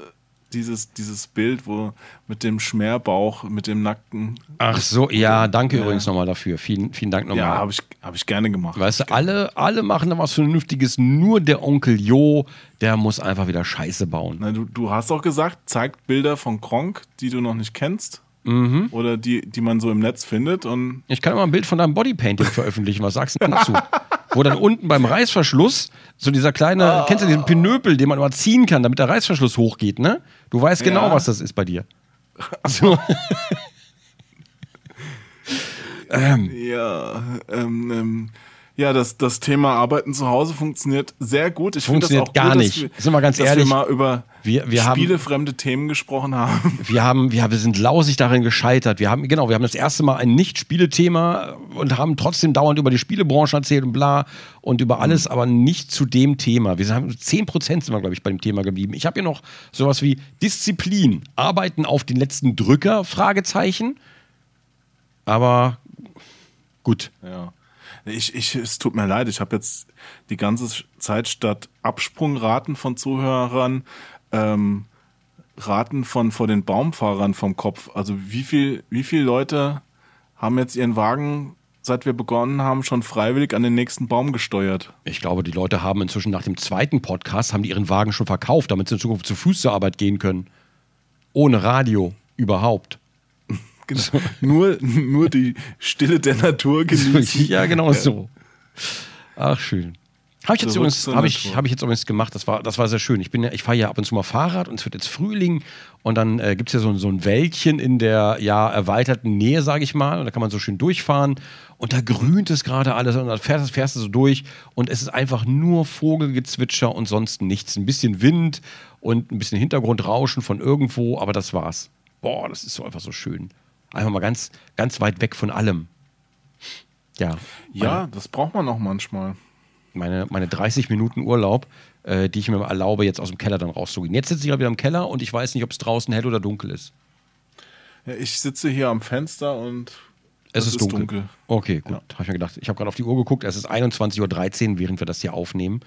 dieses, dieses Bild, wo mit dem Schmerbauch, mit dem nackten. Ach so, ja, danke ja. übrigens nochmal dafür. Vielen, vielen Dank nochmal. Ja, habe ich, hab ich gerne gemacht. Weißt du, alle, alle machen da was Vernünftiges, nur der Onkel Jo, der muss einfach wieder Scheiße bauen. Na, du, du hast auch gesagt, zeigt Bilder von Kronk, die du noch nicht kennst. Mhm. Oder die, die man so im Netz findet. Und ich kann mal ein Bild von deinem Bodypainting veröffentlichen. Was sagst du dazu? Wo dann unten beim Reißverschluss so dieser kleine, oh. kennst du diesen Pinöpel, den man mal ziehen kann, damit der Reißverschluss hochgeht, ne? Du weißt genau, ja. was das ist bei dir. So. ähm. Ja, ähm, ähm ja, das, das Thema Arbeiten zu Hause funktioniert sehr gut. Ich funktioniert das auch gar gut, nicht. Wir, sind wir ganz dass ehrlich. wir mal über wir, wir spielefremde Themen gesprochen haben. Wir haben, wir, wir sind lausig darin gescheitert. Wir haben, genau, wir haben das erste Mal ein Nicht-Spielethema und haben trotzdem dauernd über die Spielebranche erzählt und bla und über alles, mhm. aber nicht zu dem Thema. Wir haben 10 Prozent sind wir, glaube ich, bei dem Thema geblieben. Ich habe hier noch sowas wie Disziplin, Arbeiten auf den letzten Drücker, Fragezeichen. Aber gut. Ja. Ich, ich, es tut mir leid, ich habe jetzt die ganze Zeit statt Absprungraten von Zuhörern ähm, Raten von vor den Baumfahrern vom Kopf. Also wie viel, wie viele Leute haben jetzt ihren Wagen, seit wir begonnen haben, schon freiwillig an den nächsten Baum gesteuert? Ich glaube, die Leute haben inzwischen nach dem zweiten Podcast haben die ihren Wagen schon verkauft, damit sie in Zukunft zu Fuß zur Arbeit gehen können. Ohne Radio überhaupt. Genau. nur, nur die Stille der Natur genießen. ja, genau so. Ach, schön. Habe ich, jetzt übrigens, hab ich, hab ich jetzt übrigens gemacht, das war, das war sehr schön. Ich, bin ja, ich fahre ja ab und zu mal Fahrrad und es wird jetzt Frühling und dann äh, gibt es ja so, so ein Wäldchen in der ja erweiterten Nähe, sage ich mal. Und da kann man so schön durchfahren und da grünt es gerade alles und dann fährst, fährst du so durch und es ist einfach nur Vogelgezwitscher und sonst nichts. Ein bisschen Wind und ein bisschen Hintergrundrauschen von irgendwo, aber das war's. Boah, das ist so einfach so schön. Einfach mal ganz, ganz weit weg von allem. Ja. Ja, das braucht man auch manchmal. Meine, meine 30 Minuten Urlaub, äh, die ich mir erlaube, jetzt aus dem Keller dann rauszugehen. Jetzt sitze ich wieder im Keller und ich weiß nicht, ob es draußen hell oder dunkel ist. Ja, ich sitze hier am Fenster und es ist, ist dunkel. dunkel. Okay, gut. Ja. Habe ich mir gedacht. Ich habe gerade auf die Uhr geguckt. Es ist 21.13 Uhr, während wir das hier aufnehmen.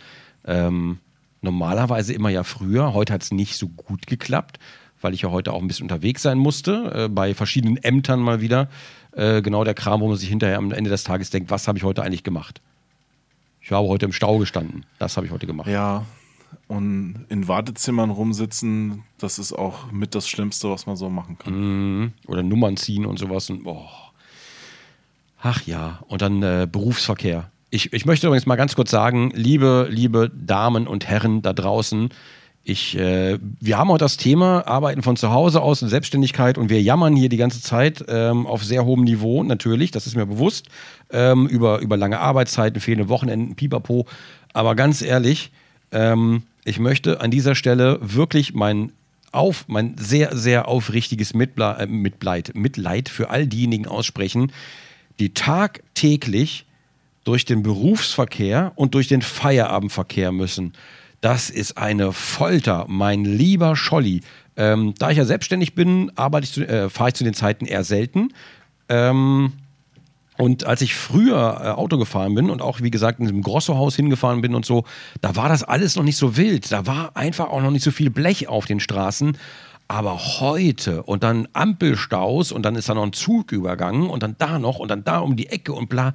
Ähm, normalerweise immer ja früher. Heute hat es nicht so gut geklappt weil ich ja heute auch ein bisschen unterwegs sein musste, äh, bei verschiedenen Ämtern mal wieder. Äh, genau der Kram, wo man sich hinterher am Ende des Tages denkt, was habe ich heute eigentlich gemacht? Ich habe heute im Stau gestanden. Das habe ich heute gemacht. Ja, und in Wartezimmern rumsitzen, das ist auch mit das Schlimmste, was man so machen kann. Mhm. Oder Nummern ziehen und sowas. Und, oh. Ach ja, und dann äh, Berufsverkehr. Ich, ich möchte übrigens mal ganz kurz sagen, liebe, liebe Damen und Herren da draußen, ich, äh, wir haben heute das Thema Arbeiten von zu Hause aus und Selbstständigkeit und wir jammern hier die ganze Zeit ähm, auf sehr hohem Niveau, natürlich, das ist mir bewusst, ähm, über, über lange Arbeitszeiten, fehlende Wochenenden, pipapo. Aber ganz ehrlich, ähm, ich möchte an dieser Stelle wirklich mein auf, mein sehr, sehr aufrichtiges Mitble äh, Mitleid, Mitleid für all diejenigen aussprechen, die tagtäglich durch den Berufsverkehr und durch den Feierabendverkehr müssen. Das ist eine Folter, mein lieber Scholli. Ähm, da ich ja selbstständig bin, äh, fahre ich zu den Zeiten eher selten. Ähm, und als ich früher äh, Auto gefahren bin und auch, wie gesagt, in diesem Grosso-Haus hingefahren bin und so, da war das alles noch nicht so wild. Da war einfach auch noch nicht so viel Blech auf den Straßen. Aber heute und dann Ampelstaus und dann ist da noch ein Zug übergangen und dann da noch und dann da um die Ecke und bla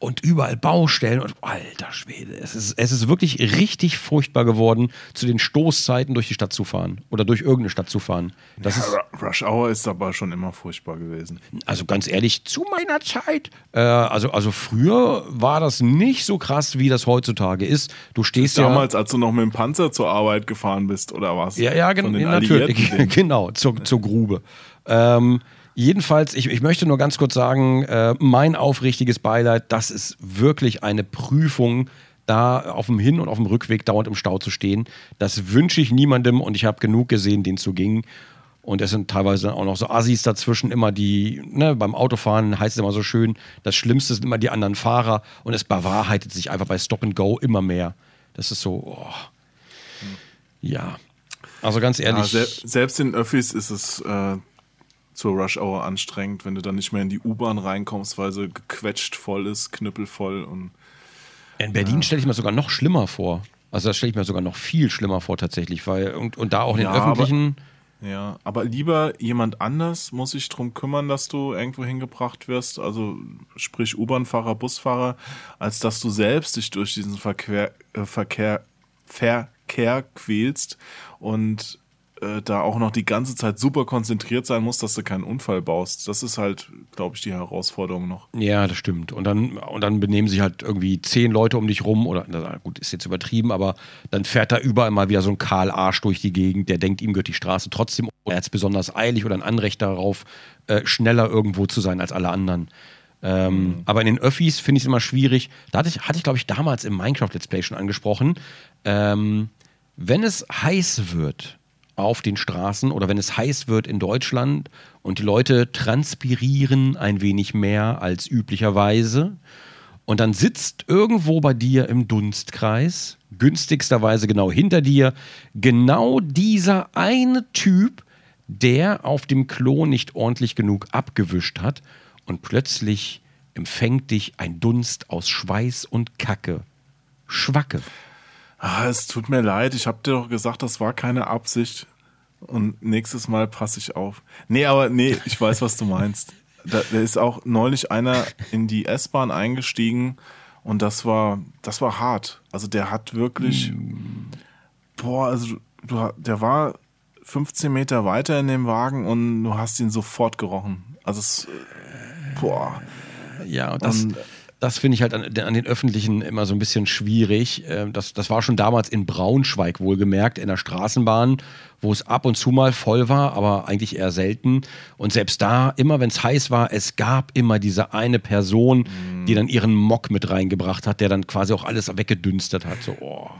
und überall Baustellen und alter Schwede, es ist, es ist wirklich richtig furchtbar geworden, zu den Stoßzeiten durch die Stadt zu fahren oder durch irgendeine Stadt zu fahren. Das ja, ist, Rush Hour ist aber schon immer furchtbar gewesen. Also ganz ehrlich, zu meiner Zeit, äh, also, also früher war das nicht so krass, wie das heutzutage ist. Du stehst ja. Damals, als du noch mit dem Panzer zur Arbeit gefahren bist, oder was? Ja, ja, genau, natürlich. genau, zur, zur Grube. Ähm, Jedenfalls, ich, ich möchte nur ganz kurz sagen, äh, mein aufrichtiges Beileid, das ist wirklich eine Prüfung, da auf dem Hin- und auf dem Rückweg dauernd im Stau zu stehen. Das wünsche ich niemandem und ich habe genug gesehen, es so ging. Und es sind teilweise auch noch so Assis dazwischen, immer die, ne, beim Autofahren heißt es immer so schön, das Schlimmste sind immer die anderen Fahrer und es bewahrheitet sich einfach bei Stop and Go immer mehr. Das ist so, oh. ja. Also ganz ehrlich. Ja, se selbst in Öffis ist es äh, zur Rush Hour anstrengend, wenn du dann nicht mehr in die U-Bahn reinkommst, weil sie gequetscht voll ist, knüppelvoll und. In Berlin ja. stelle ich mir sogar noch schlimmer vor. Also das stelle ich mir sogar noch viel schlimmer vor tatsächlich, weil und, und da auch in den ja, öffentlichen. Ja, aber lieber jemand anders muss sich drum kümmern, dass du irgendwo hingebracht wirst, also sprich U-Bahn-Fahrer, Busfahrer, als dass du selbst dich durch diesen Verkehr, äh, Verkehr, Verkehr quälst und äh, da auch noch die ganze Zeit super konzentriert sein musst, dass du keinen Unfall baust. Das ist halt, glaube ich, die Herausforderung noch. Ja, das stimmt. Und dann, und dann benehmen sich halt irgendwie zehn Leute um dich rum oder, na gut, ist jetzt übertrieben, aber dann fährt da überall mal wieder so ein Karl Arsch durch die Gegend, der denkt, ihm gehört die Straße trotzdem, er hat es besonders eilig oder ein Anrecht darauf, äh, schneller irgendwo zu sein als alle anderen. Ähm, mhm. Aber in den Öffis finde ich es immer schwierig. Da hatte ich, hatte ich glaube ich, damals im Minecraft-Let's Play schon angesprochen. Ähm, wenn es heiß wird, auf den Straßen oder wenn es heiß wird in Deutschland und die Leute transpirieren ein wenig mehr als üblicherweise und dann sitzt irgendwo bei dir im Dunstkreis, günstigsterweise genau hinter dir, genau dieser eine Typ, der auf dem Klo nicht ordentlich genug abgewischt hat und plötzlich empfängt dich ein Dunst aus Schweiß und Kacke. Schwacke. Ah, es tut mir leid, ich habe dir doch gesagt, das war keine Absicht. Und nächstes Mal passe ich auf. Nee, aber nee, ich weiß, was du meinst. Da, da ist auch neulich einer in die S-Bahn eingestiegen und das war, das war hart. Also der hat wirklich, boah, also du, der war 15 Meter weiter in dem Wagen und du hast ihn sofort gerochen. Also es, boah. Ja, und das, und, das finde ich halt an, an, den Öffentlichen immer so ein bisschen schwierig. Ähm, das, das war schon damals in Braunschweig wohlgemerkt, in der Straßenbahn, wo es ab und zu mal voll war, aber eigentlich eher selten. Und selbst da, immer wenn es heiß war, es gab immer diese eine Person, mhm. die dann ihren Mock mit reingebracht hat, der dann quasi auch alles weggedünstet hat. So, oh.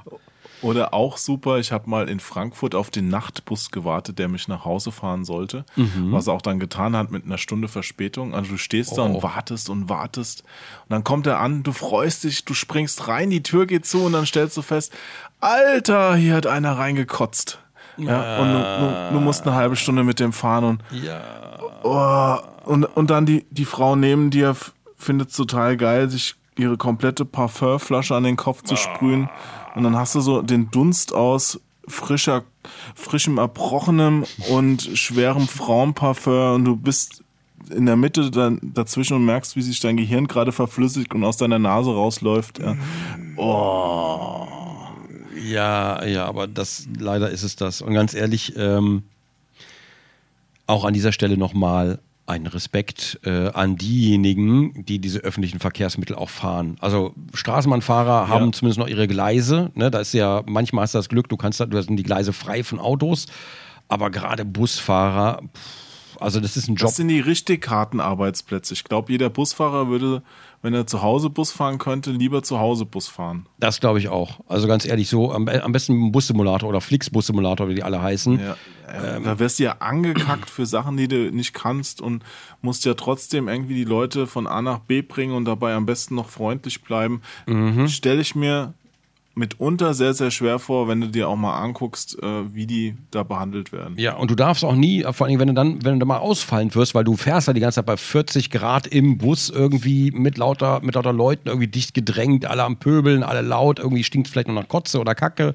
Oder auch super, ich habe mal in Frankfurt auf den Nachtbus gewartet, der mich nach Hause fahren sollte. Mhm. Was er auch dann getan hat mit einer Stunde Verspätung. Also du stehst oh. da und oh. wartest und wartest. Und dann kommt er an, du freust dich, du springst rein, die Tür geht zu und dann stellst du fest, Alter, hier hat einer reingekotzt. Ja, und du, du, du, musst eine halbe Stunde mit dem fahren und, ja. oh, und, und dann die, die Frau neben dir findet es total geil, sich ihre komplette Parfümflasche an den Kopf zu sprühen. Und dann hast du so den Dunst aus frischer, frischem Erbrochenem und schwerem Frauenparfum und du bist in der Mitte dann dazwischen und merkst, wie sich dein Gehirn gerade verflüssigt und aus deiner Nase rausläuft. Ja. Oh. Ja, ja, aber das leider ist es das. Und ganz ehrlich, ähm, auch an dieser Stelle nochmal ein Respekt äh, an diejenigen, die diese öffentlichen Verkehrsmittel auch fahren. Also Straßenbahnfahrer haben ja. zumindest noch ihre Gleise. Ne? Da ist ja manchmal hast du das Glück, du kannst, du hast die Gleise frei von Autos. Aber gerade Busfahrer, pff, also das ist ein Job. Das sind die richtig harten Arbeitsplätze. Ich glaube, jeder Busfahrer würde wenn er zu Hause Bus fahren könnte, lieber zu Hause Bus fahren. Das glaube ich auch. Also ganz ehrlich, so am, am besten Bussimulator oder Flix-Bussimulator, wie die alle heißen. Ja, ähm, da wirst du ja angekackt für Sachen, die du nicht kannst und musst ja trotzdem irgendwie die Leute von A nach B bringen und dabei am besten noch freundlich bleiben. Mhm. Stelle ich mir mitunter sehr, sehr schwer vor, wenn du dir auch mal anguckst, äh, wie die da behandelt werden. Ja, und du darfst auch nie, vor allem wenn du dann, wenn du mal ausfallen wirst, weil du fährst ja die ganze Zeit bei 40 Grad im Bus irgendwie mit lauter, mit lauter Leuten irgendwie dicht gedrängt, alle am Pöbeln, alle laut, irgendwie stinkt vielleicht noch nach Kotze oder Kacke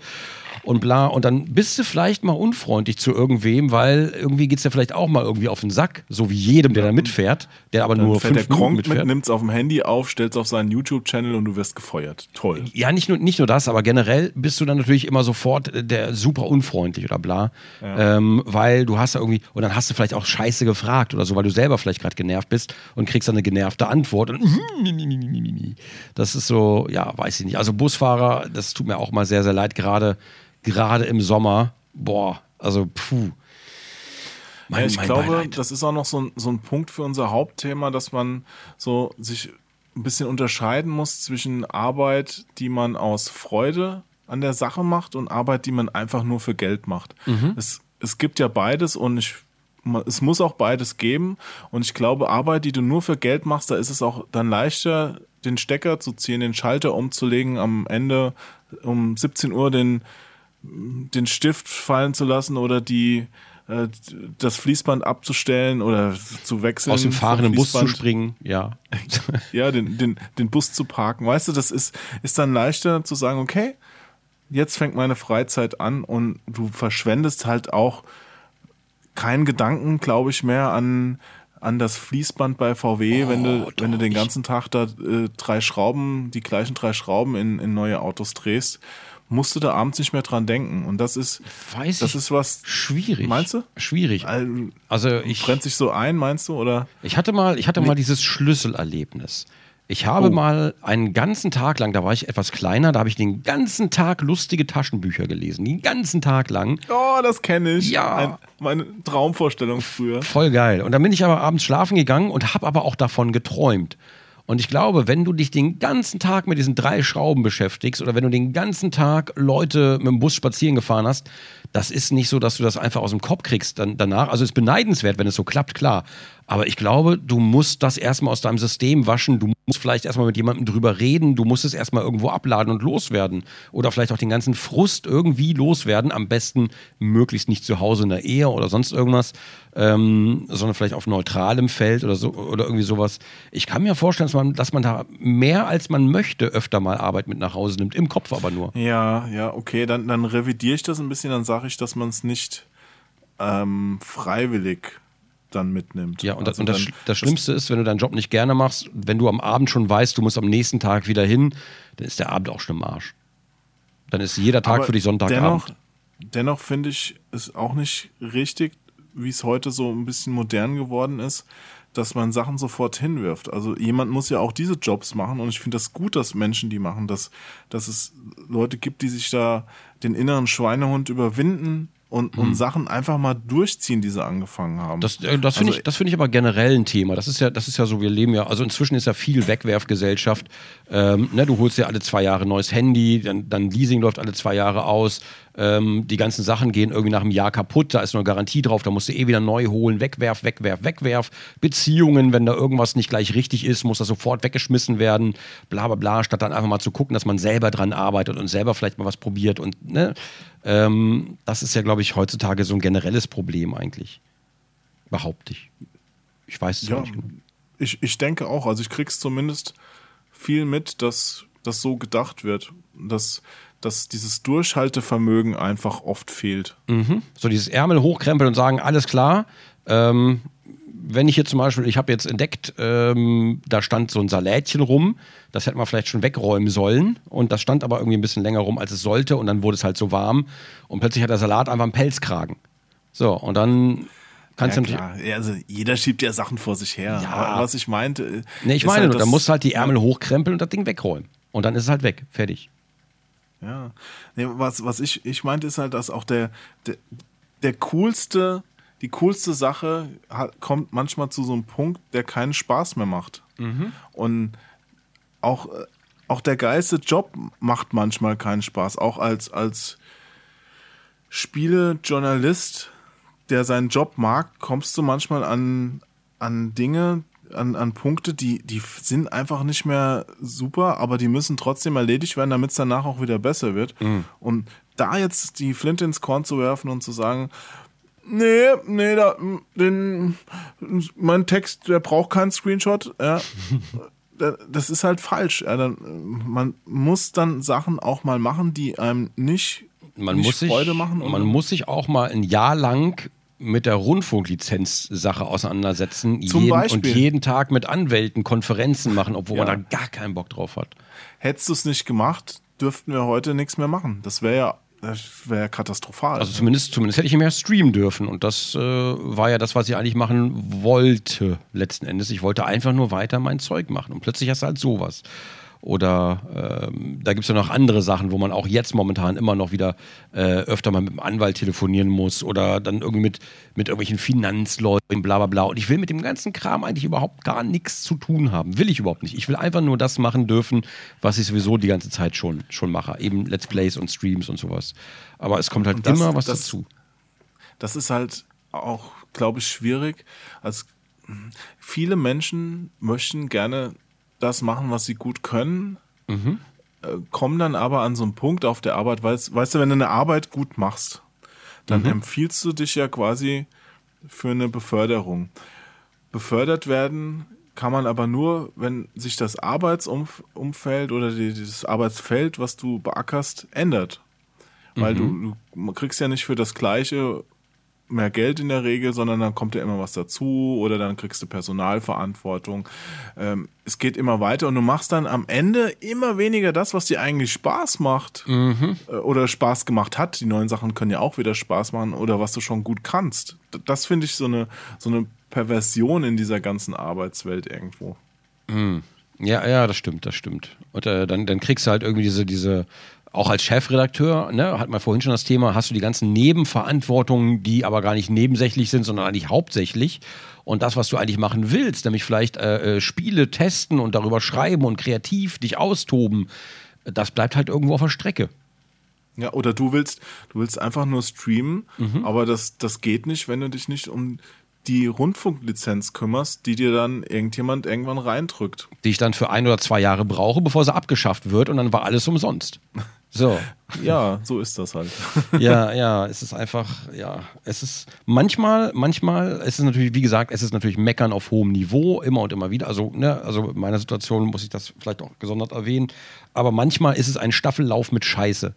und bla. Und dann bist du vielleicht mal unfreundlich zu irgendwem, weil irgendwie geht es ja vielleicht auch mal irgendwie auf den Sack, so wie jedem, der da mitfährt, der aber dann nur fährt fünf der Minuten mitfährt. Mit, nimmt es auf dem Handy auf, stellt es auf seinen YouTube-Channel und du wirst gefeuert. Toll. Ja, nicht nur, nicht nur das, aber generell bist du dann natürlich immer sofort der super unfreundlich oder bla. Ja. Ähm, weil du hast ja irgendwie, und dann hast du vielleicht auch Scheiße gefragt oder so, weil du selber vielleicht gerade genervt bist und kriegst dann eine genervte Antwort. Und das ist so, ja, weiß ich nicht. Also Busfahrer, das tut mir auch mal sehr, sehr leid, gerade gerade im Sommer, boah, also puh. Mein, ja, ich glaube, Beileid. das ist auch noch so ein, so ein Punkt für unser Hauptthema, dass man so sich ein bisschen unterscheiden muss zwischen Arbeit, die man aus Freude an der Sache macht und Arbeit, die man einfach nur für Geld macht. Mhm. Es, es gibt ja beides und ich, es muss auch beides geben. Und ich glaube, Arbeit, die du nur für Geld machst, da ist es auch dann leichter, den Stecker zu ziehen, den Schalter umzulegen, am Ende um 17 Uhr den den Stift fallen zu lassen oder die äh, das Fließband abzustellen oder zu wechseln. Aus dem fahrenden Bus zu springen, ja. ja, den, den, den Bus zu parken. Weißt du, das ist, ist dann leichter zu sagen, okay, jetzt fängt meine Freizeit an und du verschwendest halt auch keinen Gedanken, glaube ich, mehr an, an das Fließband bei VW, Oh, wenn du, wenn du doch, den ganzen Tag da äh, drei Schrauben, die gleichen drei Schrauben in, in neue Autos drehst, musst du da abends nicht mehr dran denken. Und das ist, Weiß das ich. ist was, Schwierig. Meinst du? Schwierig. also, Also ich, brennt sich so ein, meinst du? Oder? ich hatte mal, ich hatte mal dieses Schlüsselerlebnis. Ich habe Oh. mal einen ganzen Tag lang, da war ich etwas kleiner, da habe ich den ganzen Tag lustige Taschenbücher gelesen. Den ganzen Tag lang. Oh, das kenne ich. Ja. Ein, meine Traumvorstellung früher. Voll geil. Und dann bin ich aber abends schlafen gegangen und habe aber auch davon geträumt. Und ich glaube, wenn du dich den ganzen Tag mit diesen drei Schrauben beschäftigst oder wenn du den ganzen Tag Leute mit dem Bus spazieren gefahren hast, das ist nicht so, dass du das einfach aus dem Kopf kriegst dann, danach. Also es ist beneidenswert, wenn es so klappt, klar. Aber ich glaube, du musst das erstmal aus deinem System waschen. Du musst vielleicht erstmal mit jemandem drüber reden. Du musst es erstmal irgendwo abladen und loswerden. Oder vielleicht auch den ganzen Frust irgendwie loswerden. Am besten möglichst nicht zu Hause in der Ehe oder sonst irgendwas, ähm, sondern vielleicht auf neutralem Feld oder so oder irgendwie sowas. Ich kann mir vorstellen, dass man, dass man da mehr als man möchte öfter mal Arbeit mit nach Hause nimmt. Im Kopf aber nur. Ja, ja, okay, dann, dann revidiere ich das ein bisschen, dann sage ich, dass man es nicht ähm, freiwillig dann mitnimmt. Ja, und, das, Also und das, das Schlimmste ist, wenn du deinen Job nicht gerne machst, wenn du am Abend schon weißt, du musst am nächsten Tag wieder hin, dann ist der Abend auch schon im Arsch. Dann ist jeder Tag für dich Sonntagabend. Dennoch, dennoch finde ich es auch nicht richtig, wie es heute so ein bisschen modern geworden ist, dass man Sachen sofort hinwirft. Also jemand muss ja auch diese Jobs machen und ich finde das gut, dass Menschen die machen, dass, dass es Leute gibt, die sich da den inneren Schweinehund überwinden und, und Sachen einfach mal durchziehen, die sie angefangen haben. Mhm. Das, äh, das finde Also- ich, das finde ich aber generell ein Thema. Das ist ja, das ist ja so, wir leben ja, also inzwischen ist ja viel Wegwerfgesellschaft. Ähm, ne, du holst dir alle zwei Jahre ein neues Handy, dann, dann Leasing läuft alle zwei Jahre aus. Ähm, die ganzen Sachen gehen irgendwie nach einem Jahr kaputt, da ist nur Garantie drauf, da musst du eh wieder neu holen, wegwerf, wegwerf, wegwerf. Beziehungen, wenn da irgendwas nicht gleich richtig ist, muss das sofort weggeschmissen werden, bla bla bla, statt dann einfach mal zu gucken, dass man selber dran arbeitet und selber vielleicht mal was probiert. Und ne, ähm, das ist ja, glaube ich, heutzutage so ein generelles Problem eigentlich. Behaupte ich. Ich weiß es Ja, nicht. genau. ich, ich denke auch. Also ich krieg's zumindest viel mit, dass das so gedacht wird, dass, dass dieses Durchhaltevermögen einfach oft fehlt. Mhm. So dieses Ärmel hochkrempeln und sagen, alles klar. Ähm, wenn ich hier zum Beispiel, ich habe jetzt entdeckt, ähm, da stand so ein Salätchen rum, das hätte man vielleicht schon wegräumen sollen und das stand aber irgendwie ein bisschen länger rum, als es sollte und dann wurde es halt so warm und plötzlich hat der Salat einfach einen Pelzkragen. So, und dann kannst Ja, du natürlich. klar. Ja, also jeder schiebt ja Sachen vor sich her. Ja. Aber was ich meinte. Nee, ich meine halt nur, da musst du halt die Ärmel hochkrempeln und das Ding wegräumen. Und dann ist es halt weg. Fertig. Ja. Nee, was, was ich, ich meinte, ist halt, dass auch der, der, der coolste, die coolste Sache hat, kommt manchmal zu so einem Punkt, der keinen Spaß mehr macht. Und auch, auch der geilste Job macht manchmal keinen Spaß. Auch als, als Spielejournalist, der seinen Job mag, kommst du manchmal an, an Dinge, an, an Punkte, die, die sind einfach nicht mehr super, aber die müssen trotzdem erledigt werden, damit es danach auch wieder besser wird. Und da jetzt die Flinte ins Korn zu werfen und zu sagen, nee, nee, da, den, mein Text, der braucht keinen Screenshot, ja. Da- Das ist halt falsch. Ja, dann, man muss dann Sachen auch mal machen, die einem nicht, Man, nicht muss sich, Freude machen. man muss sich auch mal ein Jahr lang mit der Rundfunklizenz-Sache auseinandersetzen Zum jeden, Beispiel. und jeden Tag mit Anwälten Konferenzen machen, obwohl Ja. man da gar keinen Bock drauf hat. Hättest du es nicht gemacht, dürften wir heute nichts mehr machen. Das wäre ja, das wäre katastrophal. Also zumindest, zumindest hätte ich mehr streamen dürfen. Und das äh, war ja das, was ich eigentlich machen wollte, letzten Endes. Ich wollte einfach nur weiter mein Zeug machen. Und plötzlich hast du halt sowas. Oder ähm, da gibt es ja noch andere Sachen, wo man auch jetzt momentan immer noch wieder äh, öfter mal mit dem Anwalt telefonieren muss oder dann irgendwie mit, mit irgendwelchen Finanzleuten, bla bla bla. Und ich will mit dem ganzen Kram eigentlich überhaupt gar nichts zu tun haben. Will ich überhaupt nicht. Ich will einfach nur das machen dürfen, was ich sowieso die ganze Zeit schon, schon mache. Eben Let's Plays und Streams und sowas. Aber es kommt halt das- immer was das- dazu. das ist halt auch, glaube ich, schwierig. Also, viele Menschen möchten gerne das machen, was sie gut können, Mhm. äh, kommen dann aber an so einen Punkt auf der Arbeit, weißt, weißt du, wenn du eine Arbeit gut machst, dann Mhm. empfiehlst du dich ja quasi für eine Beförderung. Befördert werden kann man aber nur, wenn sich das Arbeitsumfeld oder die, dieses Arbeitsfeld, was du beackerst, ändert. Weil Mhm. du, du kriegst ja nicht für das Gleiche mehr Geld in der Regel, sondern dann kommt ja immer was dazu oder dann kriegst du Personalverantwortung. Ähm, es geht immer weiter und du machst dann am Ende immer weniger das, was dir eigentlich Spaß macht Mhm. äh, oder Spaß gemacht hat. Die neuen Sachen können ja auch wieder Spaß machen oder was du schon gut kannst. Das finde ich so eine, so eine Perversion in dieser ganzen Arbeitswelt irgendwo. Ja, ja, das stimmt, das stimmt. Und äh, dann, dann kriegst du halt irgendwie diese, diese, auch als Chefredakteur, ne, hat man vorhin schon das Thema, hast du die ganzen Nebenverantwortungen, die aber gar nicht nebensächlich sind, sondern eigentlich hauptsächlich. Und das, was du eigentlich machen willst, nämlich vielleicht äh, äh, Spiele testen und darüber schreiben und kreativ dich austoben, das bleibt halt irgendwo auf der Strecke. Ja, oder du willst, du willst einfach nur streamen, aber das, das geht nicht, wenn du dich nicht um die Rundfunklizenz kümmerst, die dir dann irgendjemand irgendwann reindrückt. Die ich dann für ein oder zwei Jahre brauche, bevor sie abgeschafft wird und dann war alles umsonst. So. Ja, so ist das halt. ja, ja, es ist einfach, ja, es ist manchmal, manchmal, es ist natürlich, wie gesagt, es ist natürlich Meckern auf hohem Niveau, immer und immer wieder. Also, ne, also in meiner Situation muss ich das vielleicht auch gesondert erwähnen. Aber manchmal ist es ein Staffellauf mit Scheiße.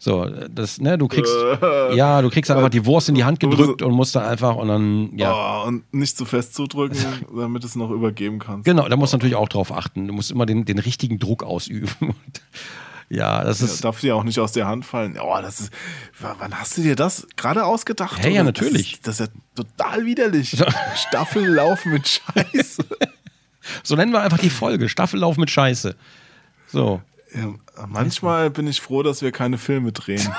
So, das, ne, du kriegst, ja, du kriegst einfach die Wurst in die Hand gedrückt und musst dann einfach und dann, ja. Oh, und nicht zu fest zudrücken, damit es noch übergeben kannst. Genau, da musst du natürlich auch drauf achten. Du musst immer den, den richtigen Druck ausüben. Ja, das Ja, ist. darf dir auch nicht aus der Hand fallen. Oh, das ist. Wann hast du dir das gerade ausgedacht? Hey, ja, natürlich. Das ist, das ist ja total widerlich. Staffellauf mit Scheiße. So nennen wir einfach die Folge. Staffellauf mit Scheiße. So. Ja, manchmal bin ich froh, dass wir keine Filme drehen.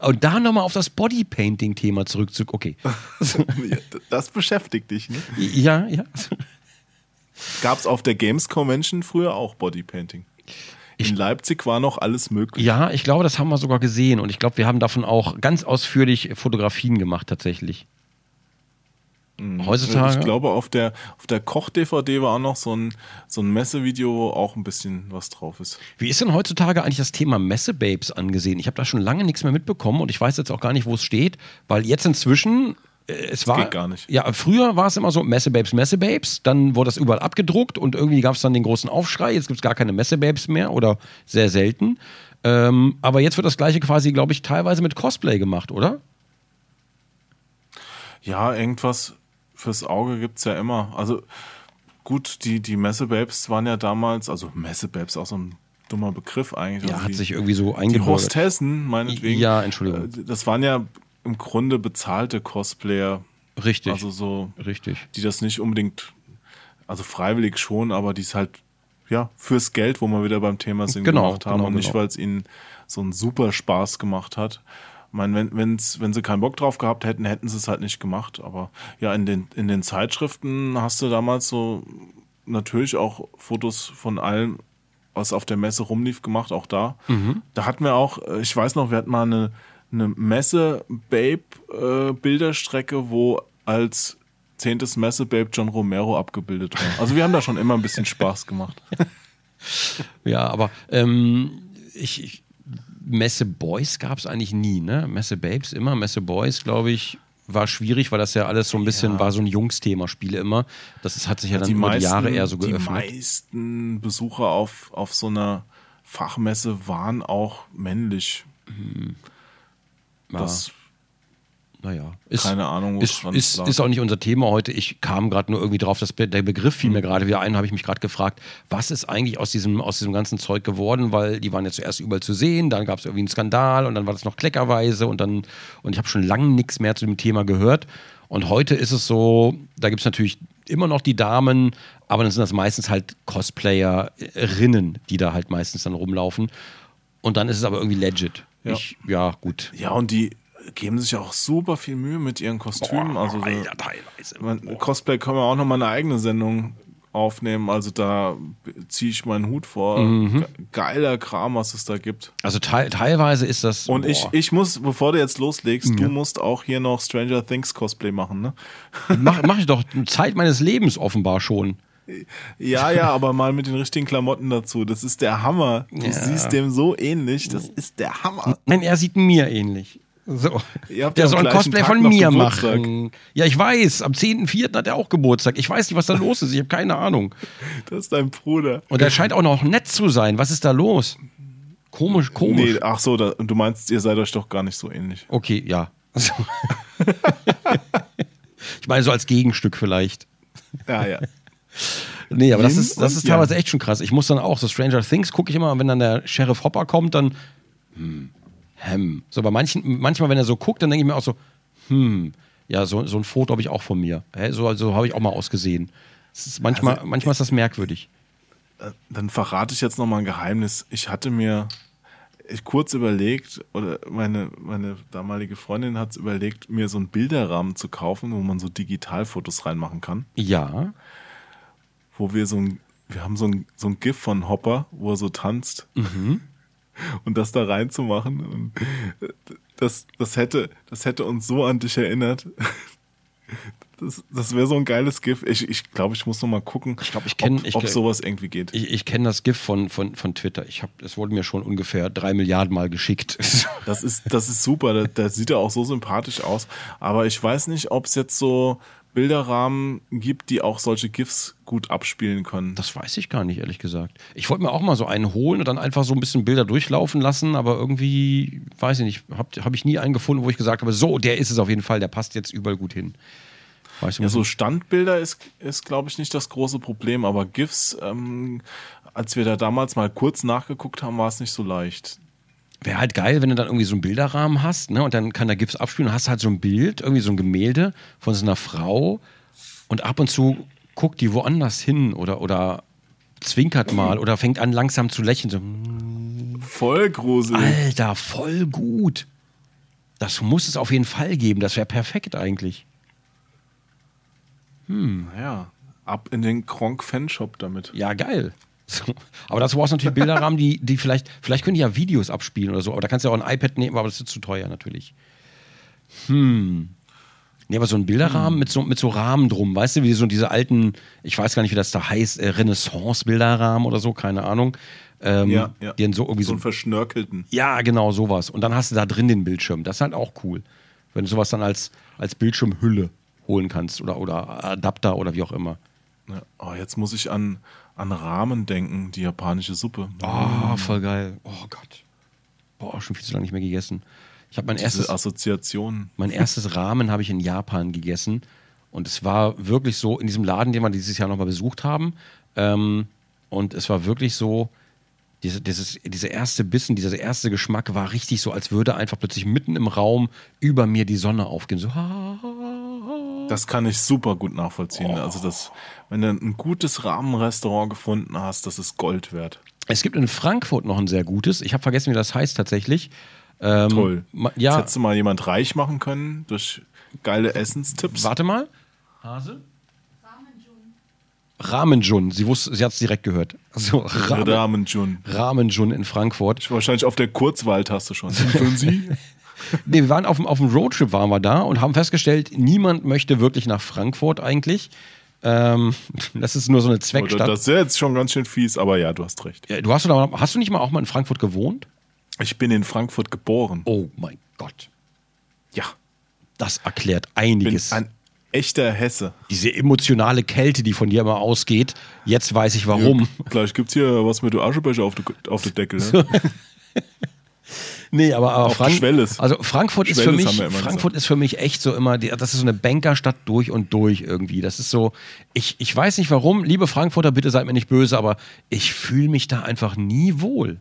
Und da nochmal auf das Bodypainting-Thema zurückzug. Okay. Das beschäftigt dich, ne? Ja, ja. Gab es auf der Games Convention früher auch Bodypainting. In Leipzig war noch alles möglich. Ja, ich glaube, das haben wir sogar gesehen. Und ich glaube, wir haben davon auch ganz ausführlich Fotografien gemacht, tatsächlich. Heutzutage. Ich glaube, auf der, auf der Koch-DVD war auch noch so ein, so ein Messevideo, wo auch ein bisschen was drauf ist. Wie ist denn heutzutage eigentlich das Thema Messebabes angesehen? Ich habe da schon lange nichts mehr mitbekommen und ich weiß jetzt auch gar nicht, wo es steht, weil jetzt inzwischen es war geht gar nicht. Ja, früher war es immer so Messebabes, Messebabes, dann wurde das überall abgedruckt und irgendwie gab es dann den großen Aufschrei. Jetzt gibt es gar keine Messebabes mehr oder sehr selten. Ähm, aber jetzt wird das gleiche quasi, glaube ich, teilweise mit Cosplay gemacht, oder? Ja, irgendwas fürs Auge gibt's ja immer. Also gut, die, die Messebabes waren ja damals, also Messebabes auch so ein dummer Begriff eigentlich. Ja, also hat die, sich irgendwie so die eingebürgert. Hostessen, meinetwegen. Ja, Entschuldigung. äh, Das waren ja im Grunde bezahlte Cosplayer. Richtig. Also so, Richtig. die das nicht unbedingt, also freiwillig schon, aber die es halt, ja, fürs Geld, wo wir wieder beim Thema sind, Genau, gemacht haben genau, und nicht, genau. weil es ihnen so einen super Spaß gemacht hat. Ich meine, wenn, wenn's, wenn sie keinen Bock drauf gehabt hätten, hätten sie es halt nicht gemacht. Aber ja, in den, in den Zeitschriften hast du damals so natürlich auch Fotos von allem, was auf der Messe rumlief, gemacht, auch da. Mhm. Da hatten wir auch, äh, ich weiß noch, wir hatten mal eine, eine Messe-Babe-Bilderstrecke, wo als zehntes Messe-Babe John Romero abgebildet war. Also wir haben da schon immer ein bisschen Spaß gemacht. Ja, aber ähm, ich, ich, Messe Boys gab es eigentlich nie, ne? Messe Babes immer, Messe Boys, glaube ich, war schwierig, weil das ja alles so ein bisschen Ja. war so ein Jungsthema, Spiele immer. Das ist, hat sich ja dann die über meisten, die Jahre eher so die geöffnet. meisten Besucher auf, auf so einer Fachmesse waren auch männlich. Ja, Das, naja, ist, keine Ahnung, wo ist, ist, ist auch nicht unser Thema heute. Ich kam gerade nur irgendwie drauf, dass der Begriff fiel Mhm. mir gerade wieder ein, habe ich mich gerade gefragt, was ist eigentlich aus diesem, aus diesem ganzen Zeug geworden, weil die waren ja zuerst überall zu sehen, dann gab es irgendwie einen Skandal und dann war das noch kleckerweise und dann, und ich habe schon lange nichts mehr zu dem Thema gehört. Und heute ist es so, da gibt es natürlich immer noch die Damen, aber dann sind das meistens halt Cosplayerinnen, die da halt meistens dann rumlaufen. Und dann ist es aber irgendwie legit. Ja. Ich, ja, gut. ja, und die geben sich auch super viel Mühe mit ihren Kostümen. also da- Alter, teilweise. Man, Cosplay können wir auch nochmal eine eigene Sendung aufnehmen. Also da ziehe ich meinen Hut vor. Mhm. Ge- Geiler Kram, was es da gibt. Also teil, teilweise ist das. Und boah. ich, ich muss, bevor du jetzt loslegst, du musst auch hier noch Stranger Things Cosplay machen, ne? mach, mach ich doch Zeit meines Lebens offenbar schon. Ja, ja, aber mal mit den richtigen Klamotten dazu. Das ist der Hammer. Du Ja. siehst dem so ähnlich. Das ist der Hammer. Nein, er sieht mir ähnlich. So. Der soll ein Cosplay Tag von mir Geburtstag. machen. Ja, ich weiß. Am 10.04. hat er auch Geburtstag. Ich weiß nicht, was da los ist. Ich habe keine Ahnung. Das ist dein Bruder. Und er scheint auch noch nett zu sein. Was ist da los? Komisch, komisch. Nee, ach so, da, du meinst, ihr seid euch doch gar nicht so ähnlich. Okay, ja. Ich meine, so als Gegenstück vielleicht. Ja, ja. Nee, aber das Yin ist, das ist teilweise echt schon krass. Ich muss dann auch, so Stranger Things gucke ich immer, und wenn dann der Sheriff Hopper kommt, dann, hm, hem. So bei manchen, manchmal, wenn er so guckt, dann denke ich mir auch so, hm, ja, so, so ein Foto habe ich auch von mir. Hä? So also habe ich auch mal ausgesehen. Ist manchmal, Also, manchmal ist das merkwürdig. Dann verrate ich jetzt noch mal ein Geheimnis. Ich hatte mir ich kurz überlegt, oder meine, meine damalige Freundin hat es überlegt, mir so einen Bilderrahmen zu kaufen, wo man so Digitalfotos reinmachen kann. Ja, Wo wir so ein, wir haben so ein, so ein GIF von Hopper, wo er so tanzt. Und das da reinzumachen. Das, das, hätte, das hätte uns so an dich erinnert. Das, das wäre so ein geiles GIF. Ich, ich glaube, ich muss noch mal gucken, Ich glaub, ich kenn- ob, ich ob sowas irgendwie geht. ich, ich kenne das GIF von, von, von Twitter. Ich hab, es wurde mir schon ungefähr drei Milliarden Mal geschickt. Das ist, das ist super. Da sieht er auch so sympathisch aus. Aber ich weiß nicht, ob es jetzt so Bilderrahmen gibt, die auch solche GIFs gut abspielen können. Das weiß ich gar nicht, ehrlich gesagt. Ich wollte mir auch mal so einen holen und dann einfach so ein bisschen Bilder durchlaufen lassen, aber irgendwie, weiß ich nicht, habe hab ich nie einen gefunden, wo ich gesagt habe, so, der ist es auf jeden Fall, der passt jetzt überall gut hin. Weißt du, Ja, so Standbilder ist, ist glaube ich, nicht das große Problem, aber GIFs, ähm, als wir da damals mal kurz nachgeguckt haben, war es nicht so leicht. Wäre halt geil, wenn du dann irgendwie so einen Bilderrahmen hast, ne? Und dann kann der GIFs abspielen und hast halt so ein Bild, irgendwie so ein Gemälde von so einer Frau und ab und zu guckt die woanders hin oder, oder zwinkert mal oder fängt an langsam zu lächeln. So, hm, Voll gruselig. Alter, voll gut. Das muss es auf jeden Fall geben. Das wäre perfekt eigentlich. Ja, ab in den Kronk-Fanshop damit. Ja, geil. So. Aber dazu brauchst du natürlich Bilderrahmen, die, die vielleicht, vielleicht können die ja Videos abspielen oder so. Aber da kannst du ja auch ein iPad nehmen, aber das ist zu teuer natürlich. Hm. Nee, aber so ein Bilderrahmen mit, so, mit so Rahmen drum, weißt du, wie so diese alten, ich weiß gar nicht, wie das da heißt, äh, Renaissance-Bilderrahmen oder so, keine Ahnung. Ähm, Ja, ja. Die dann so irgendwie So so. einen verschnörkelten. ja, genau, sowas. Und dann hast du da drin den Bildschirm. Das ist halt auch cool. Wenn du sowas dann als, als Bildschirmhülle holen kannst oder, oder Adapter oder wie auch immer. Ja. Oh, jetzt muss ich an, an Ramen denken, die japanische Suppe. Oh, voll geil. Oh Gott. Boah, schon viel zu lange nicht mehr gegessen. Ich habe mein Diese erstes, Assoziationen. mein erstes Ramen habe ich in Japan gegessen. Und es war wirklich so, in diesem Laden, den wir dieses Jahr nochmal besucht haben. Ähm, und es war wirklich so, diese, dieses, dieser erste Bissen, dieser erste Geschmack war richtig so, als würde einfach plötzlich mitten im Raum über mir die Sonne aufgehen. So, Das kann ich super gut nachvollziehen. Oh. Also das, wenn du ein gutes Rahmenrestaurant gefunden hast, das ist Gold wert. Es gibt in Frankfurt noch ein sehr gutes. Ich habe vergessen, wie das heißt tatsächlich. Ähm, Toll. ma- Jetzt Ja, hättest du mal jemand reich machen können durch geile Essenstipps. warte mal. Hase? Ramenjun. Sie wusste, sie hat es direkt gehört. Also Ramen, Ramenjun. Ramenjun in Frankfurt. Ich wahrscheinlich auf der Kurzwahltaste schon. Für Sie? Nee, wir waren auf dem, auf dem Roadtrip waren wir da und haben festgestellt, niemand möchte wirklich nach Frankfurt eigentlich. Ähm, das ist nur so eine Oder Zweckstadt. das ist ja jetzt schon ganz schön fies, aber ja, du hast recht. Ja, du hast, du, hast du nicht mal auch mal in Frankfurt gewohnt? Ich bin in Frankfurt geboren. Oh mein Gott. Ja. Das erklärt Bin einiges. ein echter Hesse. Diese emotionale Kälte, die von dir immer ausgeht. Jetzt weiß ich warum. Gleich gibt's hier was mit der Aschebecher auf der, auf Deckel. Ne? Nee, aber, aber Frank Schwelles. also Frankfurt ist für Schwelles mich Frankfurt ist für mich echt so immer die, das ist so eine Bankerstadt durch und durch irgendwie. Das ist so ich, ich weiß nicht warum, liebe Frankfurter, bitte seid mir nicht böse, aber ich fühle mich da einfach nie wohl.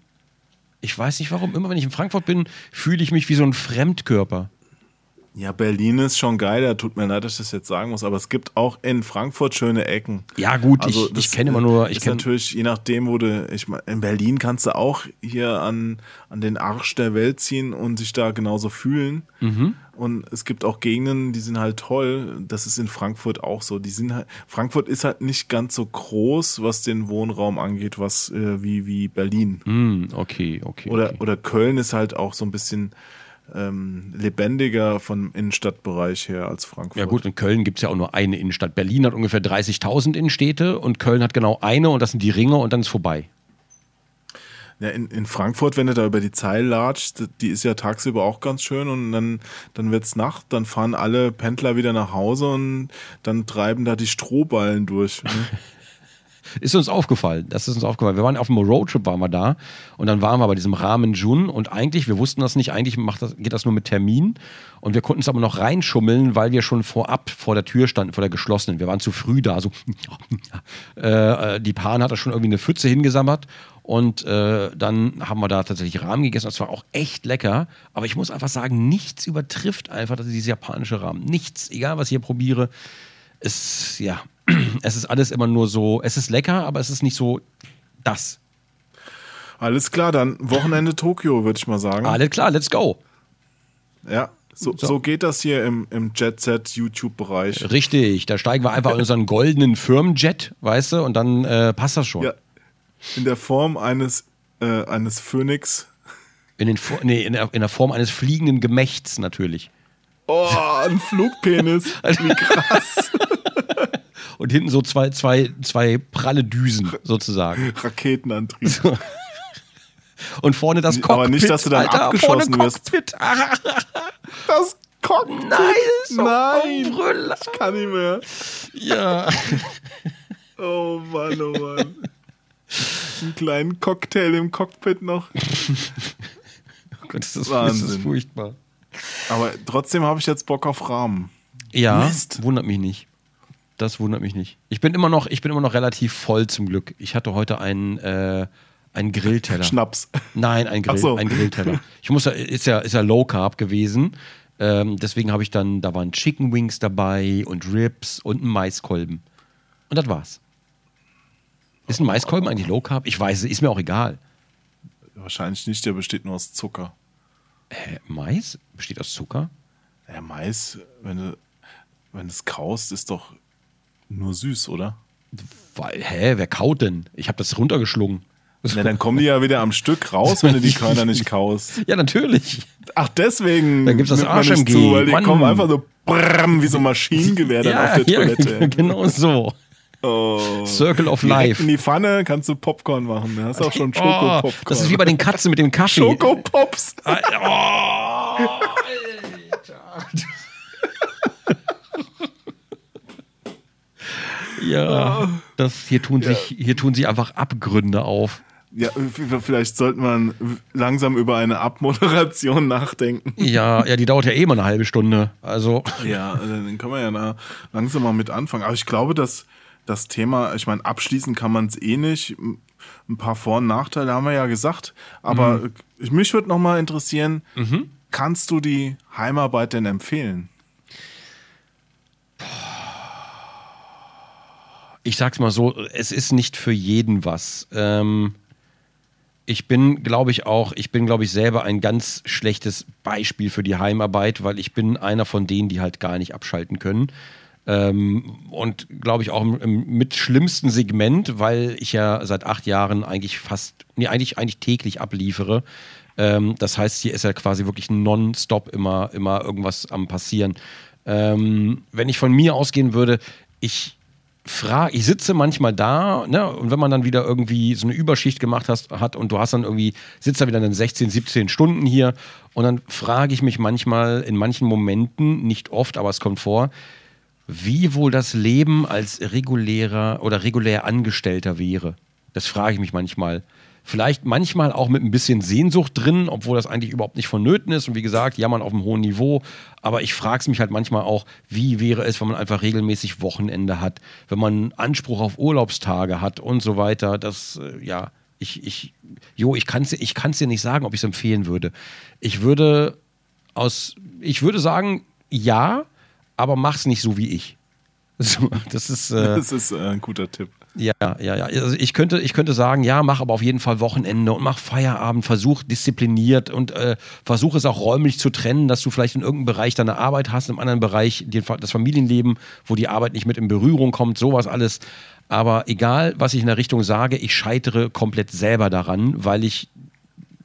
Ich weiß nicht warum, immer wenn ich in Frankfurt bin, fühle ich mich wie so ein Fremdkörper. Ja, Berlin ist schon geil, da tut mir leid, dass ich das jetzt sagen muss, aber es gibt auch in Frankfurt schöne Ecken. Ja, gut, Also ich, ich kenne immer nur ich ist natürlich, je nachdem, wo du, ich mein, in Berlin kannst du auch hier an, an den Arsch der Welt ziehen und sich da genauso fühlen. Mhm. Und es gibt auch Gegenden, die sind halt toll. Das ist in Frankfurt auch so. Die sind halt, Frankfurt ist halt nicht ganz so groß, was den Wohnraum angeht, was äh, wie, wie Berlin. Hm, okay, okay. Oder, okay. oder Köln ist halt auch so ein bisschen ähm, lebendiger vom Innenstadtbereich her als Frankfurt. Ja gut, in Köln gibt es ja auch nur eine Innenstadt. Berlin hat ungefähr 30.000 Innenstädte und Köln hat genau eine und das sind die Ringe und dann ist vorbei. Ja, in, in Frankfurt, wenn du da über die Zeil latschst, die ist ja tagsüber auch ganz schön und dann, dann wird's Nacht, dann fahren alle Pendler wieder nach Hause und dann treiben da die Strohballen durch. Ne? ist uns aufgefallen. Das ist uns aufgefallen. Wir waren auf einem Roadtrip, waren wir da und dann waren wir bei diesem Rahmen Jun und eigentlich, wir wussten das nicht, eigentlich macht das, geht das nur mit Termin und wir konnten es aber noch reinschummeln, weil wir schon vorab vor der Tür standen, vor der geschlossenen. Wir waren zu früh da. So, äh, die Pan hat da schon irgendwie eine Pfütze hingesammert und äh, dann haben wir da tatsächlich Rahmen gegessen. Das war auch echt lecker. Aber ich muss einfach sagen, nichts übertrifft einfach dieses japanische Rahmen. Nichts, egal was ich hier probiere. Es, ja, es ist alles immer nur so, es ist lecker, aber es ist nicht so das. Alles klar, dann Wochenende Tokio, würde ich mal sagen. Alles klar, let's go. Ja, so, so. so geht das hier im, im Jet-Set-YouTube-Bereich. Richtig, da steigen wir einfach in unseren goldenen Firmenjet, weißt du, und dann äh, passt das schon. Ja, in der Form eines, äh, eines Phönix. In, den, nee, in, der, in der Form eines fliegenden Gemächts natürlich. Oh, ein Flugpenis. Wie krass. Und hinten so zwei, zwei, zwei pralle Düsen sozusagen. Raketenantrieb. So. Und vorne das Cockpit. Aber nicht, dass du dann Alter, abgeschossen vorne wirst. Cockpit. Das Cockpit. Nein, so Nein. Ich kann nicht mehr. Ja. Oh Mann, oh Mann. Einen kleinen Cocktail im Cockpit noch. oh Gott, ist das, Wahnsinn. ist das furchtbar. Aber trotzdem habe ich jetzt Bock auf Rahmen. Ja, Mist. wundert mich nicht. Das wundert mich nicht. Ich bin immer noch, ich bin immer noch relativ voll zum Glück. Ich hatte heute einen, äh, einen Grillteller. Schnaps. Nein, ein, Grill, so. ein Grillteller. Ich muss, ist ja, ist ja Low Carb gewesen. Ähm, deswegen habe ich dann, da waren Chicken Wings dabei und Ribs und ein Maiskolben. Und das war's. Ist ein Maiskolben eigentlich Low Carb? Ich weiß, ist mir auch egal. Wahrscheinlich nicht, der besteht nur aus Zucker. Hä, Mais besteht aus Zucker? Ja, Mais, wenn du, wenn es kaust, ist doch nur süß, oder? Weil, hä, wer kaut denn? Ich habe das runtergeschlungen. Na, dann kommen die ja wieder am Stück raus, wenn du die Körner nicht kaust. Ja, natürlich. Ach, deswegen. Dann gibt es das AschMG. Zu, weil die Mann. kommen einfach so brrrm, wie so Maschinengewehr dann ja, auf der Toilette. Ja, genau so. Oh. Circle of Life. In die Pfanne kannst du Popcorn machen. Du hast auch schon Schokopopcorn. Oh, das ist wie bei den Katzen mit dem Kaffee. Schokopops. Oh, ja, das, hier, tun sich, hier tun sich einfach Abgründe auf. Ja, vielleicht sollte man langsam über eine Abmoderation nachdenken. Ja, ja, die dauert ja eh mal eine halbe Stunde. Also. Ja, dann können wir ja langsam mal mit anfangen. Aber ich glaube, dass das Thema, ich meine, abschließen kann man es eh nicht. Ein paar Vor- und Nachteile haben wir ja gesagt. Aber mhm. mich würde noch mal interessieren, mhm. kannst du die Heimarbeit denn empfehlen? Ich sag's mal so, es ist nicht für jeden was. Ähm, ich bin, glaube ich, auch, ich bin, glaube ich, selber ein ganz schlechtes Beispiel für die Heimarbeit, weil ich bin einer von denen, die halt gar nicht abschalten können. Ähm, und glaube ich auch im, im, mit schlimmsten Segment, weil ich ja seit acht Jahren eigentlich fast, nee, eigentlich, eigentlich täglich abliefere. Ähm, das heißt, hier ist ja quasi wirklich nonstop immer, immer irgendwas am passieren. Ähm, wenn ich von mir ausgehen würde, ich frage, ich sitze manchmal da, ne, und wenn man dann wieder irgendwie so eine Überschicht gemacht hast, hat und du hast dann irgendwie, sitzt da wieder dann 16, 17 Stunden hier und dann frage ich mich manchmal in manchen Momenten, nicht oft, aber es kommt vor, wie wohl das Leben als regulärer oder regulär Angestellter wäre. Das frage ich mich manchmal. Vielleicht manchmal auch mit ein bisschen Sehnsucht drin, obwohl das eigentlich überhaupt nicht vonnöten ist. Und wie gesagt, jammern auf einem hohen Niveau. Aber ich frage es mich halt manchmal auch, wie wäre es, wenn man einfach regelmäßig Wochenende hat, wenn man Anspruch auf Urlaubstage hat und so weiter. Das, äh, ja, ich, ich, jo, ich kann es ich kann's dir nicht sagen, ob ich es empfehlen würde. Ich würde aus, ich würde sagen, ja, aber mach's nicht so wie ich. So, das ist, äh, das ist äh, ein guter Tipp. Ja, ja, ja. Also ich könnte, ich könnte sagen, ja, mach aber auf jeden Fall Wochenende und mach Feierabend, versuch diszipliniert und äh, versuch es auch räumlich zu trennen, dass du vielleicht in irgendeinem Bereich deine Arbeit hast, im anderen Bereich das Familienleben, wo die Arbeit nicht mit in Berührung kommt, sowas alles. Aber egal, was ich in der Richtung sage, ich scheitere komplett selber daran, weil ich,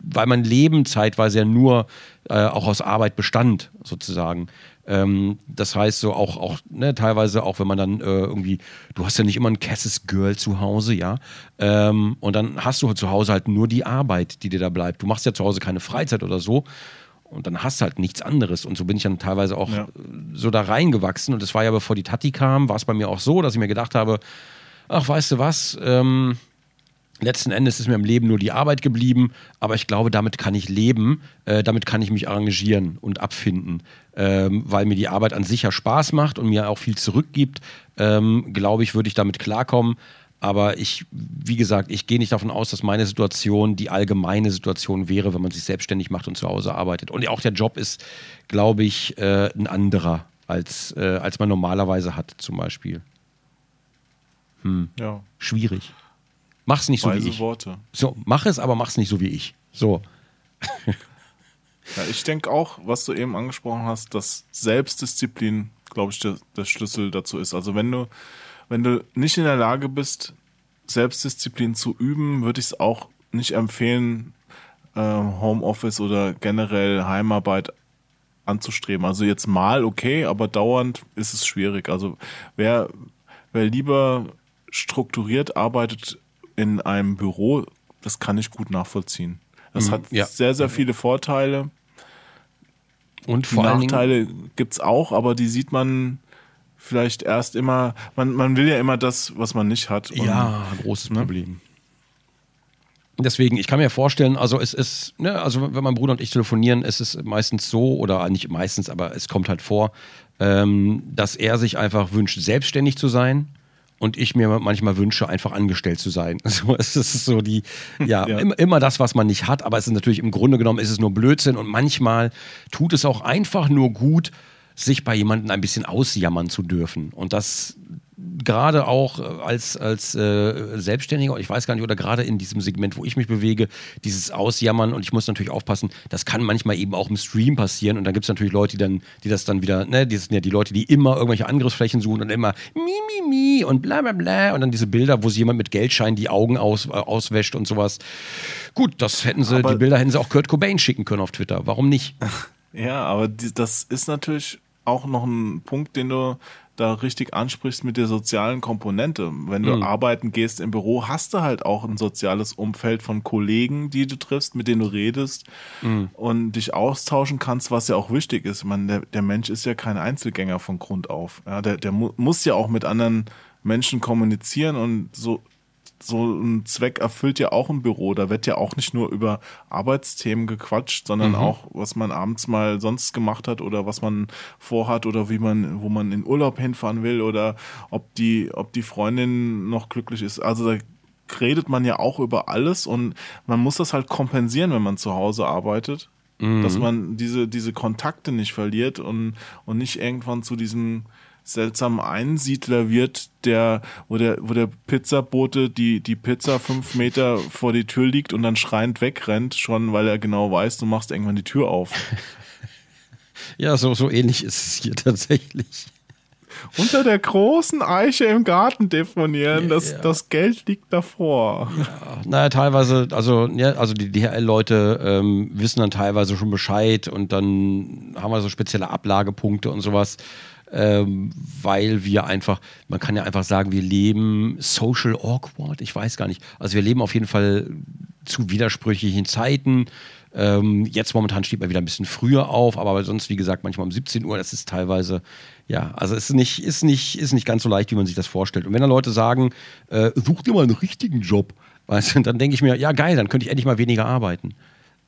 weil mein Leben zeitweise ja nur äh, auch aus Arbeit bestand, sozusagen. Ähm, das heißt, so auch, auch ne, teilweise auch, wenn man dann äh, irgendwie, du hast ja nicht immer ein Cassis Girl zu Hause, ja. Ähm, und dann hast du zu Hause halt nur die Arbeit, die dir da bleibt. Du machst ja zu Hause keine Freizeit oder so. Und dann hast du halt nichts anderes. Und so bin ich dann teilweise auch ja. so da reingewachsen. Und es war ja, bevor die Tati kam, war es bei mir auch so, dass ich mir gedacht habe, ach, weißt du was, ähm, letzten Endes ist mir im Leben nur die Arbeit geblieben, aber ich glaube, damit kann ich leben, äh, damit kann ich mich arrangieren und abfinden, ähm, weil mir die Arbeit an sich ja Spaß macht und mir auch viel zurückgibt. Ähm, glaube ich, würde ich damit klarkommen. Aber ich, wie gesagt, ich gehe nicht davon aus, dass meine Situation die allgemeine Situation wäre, wenn man sich selbstständig macht und zu Hause arbeitet. Und auch der Job ist, glaube ich, äh, ein anderer, als, äh, als man normalerweise hat, zum Beispiel. Hm. Ja. Schwierig. Mach's nicht so Weise wie ich. Worte. So, mach es, aber mach's nicht so wie ich. So. Ja, ich denke auch, was du eben angesprochen hast, dass Selbstdisziplin, glaube ich, der, der Schlüssel dazu ist. Also wenn du, wenn du nicht in der Lage bist, Selbstdisziplin zu üben, würde ich es auch nicht empfehlen, äh, Homeoffice oder generell Heimarbeit anzustreben. Also jetzt mal okay, aber dauernd ist es schwierig. Also wer, wer lieber strukturiert arbeitet in einem Büro, das kann ich gut nachvollziehen. Das Mhm, hat ja. sehr, sehr viele Vorteile. Und vor. Nachteile gibt's auch, aber die sieht man vielleicht erst immer, man, man will ja immer das, was man nicht hat. Und Ja, großes Problem. Deswegen, ich kann mir vorstellen, also es ist, ne, also wenn mein Bruder und ich telefonieren, ist es meistens so, oder nicht meistens, aber es kommt halt vor, ähm, dass er sich einfach wünscht, selbstständig zu sein und ich mir manchmal wünsche, einfach angestellt zu sein. So, es ist so die, ja, Ja. Immer, immer das, was man nicht hat, aber es ist natürlich im Grunde genommen ist es nur Blödsinn und manchmal tut es auch einfach nur gut, sich bei jemandem ein bisschen ausjammern zu dürfen. Und das gerade auch äh, als, als äh, Selbstständiger, ich weiß gar nicht, oder gerade in diesem Segment, wo ich mich bewege, dieses Ausjammern und ich muss natürlich aufpassen, das kann manchmal eben auch im Stream passieren und dann gibt es natürlich Leute, die dann, die das dann wieder, ne, die sind ja die Leute, die immer irgendwelche Angriffsflächen suchen und immer mi, mi, mi und bla bla bla und dann diese Bilder, wo sie jemand mit Geldschein die Augen aus, äh, auswäscht und sowas. Gut, das hätten sie, Aber- die Bilder hätten sie auch Kurt Cobain schicken können auf Twitter. Warum nicht? Ja, aber die, das ist natürlich auch noch ein Punkt, den du da richtig ansprichst mit der sozialen Komponente. Wenn du arbeiten gehst im Büro, hast du halt auch ein soziales Umfeld von Kollegen, die du triffst, mit denen du redest und dich austauschen kannst, was ja auch wichtig ist. Ich meine, der, der Mensch ist ja kein Einzelgänger von Grund auf. Ja, der der mu muss ja auch mit anderen Menschen kommunizieren und so so ein Zweck erfüllt ja auch ein Büro. Da wird ja auch nicht nur über Arbeitsthemen gequatscht, sondern auch, was man abends mal sonst gemacht hat oder was man vorhat oder wie man, wo man in Urlaub hinfahren will oder ob die, ob die Freundin noch glücklich ist. Also da redet man ja auch über alles und man muss das halt kompensieren, wenn man zu Hause arbeitet. Dass man diese, diese Kontakte nicht verliert und, und nicht irgendwann zu diesem seltsamen Einsiedler wird, der, wo der, wo der Pizzabote die, die Pizza fünf Meter vor die Tür liegt und dann schreiend wegrennt, schon weil er genau weiß, du machst irgendwann die Tür auf. Ja, so, so ähnlich ist es hier tatsächlich. Unter der großen Eiche im Garten deponieren, das, Ja. das Geld liegt davor. Naja, teilweise, also, ja, also die DHL-Leute ähm, wissen dann teilweise schon Bescheid und dann haben wir so spezielle Ablagepunkte und sowas, ähm, weil wir einfach, man kann ja einfach sagen, wir leben social awkward, ich weiß gar nicht. Also wir leben auf jeden Fall zu widersprüchlichen Zeiten. Ähm, jetzt momentan steht man wieder ein bisschen früher auf, aber sonst, wie gesagt, manchmal um 17 Uhr, das ist teilweise, ja, also es ist nicht, ist nicht, ist nicht ganz so leicht, wie man sich das vorstellt. Und wenn da Leute sagen, äh, such dir mal einen richtigen Job, weißt du, dann denke ich mir, ja geil, dann könnte ich endlich mal weniger arbeiten.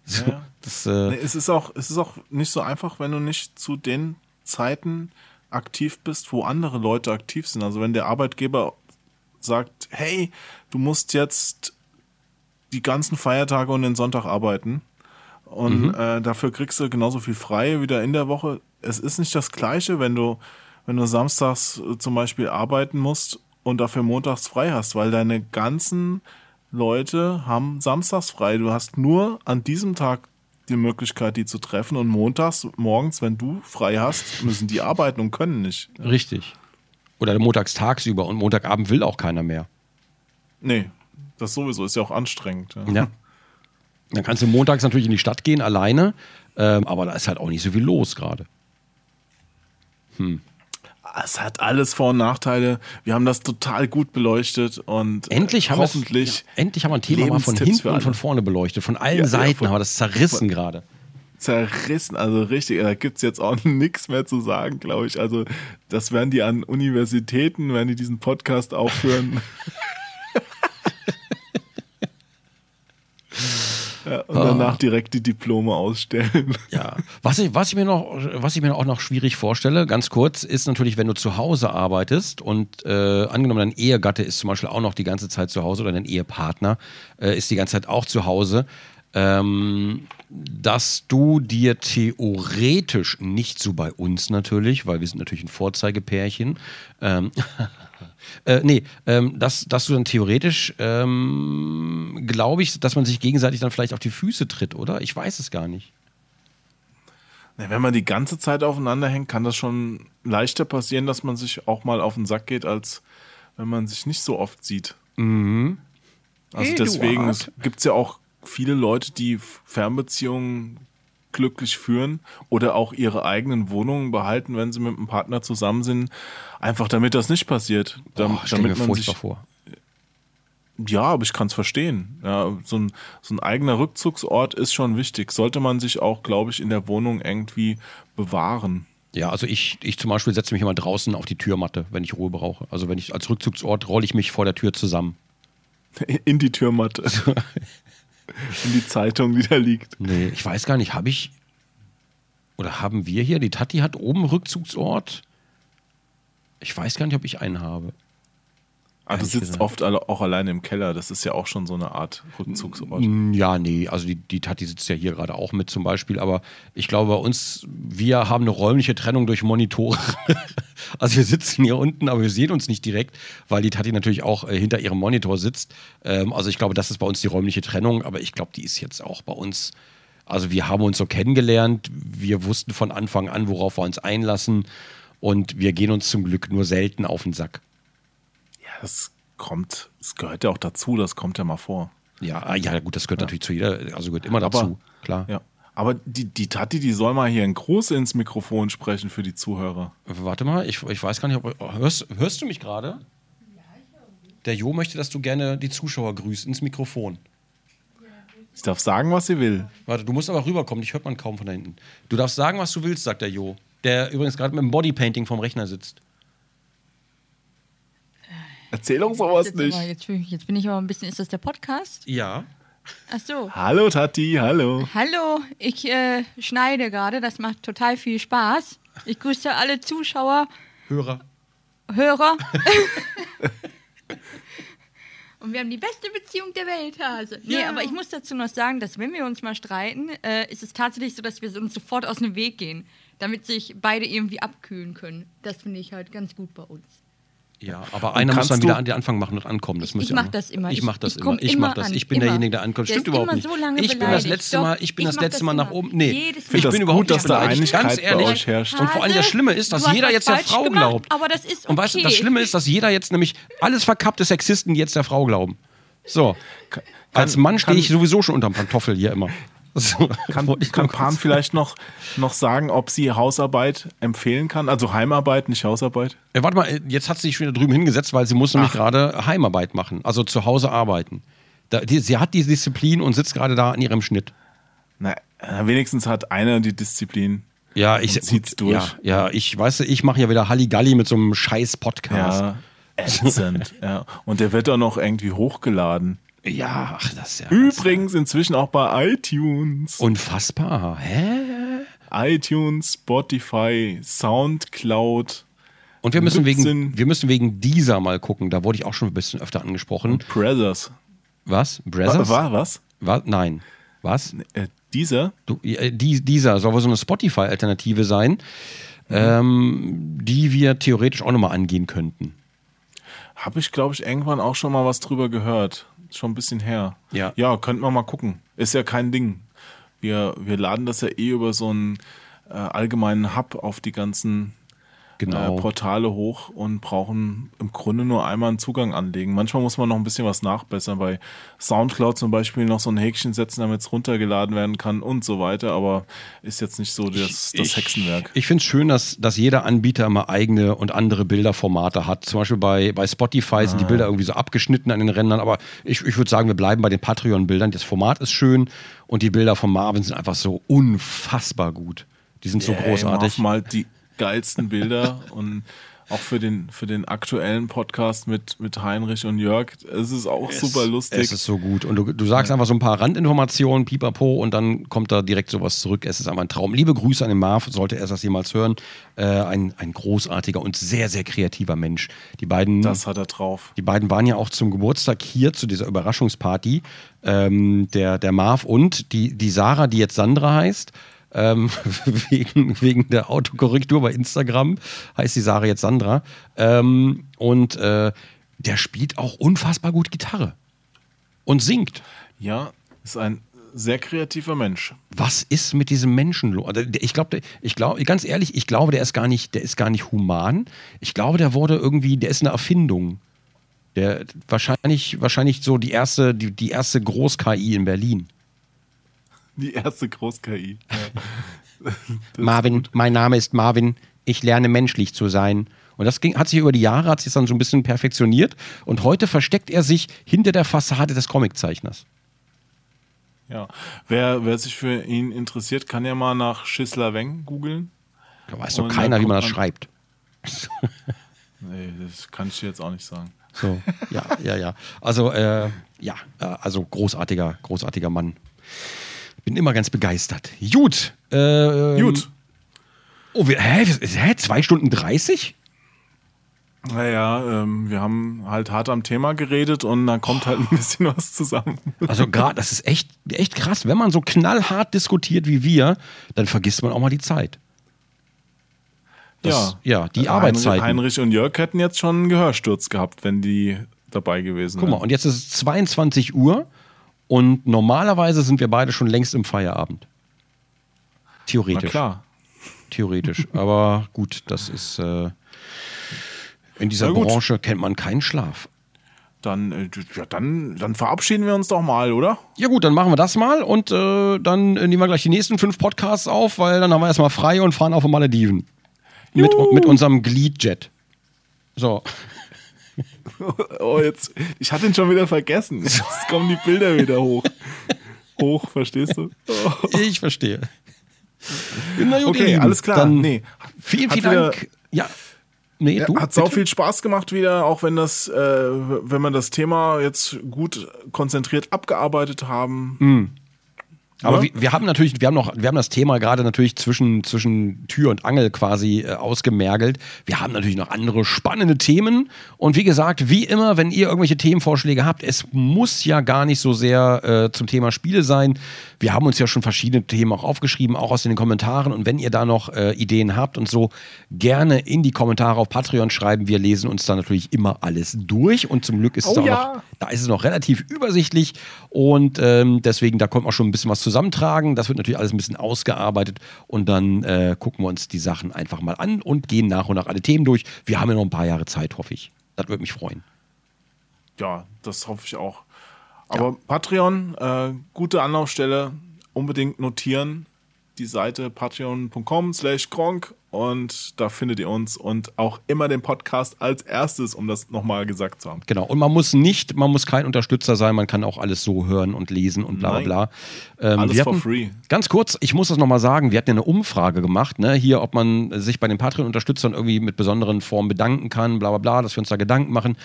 So, Ja. das, äh, Nee, es ist auch, es ist auch nicht so einfach, wenn du nicht zu den Zeiten aktiv bist, wo andere Leute aktiv sind. Also wenn der Arbeitgeber sagt, hey, du musst jetzt die ganzen Feiertage und den Sonntag arbeiten und äh, dafür kriegst du genauso viel frei wieder in der Woche. Es ist nicht das Gleiche, wenn du, wenn du samstags äh, zum Beispiel arbeiten musst und dafür montags frei hast, weil deine ganzen Leute haben samstags frei. Du hast nur an diesem Tag die Möglichkeit, die zu treffen und montags, morgens, wenn du frei hast, müssen die arbeiten und können nicht. richtig. Oder montags tagsüber und Montagabend will auch keiner mehr. Nee, das sowieso ist ja auch anstrengend. Ja. Ja. Dann kannst du montags natürlich in die Stadt gehen, alleine, ähm, aber da ist halt auch nicht so viel los gerade. Es hat alles Vor- und Nachteile. Wir haben das total gut beleuchtet und äh, Endlich haben wir es- hoffentlich ja, endlich haben wir ein Thema mal von hinten und von vorne beleuchtet. Von allen Ja, ja, Seiten von- haben wir das zerrissen gerade. zerrissen, also richtig, da gibt's jetzt auch nichts mehr zu sagen, glaube ich. Also das werden die an Universitäten, wenn die diesen Podcast aufführen. ja, und danach direkt die Diplome ausstellen. Ja, was ich, was, ich mir noch, was ich mir auch noch schwierig vorstelle, ganz kurz, ist natürlich, wenn du zu Hause arbeitest und äh, angenommen, dein Ehegatte ist zum Beispiel auch noch die ganze Zeit zu Hause oder dein Ehepartner äh, ist die ganze Zeit auch zu Hause, ähm, dass du dir theoretisch, nicht so bei uns natürlich, weil wir sind natürlich ein Vorzeigepärchen, ähm, äh, nee, ähm, dass, dass du dann theoretisch, ähm, glaube ich, dass man sich gegenseitig dann vielleicht auf die Füße tritt, oder? Ich weiß es gar nicht. Ja, wenn man die ganze Zeit aufeinander hängt, kann das schon leichter passieren, dass man sich auch mal auf den Sack geht, als wenn man sich nicht so oft sieht. Mhm. Also Eduard. deswegen gibt es ja auch viele Leute, die Fernbeziehungen glücklich führen oder auch ihre eigenen Wohnungen behalten, wenn sie mit einem Partner zusammen sind, einfach damit das nicht passiert. Oh, stell mir damit man sich, vor. ja, aber ich kann es verstehen. Ja, so, ein, so ein eigener Rückzugsort ist schon wichtig. Sollte man sich auch, glaube ich, in der Wohnung irgendwie bewahren. Ja, also ich, ich zum Beispiel setze mich immer draußen auf die Türmatte, wenn ich Ruhe brauche. Also wenn ich als Rückzugsort rolle ich mich vor der Tür zusammen. In die Türmatte. in die Zeitung, die da liegt. Nee, ich weiß gar nicht, habe ich oder haben wir hier, die Tati hat oben Rückzugsort. Ich weiß gar nicht, ob ich einen habe. Ah, du sitzt oft alle, auch alleine im Keller. Das ist ja auch schon so eine Art Rückzugsort. Ja, nee, also die, die Tati sitzt ja hier gerade auch mit zum Beispiel, aber ich glaube bei uns, wir haben eine räumliche Trennung durch Monitore. also wir sitzen hier unten, aber wir sehen uns nicht direkt, weil die Tati natürlich auch äh, hinter ihrem Monitor sitzt. Ähm, also ich glaube, das ist bei uns die räumliche Trennung, aber ich glaube, die ist jetzt auch bei uns. Also wir haben uns so kennengelernt, wir wussten von Anfang an, worauf wir uns einlassen und wir gehen uns zum Glück nur selten auf den Sack. Ja, das kommt, das gehört ja auch dazu, das kommt ja mal vor. Ja, ah, ja gut, das gehört natürlich zu jeder, also gehört immer Aber- dazu, klar. Ja. Aber die, die Tati, die soll mal hier ein Gruß ins Mikrofon sprechen für die Zuhörer. Warte mal, ich, ich weiß gar nicht, ob. Hörst, hörst du mich gerade? Der Jo möchte, dass du gerne die Zuschauer grüßt ins Mikrofon. Ich darf sagen, was sie will. Warte, du musst aber rüberkommen, ich hört man kaum von da hinten. Du darfst sagen, was du willst, sagt der Jo. Der übrigens gerade mit dem Bodypainting vom Rechner sitzt. Erzähl doch sowas Jetzt, nicht. aber, jetzt, bin ich- jetzt bin ich aber ein bisschen. Ist das der Podcast? Ja. Ach so. Hallo Tati, hallo. Hallo, ich äh, schneide gerade. Das macht total viel Spaß. Ich grüße alle Zuschauer, Hörer. Hörer. Und wir haben die beste Beziehung der Welt, Hase. Nee, aber ich muss dazu noch sagen, dass wenn wir uns mal streiten, äh, ist es tatsächlich so, dass wir uns sofort aus dem Weg gehen, damit sich beide irgendwie abkühlen können. Das finde ich halt ganz gut bei uns. Ja, aber einer muss dann wieder an den Anfang machen und ankommen. Das Ich- ich ihr mach auch- das immer. Ich Ich- mach das ich immer. Ich immer mach das. an. Ich bin Immer. derjenige, der ankommt. Stimmt überhaupt nicht. so ich bin das letzte Doch, Mal, ich bin das letzte das Mal nach oben. Nee, ich das bin gut, überhaupt dass nicht da beleidigt. Ganz ehrlich. Und vor allem das Schlimme ist, dass jeder jetzt der Frau glaubt. aber das ist Und weißt du, das. Schlimme ist, dass jeder jetzt nämlich alles verkappte Sexisten jetzt der Frau glauben. So. Als Mann stehe ich sowieso schon unterm Pantoffel hier immer. So, Kann, kann Pan vielleicht noch, noch sagen, ob sie Hausarbeit empfehlen kann? Also Heimarbeit, nicht Hausarbeit? Äh, warte mal, jetzt hat sie sich wieder drüben hingesetzt, weil sie muss nämlich gerade Heimarbeit machen, also zu Hause arbeiten. Da, die, sie hat die Disziplin und sitzt gerade da an ihrem Schnitt. Na, äh, wenigstens hat einer die Disziplin. Ja, ich zieht's durch. Ja, ja, ich weiß, ich mache ja wieder Halligalli mit so einem scheiß Podcast. Ja, ätzend. ja. Und der wird auch noch irgendwie hochgeladen. Ja, ach, das ist ja Übrigens inzwischen auch bei iTunes. unfassbar. Hä? iTunes, Spotify, Soundcloud, Und wir müssen, wegen, 17. wir müssen wegen dieser mal gucken. Da wurde ich auch schon ein bisschen öfter angesprochen. Brothers. Was? War, Brothers? war was? Was? Nein. Was? Äh, dieser? Du, äh, die, dieser soll wohl so eine Spotify-Alternative sein, ähm, die wir theoretisch auch nochmal angehen könnten. Habe ich, glaube ich, irgendwann auch schon mal was drüber gehört. Schon ein bisschen her. Ja. Ja, könnten wir mal gucken. Ist ja kein Ding. Wir, wir laden das ja eh über so einen äh, allgemeinen Hub auf die ganzen Genau. äh, Portale hoch und brauchen im Grunde nur einmal einen Zugang anlegen. Manchmal muss man noch ein bisschen was nachbessern. Bei Soundcloud zum Beispiel noch so ein Häkchen setzen, damit es runtergeladen werden kann und so weiter. Aber ist jetzt nicht so das, das Hexenwerk. Ich finde es schön, dass, dass jeder Anbieter immer eigene und andere Bilderformate hat. Zum Beispiel bei, bei Spotify sind die Bilder irgendwie so abgeschnitten an den Rändern, aber ich, ich würde sagen, wir bleiben bei den Patreon-Bildern. Das Format ist schön und die Bilder von Marvin sind einfach so unfassbar gut. Die sind so Ey, großartig. Marv malt die geilsten Bilder und auch für den, für den aktuellen Podcast mit, mit Heinrich und Jörg. Es ist auch super lustig. Es ist so gut. Und du, du sagst einfach so ein paar Randinformationen, pipapo, und dann kommt da direkt sowas zurück. Es ist einfach ein Traum. Liebe Grüße an den Marv, sollte er das jemals hören. Äh, ein, ein großartiger und sehr, sehr kreativer Mensch. Die beiden, das hat er drauf. die beiden waren ja auch zum Geburtstag hier zu dieser Überraschungsparty. Ähm, der, der Marv und die, die Sarah, die jetzt Sandra heißt. Ähm, wegen, wegen der Autokorrektur bei Instagram heißt die Sarah jetzt Sandra. Ähm, und äh, der spielt auch unfassbar gut Gitarre und singt. Ja, ist ein sehr kreativer Mensch. Was ist mit diesem Menschen los? Also, Ich glaube, ich glaube, ganz ehrlich, ich glaube, der ist gar nicht, der ist gar nicht human. Ich glaube, der wurde irgendwie, der ist eine Erfindung. Der wahrscheinlich, wahrscheinlich so die erste, die, die erste Groß-KI in Berlin. Die erste Groß-KI. Marvin, mein Name ist Marvin. Ich lerne menschlich zu sein. Und das ging, hat sich über die Jahre, hat sich dann so ein bisschen perfektioniert. Und heute versteckt er sich hinter der Fassade des Comiczeichners. ja. Wer, wer sich für ihn interessiert, kann ja mal nach Schissler Weng googeln. Da weiß doch keiner, wie man das schreibt. Nee, das kann ich dir jetzt auch nicht sagen. So, ja, ja, ja. Also, äh, ja, äh, also großartiger, großartiger Mann. Bin immer ganz begeistert. Gut. Äh, Gut. Oh, wir, hä, hä? Zwei Stunden 30? Naja, ähm, wir haben halt hart am Thema geredet und dann kommt halt ein bisschen was zusammen. Also gerade, das ist echt, echt krass. Wenn man so knallhart diskutiert wie wir, dann vergisst man auch mal die Zeit. Das, ja, die Heinrich, Arbeitszeiten. Heinrich und Jörg hätten jetzt schon einen Gehörsturz gehabt, wenn die dabei gewesen Guck mal, wären. und jetzt ist es 22 Uhr und normalerweise sind wir beide schon längst im Feierabend. Na Theoretisch. klar. Theoretisch. Aber gut, das ist. Äh, in dieser Na. Branche kennt man keinen Schlaf. Dann, äh, ja, dann, dann verabschieden wir uns doch mal, oder? Ja, gut, dann machen wir das mal und äh, dann äh, nehmen wir gleich die nächsten fünf Podcasts auf, weil dann haben wir erstmal frei und fahren auf die Malediven. Mit, mit unserem Gliedjet. So. Oh, jetzt. Ich hatte ihn schon wieder vergessen. Jetzt kommen die Bilder wieder hoch. Hoch, verstehst du? Oh. Ich verstehe. Na Okay, Lieben, alles klar. Dann Nee. Vielen, vielen wieder- Dank. Ja. Nee, du? Hat sau viel Spaß gemacht wieder, auch wenn das, äh, wenn wir das Thema jetzt gut konzentriert abgearbeitet haben. Aber Ja? wir, wir haben natürlich, wir haben noch, wir haben das Thema gerade natürlich zwischen, zwischen Tür und Angel quasi äh, ausgemergelt. Wir haben natürlich noch andere spannende Themen. Und wie gesagt, wie immer, wenn ihr irgendwelche Themenvorschläge habt, es muss ja gar nicht so sehr äh, zum Thema Spiele sein. Wir haben uns ja schon verschiedene Themen auch aufgeschrieben, auch aus den Kommentaren. Und wenn ihr da noch äh, Ideen habt und so, gerne in die Kommentare auf Patreon schreiben. Wir lesen uns da natürlich immer alles durch. Und zum Glück ist es Oh auch ja. noch da ist es noch relativ übersichtlich und ähm, deswegen, da kommt auch schon ein bisschen was zusammentragen. Das wird natürlich alles ein bisschen ausgearbeitet und dann äh, gucken wir uns die Sachen einfach mal an und gehen nach und nach alle Themen durch. Wir haben ja noch ein paar Jahre Zeit, hoffe ich. Das würde mich freuen. Ja, das hoffe ich auch. Aber Patreon, äh, gute Anlaufstelle, unbedingt notieren. Die Seite patreon.com slash gronk und da findet ihr uns und auch immer den Podcast als erstes, um das nochmal gesagt zu haben. Genau. Und man muss nicht, man muss kein Unterstützer sein, man kann auch alles so hören und lesen und bla bla bla. Ähm, Alles wir for hatten- free. Ganz kurz, ich muss das nochmal sagen, wir hatten ja eine Umfrage gemacht, ne, hier, ob man sich bei den Patreon-Unterstützern irgendwie mit besonderen Formen bedanken kann, bla bla bla, dass wir uns da Gedanken machen.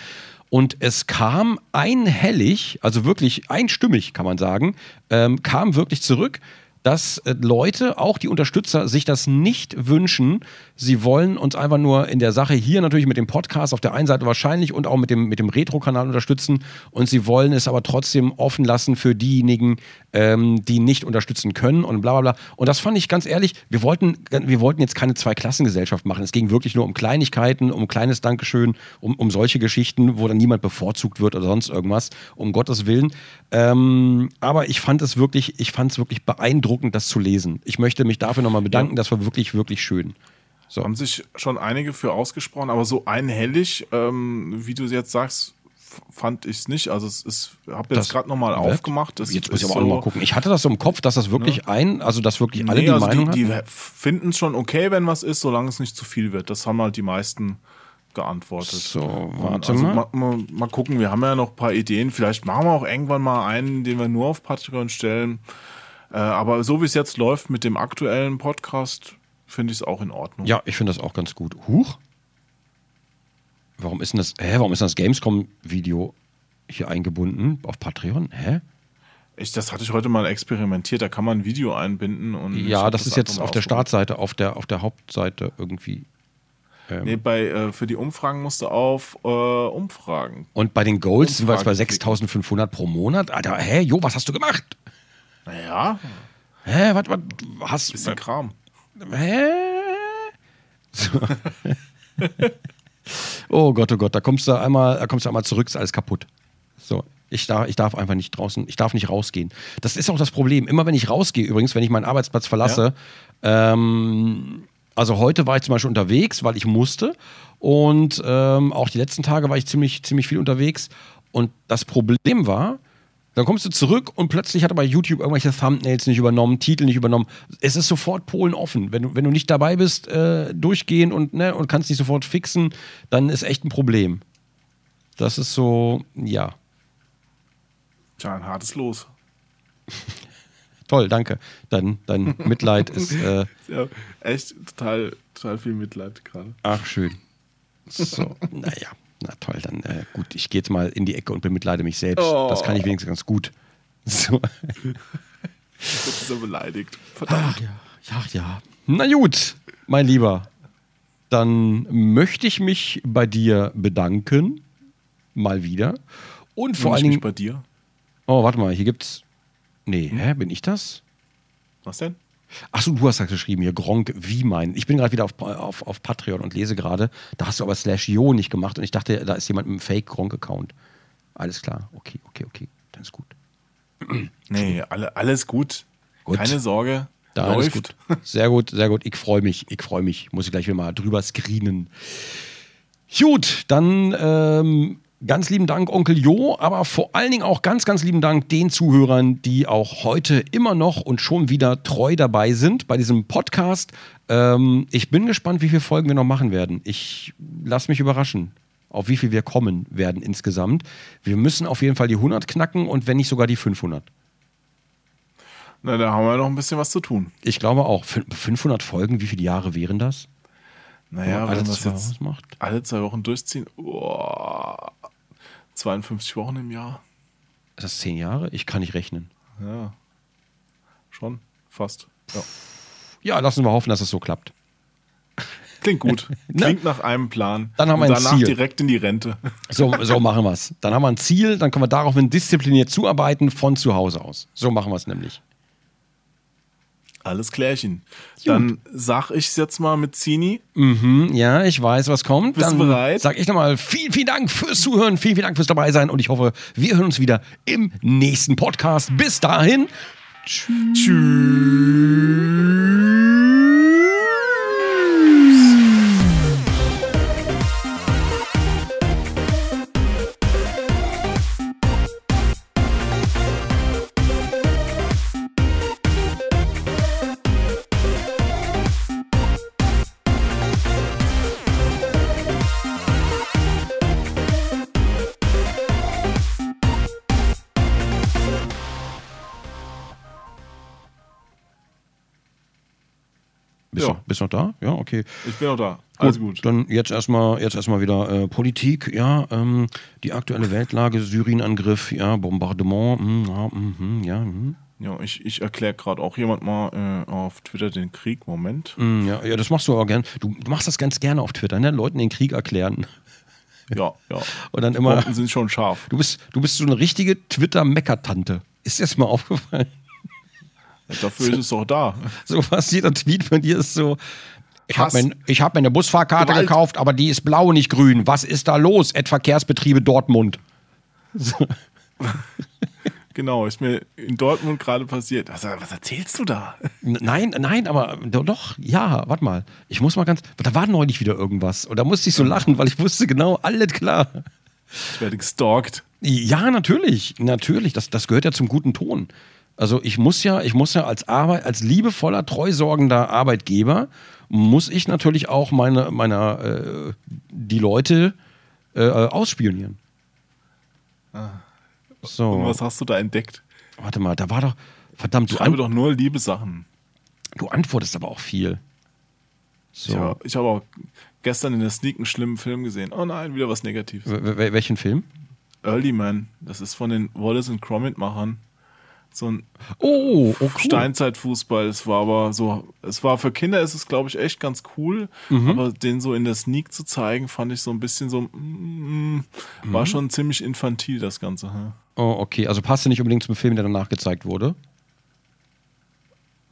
Und es kam einhellig, also wirklich einstimmig, kann man sagen, ähm, kam wirklich zurück, dass äh, Leute, auch die Unterstützer, sich das nicht wünschen. Sie wollen uns einfach nur in der Sache hier natürlich mit dem Podcast auf der einen Seite wahrscheinlich und auch mit dem, mit dem Retro-Kanal unterstützen. Und sie wollen es aber trotzdem offen lassen für diejenigen, ähm, die nicht unterstützen können und bla bla bla. Und das fand ich ganz ehrlich, wir wollten, wir wollten jetzt keine Zweiklassengesellschaft machen. Es ging wirklich nur um Kleinigkeiten, um kleines Dankeschön, um, um solche Geschichten, wo dann niemand bevorzugt wird oder sonst irgendwas, um Gottes Willen. Ähm, aber ich fand es wirklich, ich fand es wirklich beeindruckend, das zu lesen. Ich möchte mich dafür nochmal bedanken, das war wirklich, wirklich schön. So. Haben sich schon einige für ausgesprochen, aber so einhellig, ähm, wie du jetzt sagst, fand ich es nicht. Also es ist, habe jetzt gerade nochmal aufgemacht. Das Jetzt muss ich aber auch noch mal gucken. Ich hatte das so im Kopf, dass das wirklich ein, also dass wirklich alle Nee, die also Meinung die, die finden es schon okay, wenn was ist, solange es nicht zu viel wird. Das haben halt die meisten geantwortet. So, warte also mal. mal, mal. Mal gucken, wir haben ja noch ein paar Ideen. Vielleicht machen wir auch irgendwann mal einen, den wir nur auf Patreon stellen. Äh, aber so wie es jetzt läuft mit dem aktuellen Podcast, finde ich es auch in Ordnung. Ja, ich finde das auch ganz gut. Huch. Warum ist denn das, hä, warum ist das Gamescom-Video hier eingebunden auf Patreon? Hä? Ich, das hatte ich heute mal experimentiert. Da kann man ein Video einbinden. Und Ja, hab das ist jetzt auf der. Startseite, auf der, auf der Hauptseite irgendwie. Ähm, Nee, bei, äh, für die Umfragen musst du auf äh, Umfragen. Und bei den Goals sind wir jetzt bei Umfragen klicken. 6500 pro Monat. Alter, hä, jo, was hast du gemacht? Naja, Hä, was, was, hast bisschen Kram. Hä? So. oh Gott, oh Gott, da kommst du einmal, da kommst du einmal zurück, ist alles kaputt. So, ich darf, ich darf einfach nicht draußen, ich darf nicht rausgehen. Das ist auch das Problem. Immer wenn ich rausgehe, übrigens, wenn ich meinen Arbeitsplatz verlasse, ähm, also heute war ich zum Beispiel unterwegs, weil ich musste. Und ähm, auch die letzten Tage war ich ziemlich, ziemlich viel unterwegs. Und das Problem war, dann kommst du zurück und plötzlich hat er bei YouTube irgendwelche Thumbnails nicht übernommen, Titel nicht übernommen. Es ist sofort Polen offen. Wenn du, wenn du nicht dabei bist, äh, durchgehen und, ne, und kannst nicht sofort fixen, dann ist echt ein Problem. Das ist so, ja. Tja, ein hartes Los. Toll, danke. Dein, dein Mitleid ist, äh, Ja, echt total, total viel Mitleid gerade. ach, schön. So, naja, na toll, dann äh, gut, ich gehe jetzt mal in die Ecke und bemitleide mich selbst. Das kann ich wenigstens ganz gut. So. Jetzt ist er beleidigt. Verdammt. Ach ja, ja, ja. Na gut, mein Lieber. Dann möchte ich mich bei dir bedanken. Mal wieder. Und vor allen Dingen. bei dir. Oh, warte mal, hier gibt's. Nee, hä, bin ich das? Was denn? Achso, du hast das geschrieben hier, Gronk, wie mein. Ich bin gerade wieder auf, auf, auf Patreon und lese gerade. Da hast du aber Slash Jo nicht gemacht und ich dachte, da ist jemand mit einem Fake-Gronk-Account. Alles klar, okay, okay, okay. Dann ist gut. Nee, alle, alles gut. Gut. Keine Sorge. Da Läuft. alles gut. Sehr gut, sehr gut. Ich freue mich. Ich freue mich. Muss ich gleich wieder mal drüber screenen. Gut, dann ähm, ganz lieben Dank, Onkel Jo, aber vor allen Dingen auch ganz, ganz lieben Dank den Zuhörern, die auch heute immer noch und schon wieder treu dabei sind bei diesem Podcast. Ähm, ich bin gespannt, wie viele Folgen wir noch machen werden. Ich lasse mich überraschen, auf wie viel wir kommen werden insgesamt. Wir müssen auf jeden Fall die 100 knacken und wenn nicht sogar die 500. Na, da haben wir noch ein bisschen was zu tun. Ich glaube auch. Fün- 500 Folgen, wie viele Jahre wären das? Naja, wenn man das jetzt macht. alle zwei Wochen durchziehen, oh, 52 Wochen im Jahr. Ist das zehn Jahre? Ich kann nicht rechnen. Ja, schon, fast. Ja. Ja, lassen wir hoffen, dass es so klappt. Klingt gut. Klingt nach einem Plan. Dann haben wir ein danach Ziel. direkt in die Rente. So, so machen wir es. Dann haben wir ein Ziel, dann können wir daraufhin diszipliniert zuarbeiten von zu Hause aus. So machen wir es nämlich. Alles klärchen. Dann sag ich's jetzt mal mit Zini. Mhm, ja, ich weiß, was kommt. Bist du dann bereit? Sag ich nochmal vielen, vielen Dank fürs Zuhören, vielen, vielen Dank fürs dabei sein und ich hoffe, wir hören uns wieder im nächsten Podcast. Bis dahin. Bist, Ja. Bist du noch da? Ja, okay. Ich bin noch da. Alles gut. Dann jetzt erstmal jetzt erstmal wieder äh, Politik, ja, ähm, die aktuelle Weltlage, Syrien-Angriff, ja, Bombardement, mm, ja, mhm, ja, mhm. Ja, ich, ich erkläre gerade auch jemand mal äh, auf Twitter den Krieg. Moment. Mm, ja, ja, das machst du aber gern. Du, du machst das ganz gerne auf Twitter, ne? Leuten den Krieg erklären. Ja, ja. Und dann immer. Bomben sind schon scharf. Du bist, du bist so eine richtige Twitter-Meckertante. Ist dir das mal aufgefallen? Dafür ist es doch da. So fast jeder Tweet von dir ist so. Ich habe mir, ich hab mir eine Busfahrkarte Gewalt. gekauft, aber die ist blau, nicht grün. Was ist da los? Ed Verkehrsbetriebe Dortmund. So. genau. Ist mir in Dortmund gerade passiert. Also, was erzählst du da? Nein, nein, aber do- doch, ja, warte mal. Ich muss mal ganz. Da war neulich wieder irgendwas. Und da musste ich so lachen, weil ich wusste genau, alles klar. Ich werde gestalkt. Ja, natürlich, natürlich. Das, das gehört ja zum guten Ton. Also ich muss ja, ich muss ja als Arbeit, als liebevoller, treusorgender Arbeitgeber, muss ich natürlich auch meine, meiner, äh, die Leute äh, ausspionieren. So, Und was hast du da entdeckt? warte mal, da war doch, verdammt, du, Schreibe doch nur liebe Sachen. du antwortest aber auch viel. So, Ich habe ich hab auch gestern in der Sneak einen schlimmen Film gesehen. Oh nein, wieder was Negatives. W- welchen Film? Early Man. Das ist von den Wallace und Gromit-Machern. So ein Oh, oh cool. Steinzeitfußball. Es war aber so, es war für Kinder ist es, glaube ich, echt ganz cool. Mhm. Aber den so in der Sneak zu zeigen, fand ich so ein bisschen so, mm, war schon ziemlich infantil, das Ganze. hä? Oh, okay, also passte nicht unbedingt zum Film, der danach gezeigt wurde.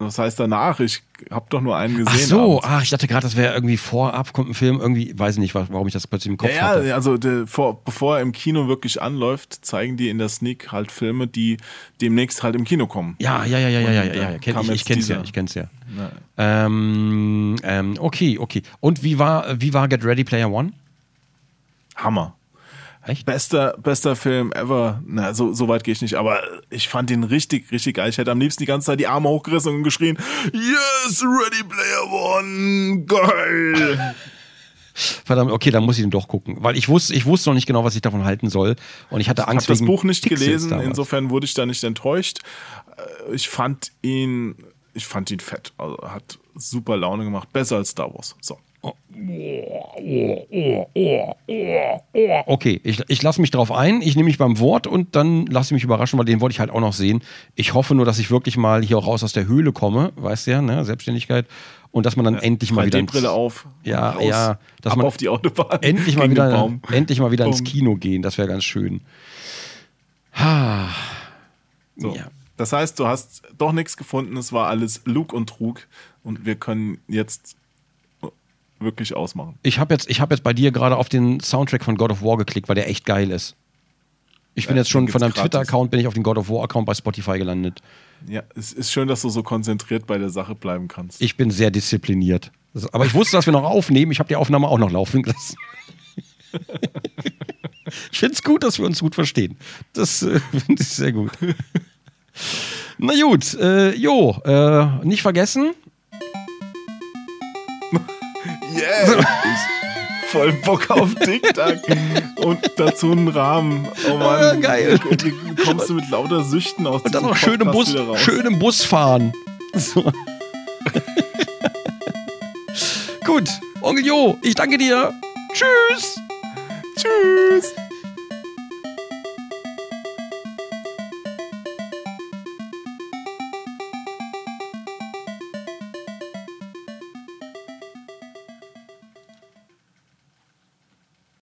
Was heißt danach? Ich habe doch nur einen gesehen. Ach so, ach, ich dachte gerade, das wäre irgendwie vorab, kommt ein Film, irgendwie, weiß nicht, wa- warum ich das plötzlich im Kopf Ja, hatte. ja, also der, vor, bevor er im Kino wirklich anläuft, zeigen die in der Sneak halt Filme, die demnächst halt im Kino kommen. Ja, ja, ja, ja, ja, ja, ja, da ja. Kenn, ich, ich kenn's ja, ich kenn's ja. Ja. Ähm, ähm, okay, okay. Und wie war, wie war Get Ready Player One? Hammer. Echt? Bester, bester Film ever. Na, so, so weit gehe ich nicht, aber ich fand ihn richtig, richtig geil. Ich hätte am liebsten die ganze Zeit die Arme hochgerissen und geschrien, Yes, Ready Player One, geil. Verdammt, okay, dann muss ich den doch gucken. Weil ich wusste, ich wusste noch nicht genau, was ich davon halten soll. Und ich hatte Ich habe Angst das Buch nicht Pixels gelesen, damals. insofern wurde ich da nicht enttäuscht. Äh, Ich fand ihn, ich fand ihn fett. Also hat super Laune gemacht. Besser als Star Wars. So. Okay, ich, ich lasse mich drauf ein, ich nehme mich beim Wort und dann lasse ich mich überraschen, weil den wollte ich halt auch noch sehen. Ich hoffe nur, dass ich wirklich mal hier raus aus der Höhle komme, weißt du ja, ne? Selbstständigkeit. Und dass man dann endlich mal wieder. ins- Brille auf. Ja, raus, ja, dass man auf die Autobahn. endlich mal wieder, endlich mal wieder ins. Kino gehen, das wäre ganz schön. Ha. So. Ja. Das heißt, du hast doch nichts gefunden, es war alles Lug und Trug und wir können jetzt wirklich ausmachen. Ich habe jetzt, ich hab jetzt bei dir gerade auf den Soundtrack von God of War geklickt, weil der echt geil ist. Ich bin Ja, jetzt schon von deinem. Twitter-Account, bin ich auf den God of War-Account bei Spotify gelandet. Ja, es ist schön, dass du so konzentriert bei der Sache bleiben kannst. Ich bin sehr diszipliniert. Aber ich wusste, dass wir noch aufnehmen. Ich habe die Aufnahme auch noch laufen gelassen. ich finde es gut, dass wir uns gut verstehen. Das äh, finde ich sehr gut. Na gut, äh, jo, äh, nicht vergessen. Yeah! Voll Bock auf TikTok und dazu einen Rahmen. Oh Mann, Ah, geil. Wie, wie kommst du mit lauter Süchten aus Und dann noch schön im, Bus, schön im Bus fahren. So. gut, Onkel Jo, ich danke dir. Tschüss. Tschüss!